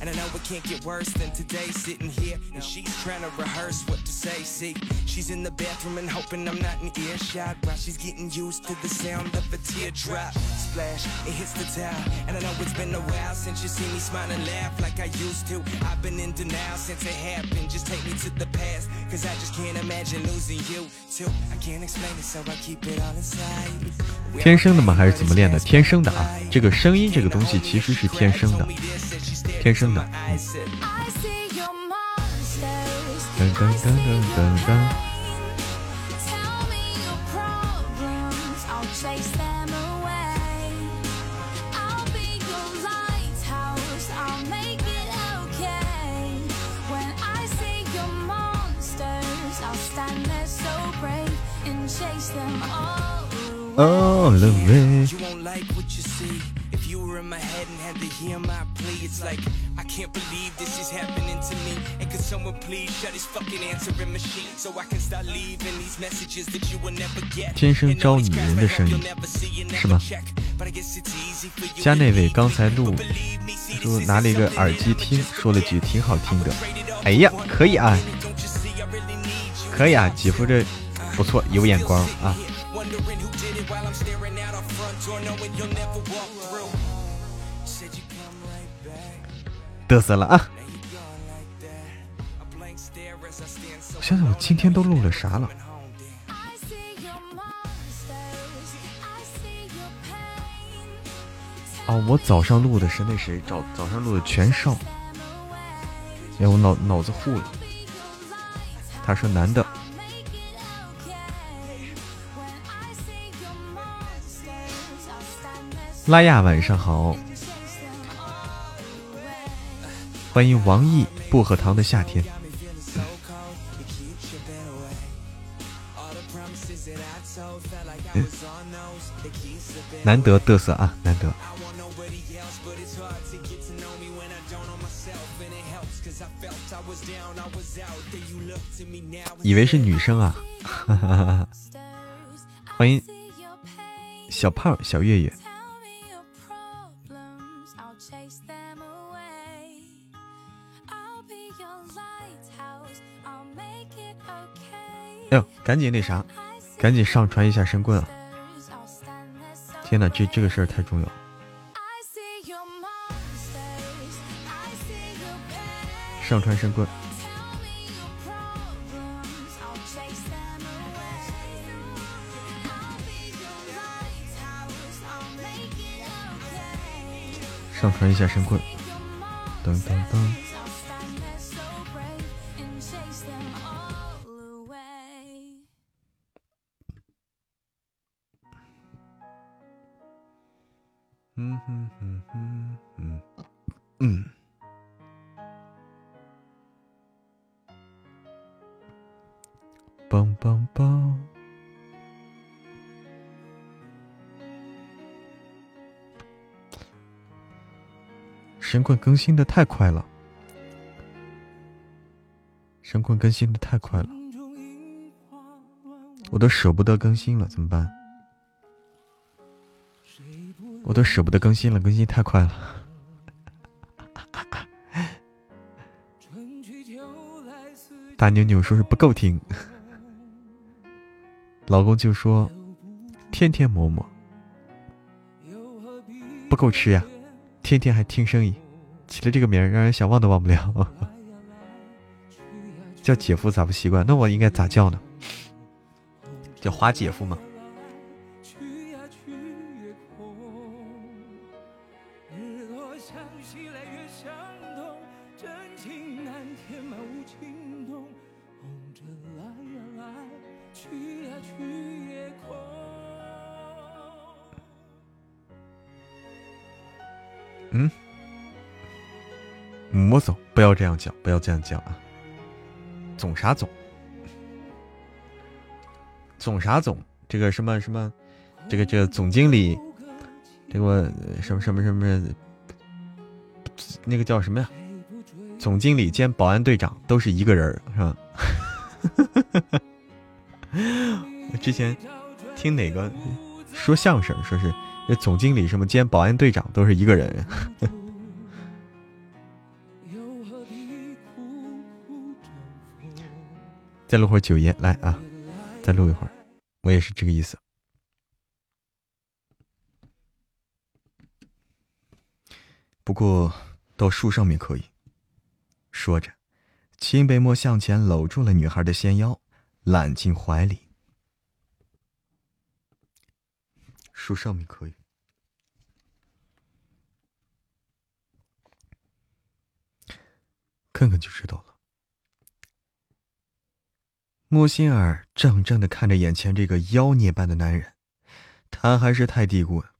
And I know it can't get worse than today. Sitting here and she's trying to rehearse what to say. See, she's in the bathroom and hoping I'm not in earshot while she's getting used to the sound of a teardrop. Splash, it hits the towel. And I know it's been a while since you see me smile and laugh like I used to. I've been in denial since it happened. Just take me to the past, cause I just can't imagine losing you too. I can't explain it, so I keep it all inside. 天生的吗？还是怎么练的？天生的啊！这个声音这个东西其实是天生的。天生的。噔噔噔噔噔噔。Oh, the way. You were in my head and had to hear my plea, it's like I can't believe this is happening to me. And could someone please shut his fucking answering machine so I can start leaving these messages that you will never get. 天生招女人的声音，是吗？加那位刚才录说拿了一个耳机听，说了句挺好听的。哎呀，可以啊，可以啊，姐夫这不错，有眼光啊。嘚瑟了啊！我想想，我今天都录了啥了？哦，我早上录的是那谁，早早上录的全少。哎，我脑脑子糊了。他说男的。拉亚，晚上好，欢迎王毅薄荷糖的夏天。难得嘚瑟啊，难得。以为是女生啊，<laughs> 欢迎小胖小月月。赶紧那啥，赶紧上传一下神棍啊！天哪，这这个事儿太重要。上传神棍，上传一下神棍，噔噔噔。棍更新的太快了，神棍更新的太快了，我都舍不得更新了，怎么办？我都舍不得更新了，更新太快了。<laughs> 大妞妞说是不够听，<laughs> 老公就说天天磨磨，不够吃呀，天天还听声音，起了这个名儿让人想忘都忘不了。<laughs> 叫姐夫咋不习惯？那我应该咋叫呢？叫花姐夫吗？不要这样讲，不要这样讲啊！总啥总？总啥总？这个什么什么？这个这个总经理，这个什么什么什么？那个叫什么呀？总经理兼保安队长都是一个人是吧？我 <laughs> 之前听哪个说相声，说是。总经理什么兼保安队长都是一个人，再录会儿九爷来啊，再录一会儿，我也是这个意思。不过到树上面可以。说着，秦北漠向前搂住了女孩的纤腰，揽进怀里。树上面可以，看看就知道了。莫心儿怔怔的看着眼前这个妖孽般的男人，他还是太低估了。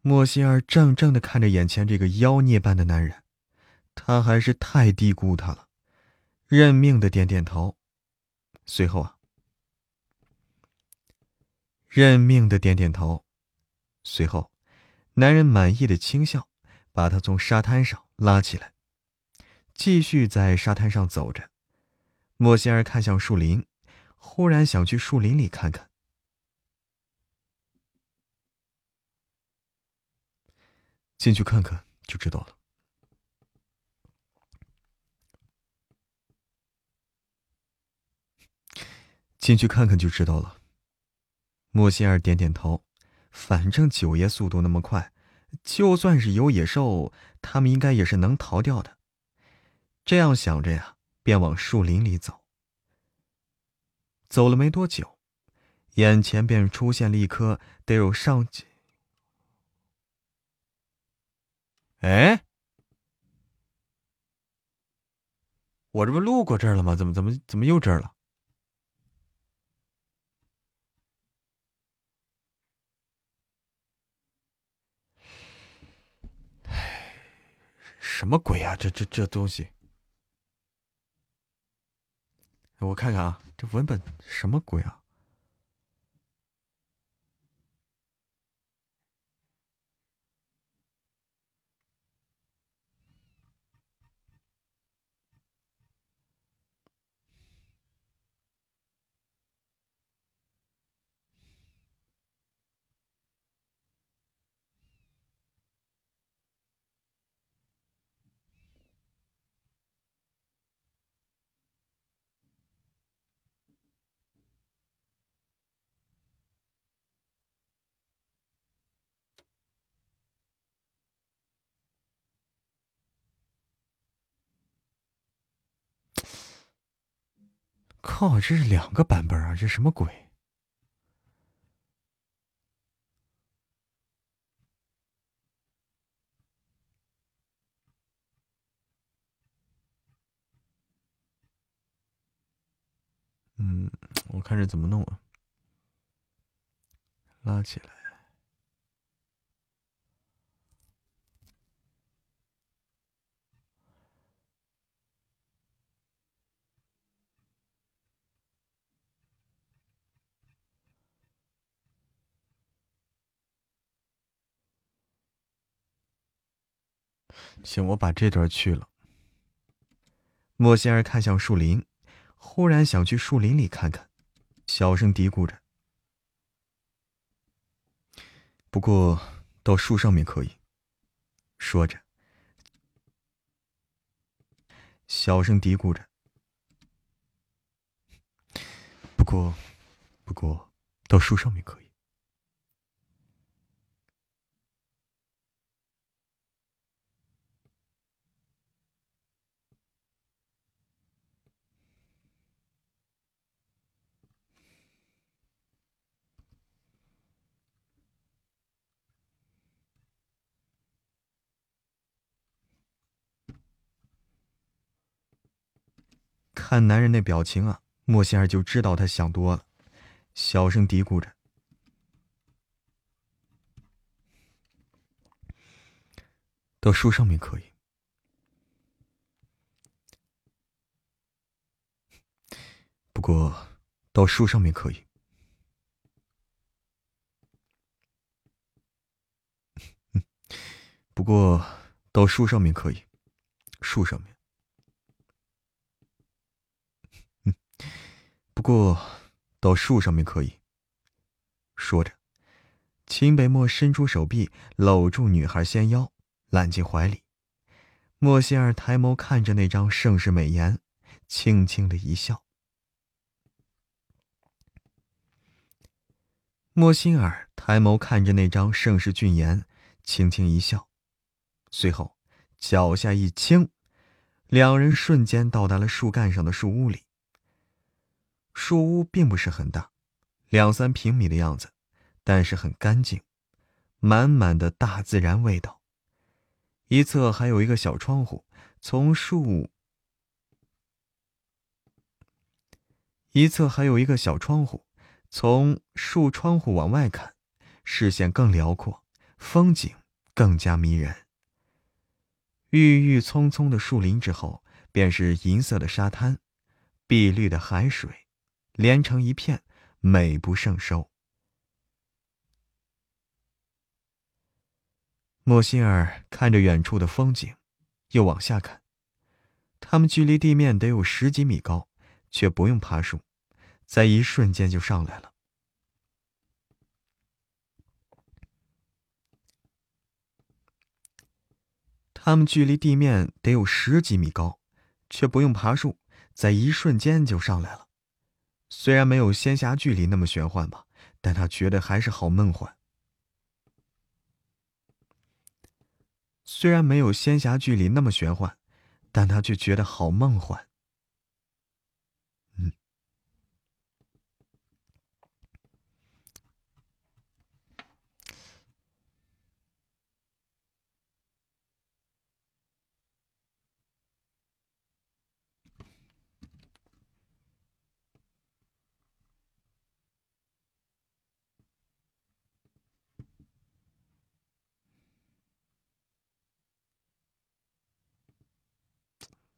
莫心儿怔怔的看着眼前这个妖孽般的男人，他还是太低估他了。认命的点点头，随后啊，认命的点点头，随后，男人满意的轻笑，把他从沙滩上拉起来，继续在沙滩上走着。莫心儿看向树林，忽然想去树林里看看。进去看看就知道了。进去看看就知道了。莫心儿点点头，反正九爷速度那么快，就算是有野兽，他们应该也是能逃掉的。这样想着呀，便往树林里走。走了没多久，眼前便出现了一棵得有上几……哎，我这不路过这儿了吗？怎么怎么怎么又这儿了？什么鬼啊！这这这东西，我看看啊，这文本什么鬼啊？靠！这是两个版本啊，这什么鬼？嗯，我看着怎么弄啊？拉起来。行，我把这段去了。莫仙儿看向树林，忽然想去树林里看看，小声嘀咕着。不过到树上面可以。说着，小声嘀咕着。不过，不过到树上面可以。看男人那表情啊，莫仙儿就知道他想多了，小声嘀咕着：“到树上面可以，不过到树上面可以，<laughs> 不过到树上面可以，树上面。”不过，到树上面可以。说着，秦北漠伸出手臂搂住女孩纤腰，揽进怀里。莫心儿抬眸看着那张盛世美颜，轻轻的一笑。莫心儿抬眸看着那张盛世俊颜，轻轻一笑，随后脚下一轻，两人瞬间到达了树干上的树屋里。树屋并不是很大，两三平米的样子，但是很干净，满满的大自然味道。一侧还有一个小窗户，从树一侧还有一个小窗户，从树窗户往外看，视线更辽阔，风景更加迷人。郁郁葱葱的树林之后，便是银色的沙滩，碧绿的海水，连成一片，美不胜收。莫心儿看着远处的风景，又往下看。他们距离地面得有十几米高，却不用爬树，在一瞬间就上来了。他们距离地面得有十几米高，却不用爬树，在一瞬间就上来了。虽然没有仙侠剧里那么玄幻吧，但他觉得还是好梦幻。虽然没有仙侠剧里那么玄幻，但他却觉得好梦幻。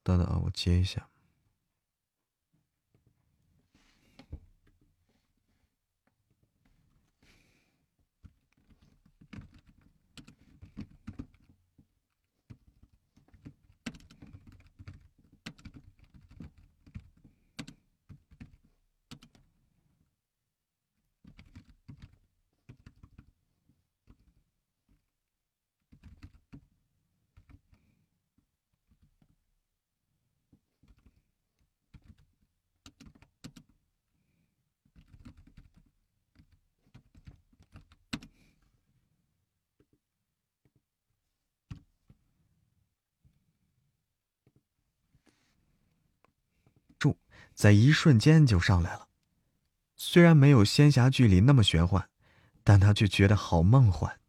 等等啊，我接一下。在一瞬间就上来了，虽然没有仙侠剧里那么玄幻，但他却觉得好梦幻。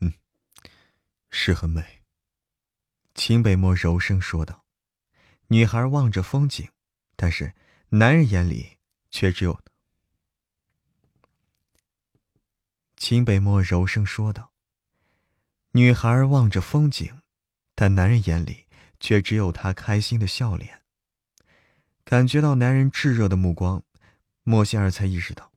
嗯，是很美。秦北漠柔声说道。女孩望着风景，但是男人眼里却只有……秦北漠柔声说道。女孩望着风景，但男人眼里却只有她开心的笑脸。感觉到男人炙热的目光，莫仙儿才意识到。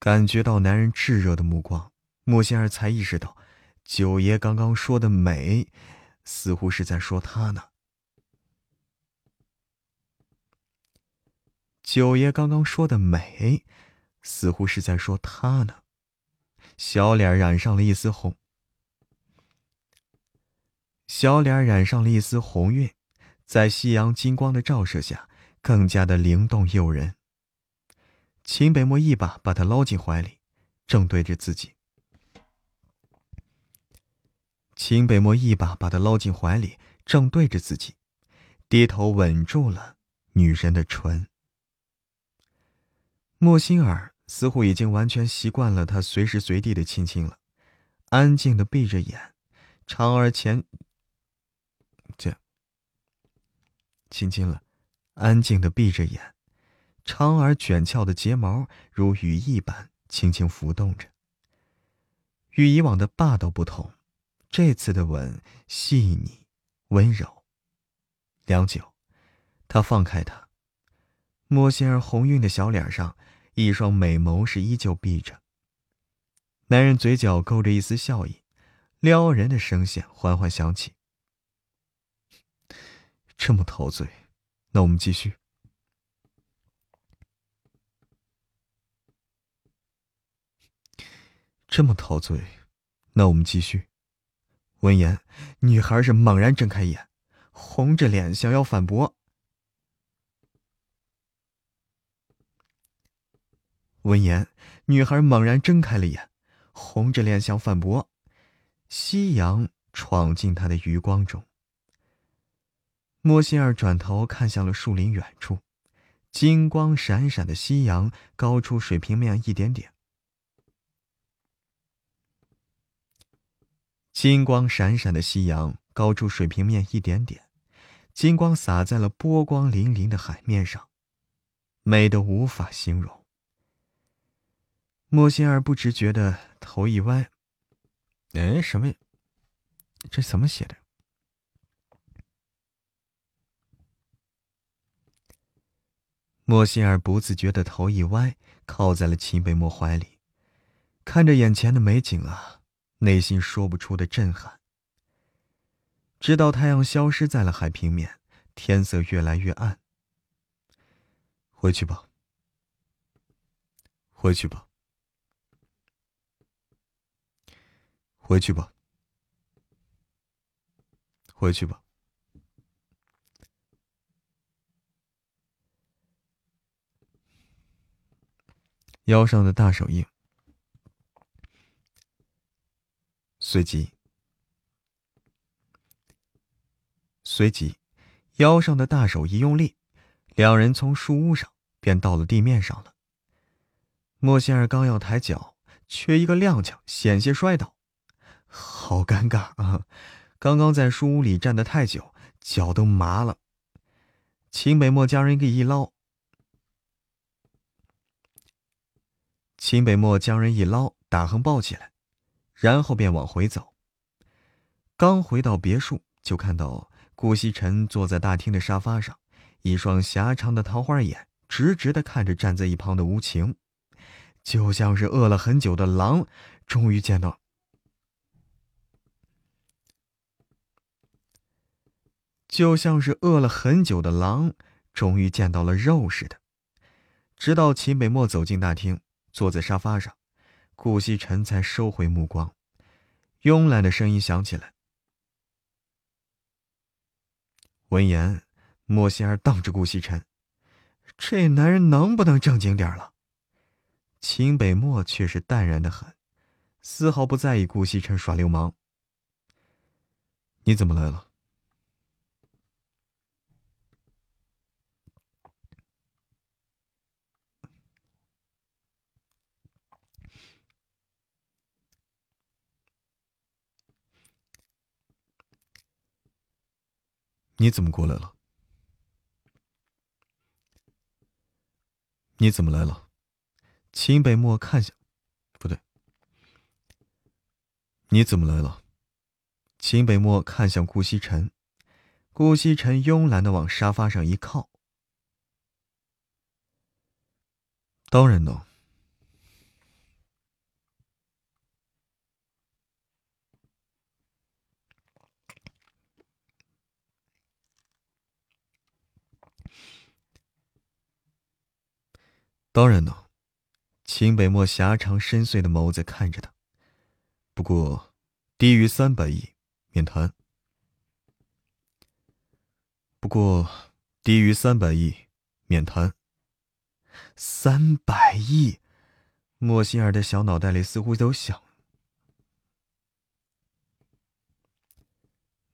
感觉到男人炙热的目光，莫仙儿才意识到，九爷刚刚说的美，似乎是在说他呢。九爷刚刚说的美，似乎是在说他呢。小脸染上了一丝红，小脸染上了一丝红晕，在夕阳金光的照射下，更加的灵动诱人。秦北漠一把把他捞进怀里，正对着自己。秦北漠一把把他捞进怀里，正对着自己，低头吻住了女人的唇。莫心儿。似乎已经完全习惯了他随时随地的亲亲了，安静的闭着眼，长而前，这亲亲了，安静的闭着眼，长而卷翘的睫毛如羽翼般轻轻浮动着。与以往的霸道不同，这次的吻细腻温柔。良久，他放开他，莫仙儿红晕的小脸上。一双美眸是依旧闭着。男人嘴角勾着一丝笑意，撩人的声线缓缓响起。这么陶醉，那我们继续。这么陶醉，那我们继续。闻言，女孩是猛然睁开眼，红着脸想要反驳。闻言，女孩猛然睁开了眼，红着脸想反驳。夕阳闯进她的余光中。莫心儿转头看向了树林远处，金光闪闪的夕阳高出水平面一点点。金光闪闪的夕阳高出水平面一点点，金光洒在了波光粼粼的海面上，美得无法形容。莫心儿不知觉的头一歪，哎，什么？这怎么写的？莫心儿不自觉的头一歪，靠在了秦北漠怀里，看着眼前的美景啊。内心说不出的震撼。直到太阳消失在了海平面，天色越来越暗。回去吧，回去吧，回去吧，回去吧。腰上的大手印。随即，随即，腰上的大手一用力，两人从树屋上便到了地面上了。莫仙儿刚要抬脚，却一个踉跄，险些摔倒，好尴尬 <laughs> 啊！刚刚在书屋里站得太久，脚都麻了。秦北漠将人给一捞，秦北漠将人一捞，打横抱起来。然后便往回走。刚回到别墅，就看到顾西辰坐在大厅的沙发上，一双狭长的桃花眼直直的看着站在一旁的无情，就像是饿了很久的狼，终于见到，就像是饿了很久的狼，终于见到了肉似的。直到秦北漠走进大厅，坐在沙发上。顾惜辰才收回目光，慵懒的声音响起来。闻言，莫仙儿瞪着顾惜辰：“这男人能不能正经点了？”秦北漠却是淡然的很，丝毫不在意顾惜辰耍流氓。你怎么来了？你怎么过来了？你怎么来了？秦北漠看向，不对。你怎么来了？秦北漠看向顾惜辰，顾惜辰慵懒的往沙发上一靠。当然能。当然能，秦北漠狭长深邃的眸子看着他。不过，低于三百亿，免谈。不过，低于三百亿，免谈。三百亿，莫心儿的小脑袋里似乎都想，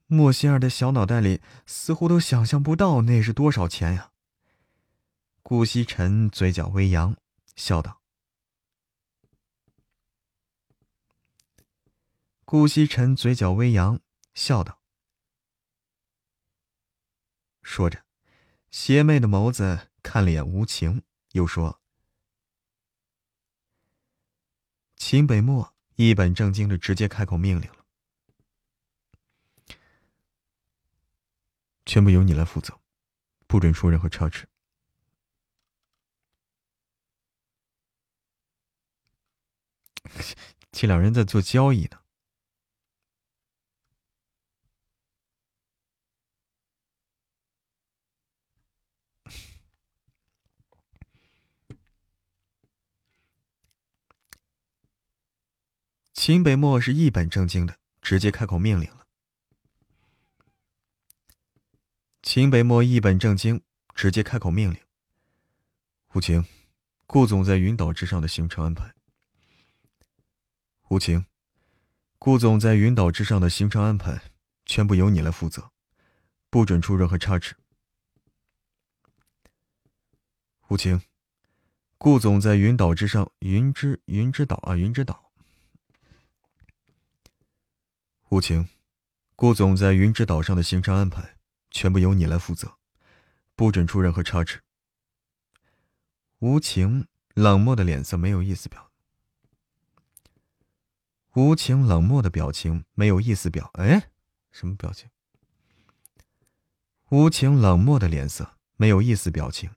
莫心儿的小脑袋里似乎都想象不到那是多少钱呀。顾惜辰嘴角微扬，笑道：“顾惜辰嘴角微扬，笑道。”说着，邪魅的眸子看了眼无情，又说：“秦北漠一本正经的直接开口命令了，全部由你来负责，不准出任何差池。” <laughs> 这两人在做交易呢。秦北漠是一本正经的，直接开口命令了。秦北漠一本正经，直接开口命令：“胡晴，顾总在云岛之上的行程安排。”无情，顾总在云岛之上的行程安排，全部由你来负责，不准出任何差池。无情，顾总在云岛之上，云之云之岛啊，云之岛。无情，顾总在云之岛上的行程安排，全部由你来负责，不准出任何差池。无情冷漠的脸色没有一丝表。无情冷漠的表情没有一丝表，哎，什么表情？无情冷漠的脸色没有一丝表情，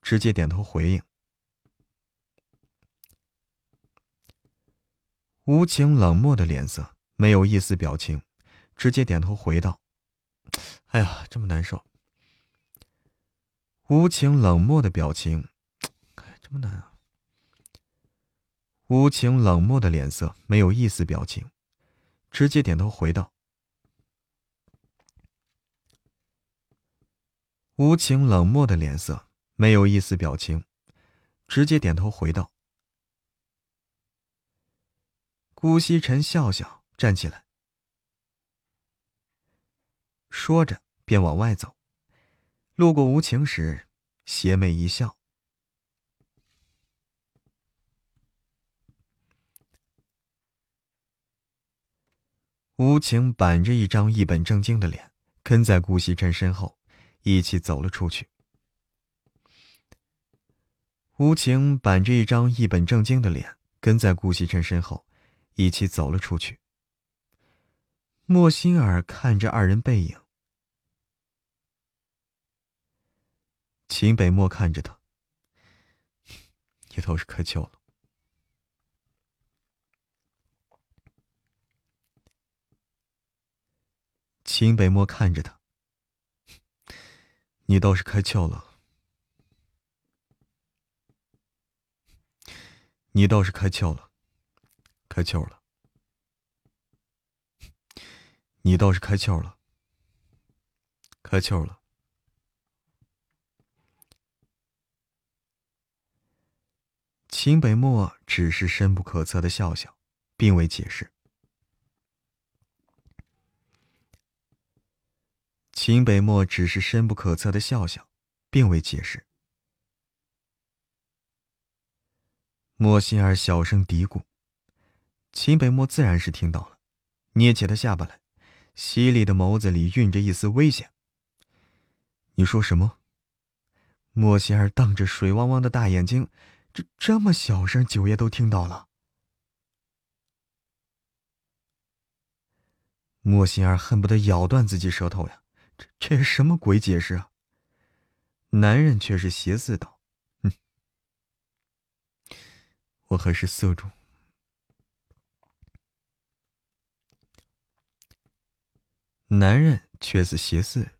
直接点头回应。无情冷漠的脸色。没有一丝表情，直接点头回道：“哎呀，这么难受。”无情冷漠的表情，哎，这么难啊！无情冷漠的脸色没有一丝表情，直接点头回道：“无情冷漠的脸色没有一丝表情，直接点头回道。”顾西辰笑笑。站起来，说着便往外走。路过无情时，邪魅一笑。无情板着一张一本正经的脸，跟在顾惜辰身后，一起走了出去。无情板着一张一本正经的脸，跟在顾惜辰身后，一起走了出去。莫心儿看着二人背影，秦北漠看着他，<laughs> 也都是开窍了。秦北漠看着他，你倒是开窍了，你倒是开窍了，开窍了。你倒是开窍了，开窍了。秦北漠只是深不可测的笑笑，并未解释。秦北漠只是深不可测的笑笑，并未解释。莫心儿小声嘀咕，秦北漠自然是听到了，捏起他下巴来。犀利的眸子里蕴着一丝危险。你说什么？莫心儿瞪着水汪汪的大眼睛，这这么小声，九爷都听到了。莫心儿恨不得咬断自己舌头呀！这是什么鬼解释啊？男人却是邪似道：“哼，我还是色中。”男人却是邪似，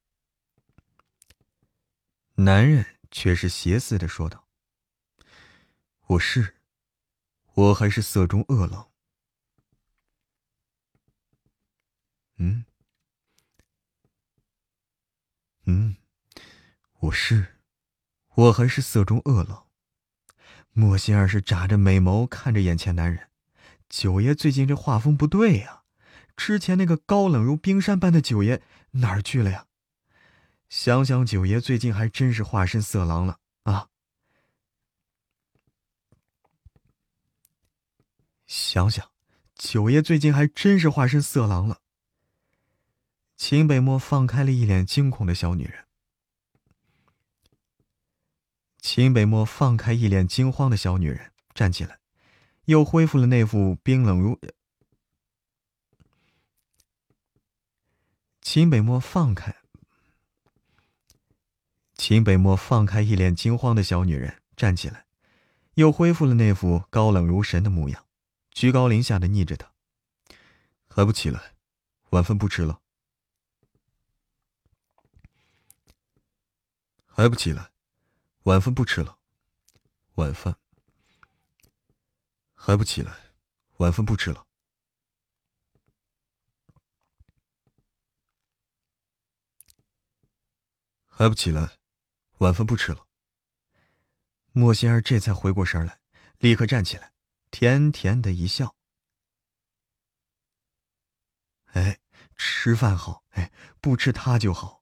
男人却是邪似的说道：“我是，我还是色中恶狼。”嗯，嗯，我是，我还是色中恶狼。莫心儿是眨着美眸看着眼前男人，九爷最近这画风不对呀。之前那个高冷如冰山般的九爷哪儿去了呀？想想九爷最近还真是化身色狼了啊！想想，九爷最近还真是化身色狼了。秦北漠放开了一脸惊恐的小女人。秦北漠放开一脸惊慌的小女人，站起来，又恢复了那副冰冷如。秦北漠放开，秦北漠放开一脸惊慌的小女人，站起来，又恢复了那副高冷如神的模样，居高临下的睨着他：“还不起来？晚饭不吃了？还不起来？晚饭不吃了？晚饭还不起来？晚饭不吃了？”还不起来，晚饭不吃了。莫仙儿这才回过神来，立刻站起来，甜甜的一笑：“哎，吃饭好，哎，不吃他就好。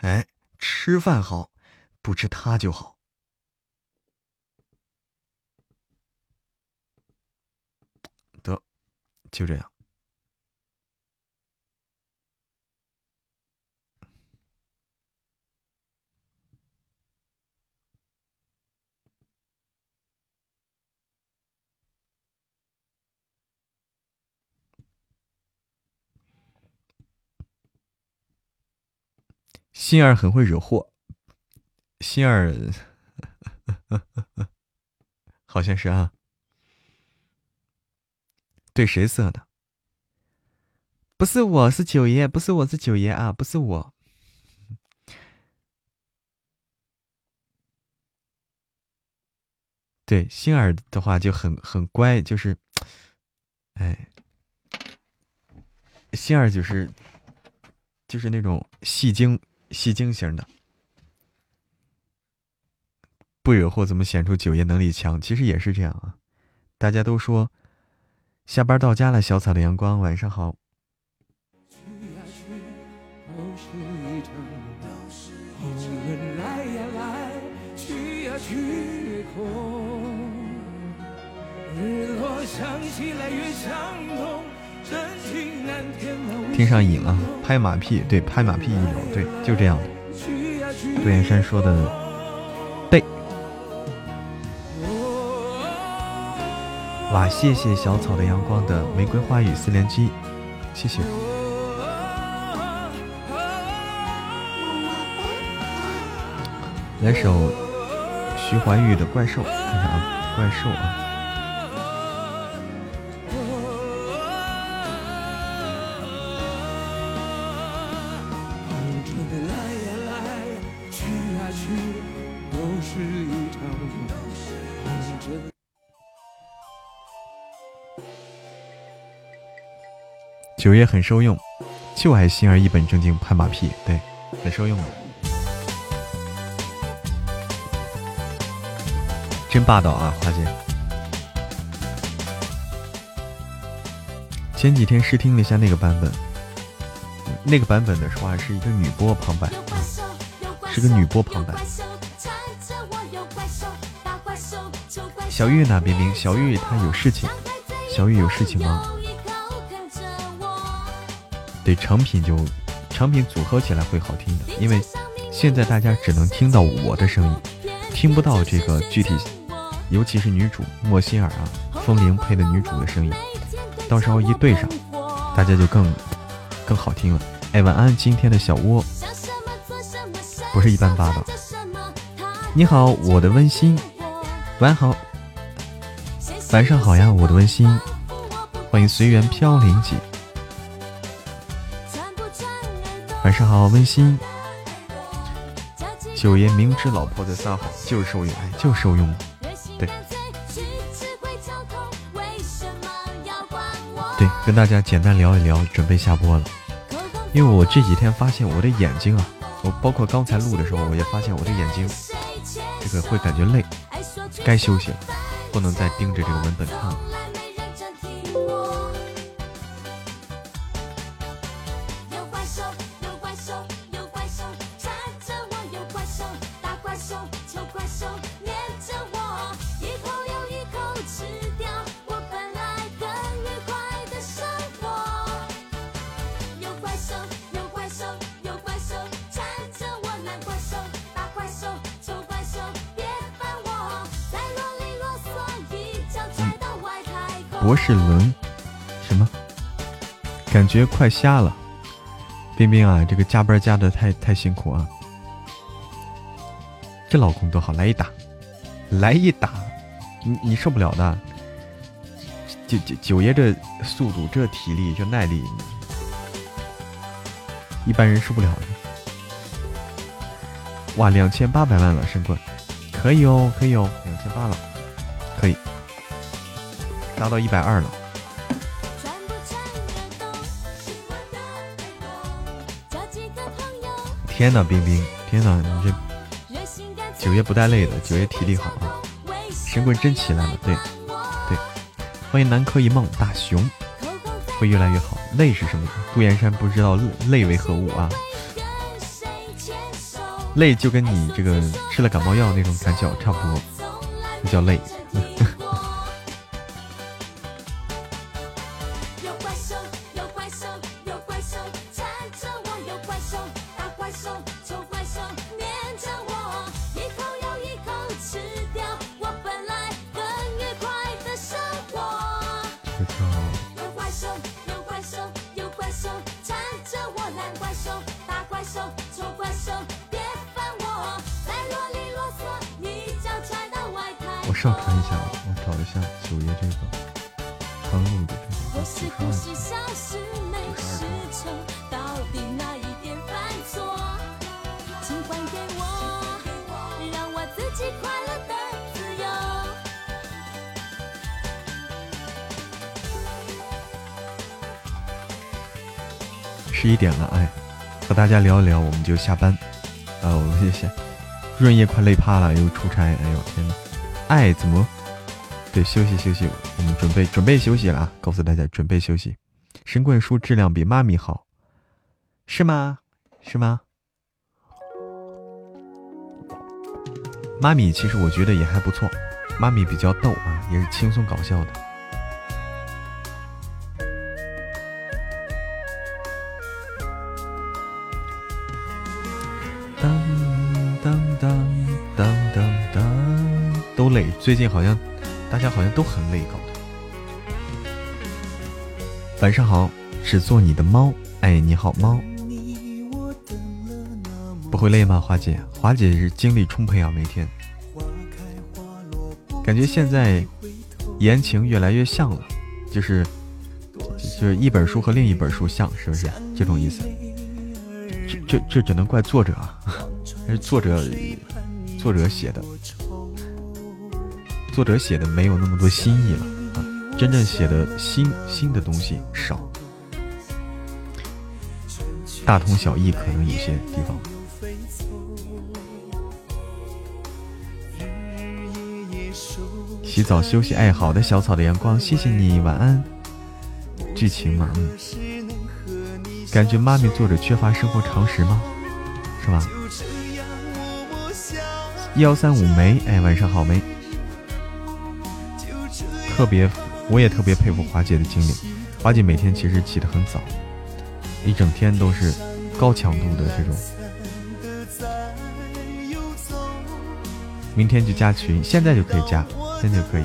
哎，吃饭好，不吃他就好。得，就这样。心儿很会惹祸，心儿好像是啊，对谁色的？不是我是九爷，不是我是九爷啊，不是我。对心儿的话就很很乖，就是，哎，心儿就是就是那种戏精。戏精型的，不惹祸怎么显出九爷能力强？其实也是这样啊。大家都说下班到家了，小草的阳光，晚上好。听上瘾了，拍马屁，对，拍马屁一流，对，就这样的。杜岩山说的对。哇，谢谢小草的阳光的玫瑰花语四连击，谢谢。来首徐怀钰的怪兽，看看啊，怪兽啊。九爷很受用，就爱心儿一本正经拍马屁，对，很受用的，真霸道啊，花姐！前几天试听了一下那个版本，那个版本的话是一个女播旁白，是个女播旁白。小玉呢？冰冰，小玉她有事情，小玉有事情吗？对成品就成品组合起来会好听的，因为现在大家只能听到我的声音，听不到这个具体，尤其是女主莫心儿啊，风铃配的女主的声音，到时候一对上，大家就更更好听了。哎，晚安，今天的小窝不是一般霸道。你好，我的温馨，晚好，晚上好呀，我的温馨，欢迎随缘飘零姐。晚上好，温馨。九爷明知老婆在撒谎，就是受用，哎，就是受用对，对，跟大家简单聊一聊，准备下播了。因为我这几天发现我的眼睛啊，我包括刚才录的时候，我也发现我的眼睛这个会感觉累，该休息了，不能再盯着这个文本看了。觉快瞎了，冰冰啊，这个加班加的太太辛苦啊！这老公多好，来一打，来一打，你你受不了的。九九九爷这速度，这体力，这耐力，一般人受不了的。哇，两千八百万了，神棍，可以哦，可以哦，两千八了，可以。达到一百二了！天哪，冰冰！天哪，你这九爷不带累的，九爷体力好啊！神棍真起来了，对对，欢迎南柯一梦大熊，会越来越好。累是什么？杜岩山不知道累为何物啊？累就跟你这个吃了感冒药那种感觉差不多，那叫累。大家聊一聊，我们就下班。啊，我们谢谢。润叶快累趴了，又出差，哎呦天呐，爱怎么？对，休息休息，我们准备准备休息了啊！告诉大家，准备休息。神棍书质量比妈咪好，是吗？是吗？妈咪其实我觉得也还不错，妈咪比较逗啊，也是轻松搞笑的。累，最近好像大家好像都很累，搞的。晚上好，只做你的猫。哎，你好，猫。不会累吗，华姐？华姐是精力充沛啊，每天。感觉现在言情越来越像了，就是就是一本书和另一本书像，是不是这种意思？这这这只能怪作者啊，<laughs> 是作者作者写的。作者写的没有那么多新意了啊，真正写的新新的东西少，大同小异，可能有些地方。洗澡休息，哎，好的，小草的阳光，谢谢你，晚安。剧情嘛，嗯，感觉妈咪作者缺乏生活常识吗？是吧？幺三五梅，哎，晚上好梅。特别，我也特别佩服华姐的精力。华姐每天其实起得很早，一整天都是高强度的这种。明天就加群，现在就可以加，现在就可以。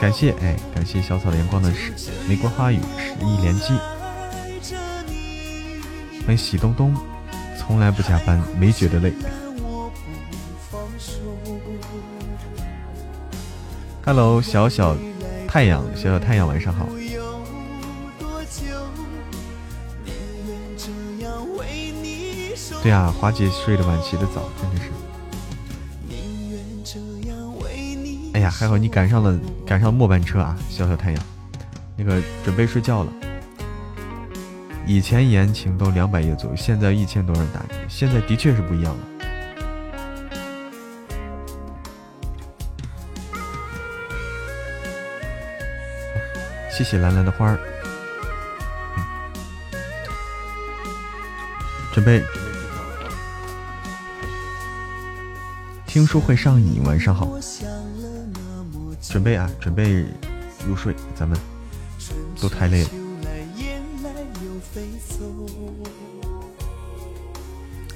感谢，哎，感谢小草连光的十玫瑰花语十一连击。欢迎喜东东，从来不加班，没觉得累。Hello，小小太阳，小小太阳，晚上好。对呀，华姐睡得晚，起得早，真的是。哎呀，还好你赶上了，赶上末班车啊，小小太阳。那个准备睡觉了。以前言情都两百页左右，现在一千多人打，现在的确是不一样了。谢谢蓝蓝的花儿，准备。听说会上瘾，晚上好。准备啊，准备入睡，咱们都太累了。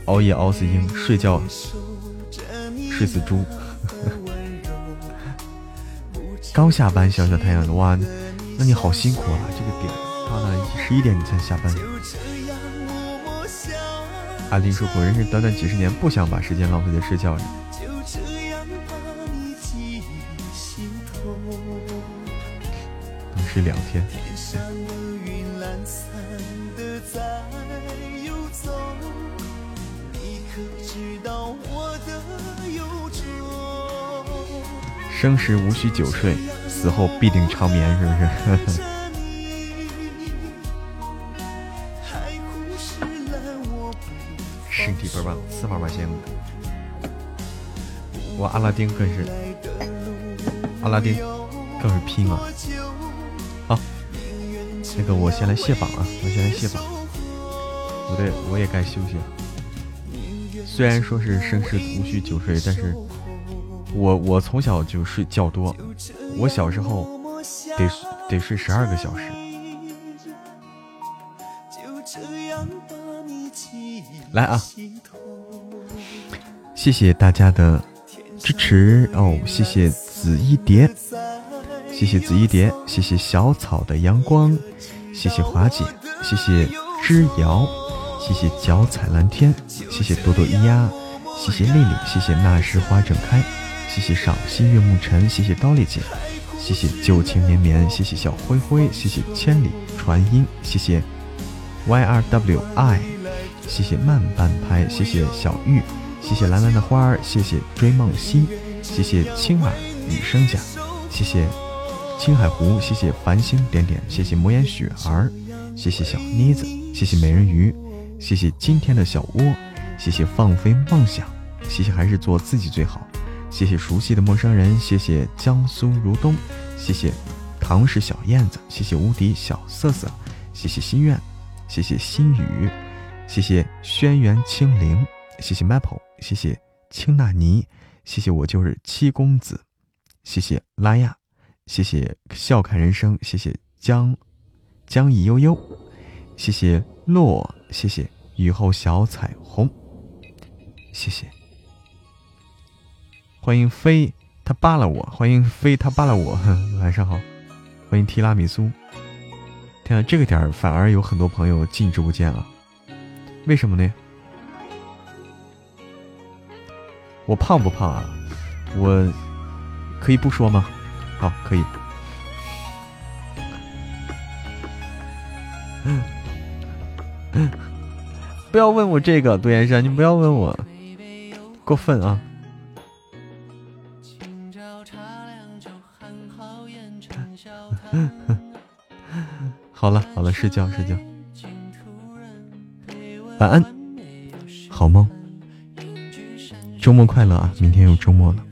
熬夜熬死鹰，睡觉睡死猪。<laughs> 刚下班，小小太阳的哇。那你好辛苦啊！这个点到了十一点你才下班。阿林说过，人生短短几十年，不想把时间浪费在睡觉上。能睡两天。生时无需久睡。死后必定长眠，是不是？<laughs> 身体倍儿棒，四毛八仙我阿拉丁更是，阿拉丁更是拼了！好，那个我先来卸榜啊，我先来卸榜。我得，我也该休息了。虽然说是生时无需久睡，但是我我从小就睡觉多。我小时候得得睡十二个小时。来啊！谢谢大家的支持哦，谢谢紫衣蝶，谢谢紫衣蝶，谢谢小草的阳光，谢谢华姐，谢谢之遥，谢谢脚踩蓝天，谢谢朵朵咿呀，谢谢丽丽，谢谢那时花正开。谢谢赏心悦目尘，谢谢刀丽姐，谢谢旧情绵绵，谢谢小灰灰，谢谢千里传音，谢谢 Y R W I，谢谢慢半拍，谢谢小玉，谢谢蓝蓝的花儿，谢谢追梦溪，谢谢青儿雨声家，谢谢青海湖，谢谢繁星点点，谢谢魔眼雪儿，谢谢小妮子，谢谢美人鱼，谢谢今天的小窝，谢谢放飞梦想，谢谢还是做自己最好。谢谢熟悉的陌生人，谢谢江苏如东，谢谢唐氏小燕子，谢谢无敌小瑟瑟，谢谢心愿，谢谢心雨，谢谢轩辕青灵，谢谢 Maple，谢谢青纳尼，谢谢我就是七公子，谢谢拉亚，谢谢笑看人生，谢谢江江意悠悠，谢谢落，谢谢雨后小彩虹，谢谢。欢迎飞，他扒了我。欢迎飞，他扒了我。<laughs> 晚上好，欢迎提拉米苏。天啊，这个点儿反而有很多朋友进直播间了，为什么呢？我胖不胖啊？我可以不说吗？好，可以。<laughs> 不要问我这个，杜岩山，你不要问我，过分啊！<laughs> 好了好了，睡觉睡觉，晚安，好梦，周末快乐啊！明天又周末了。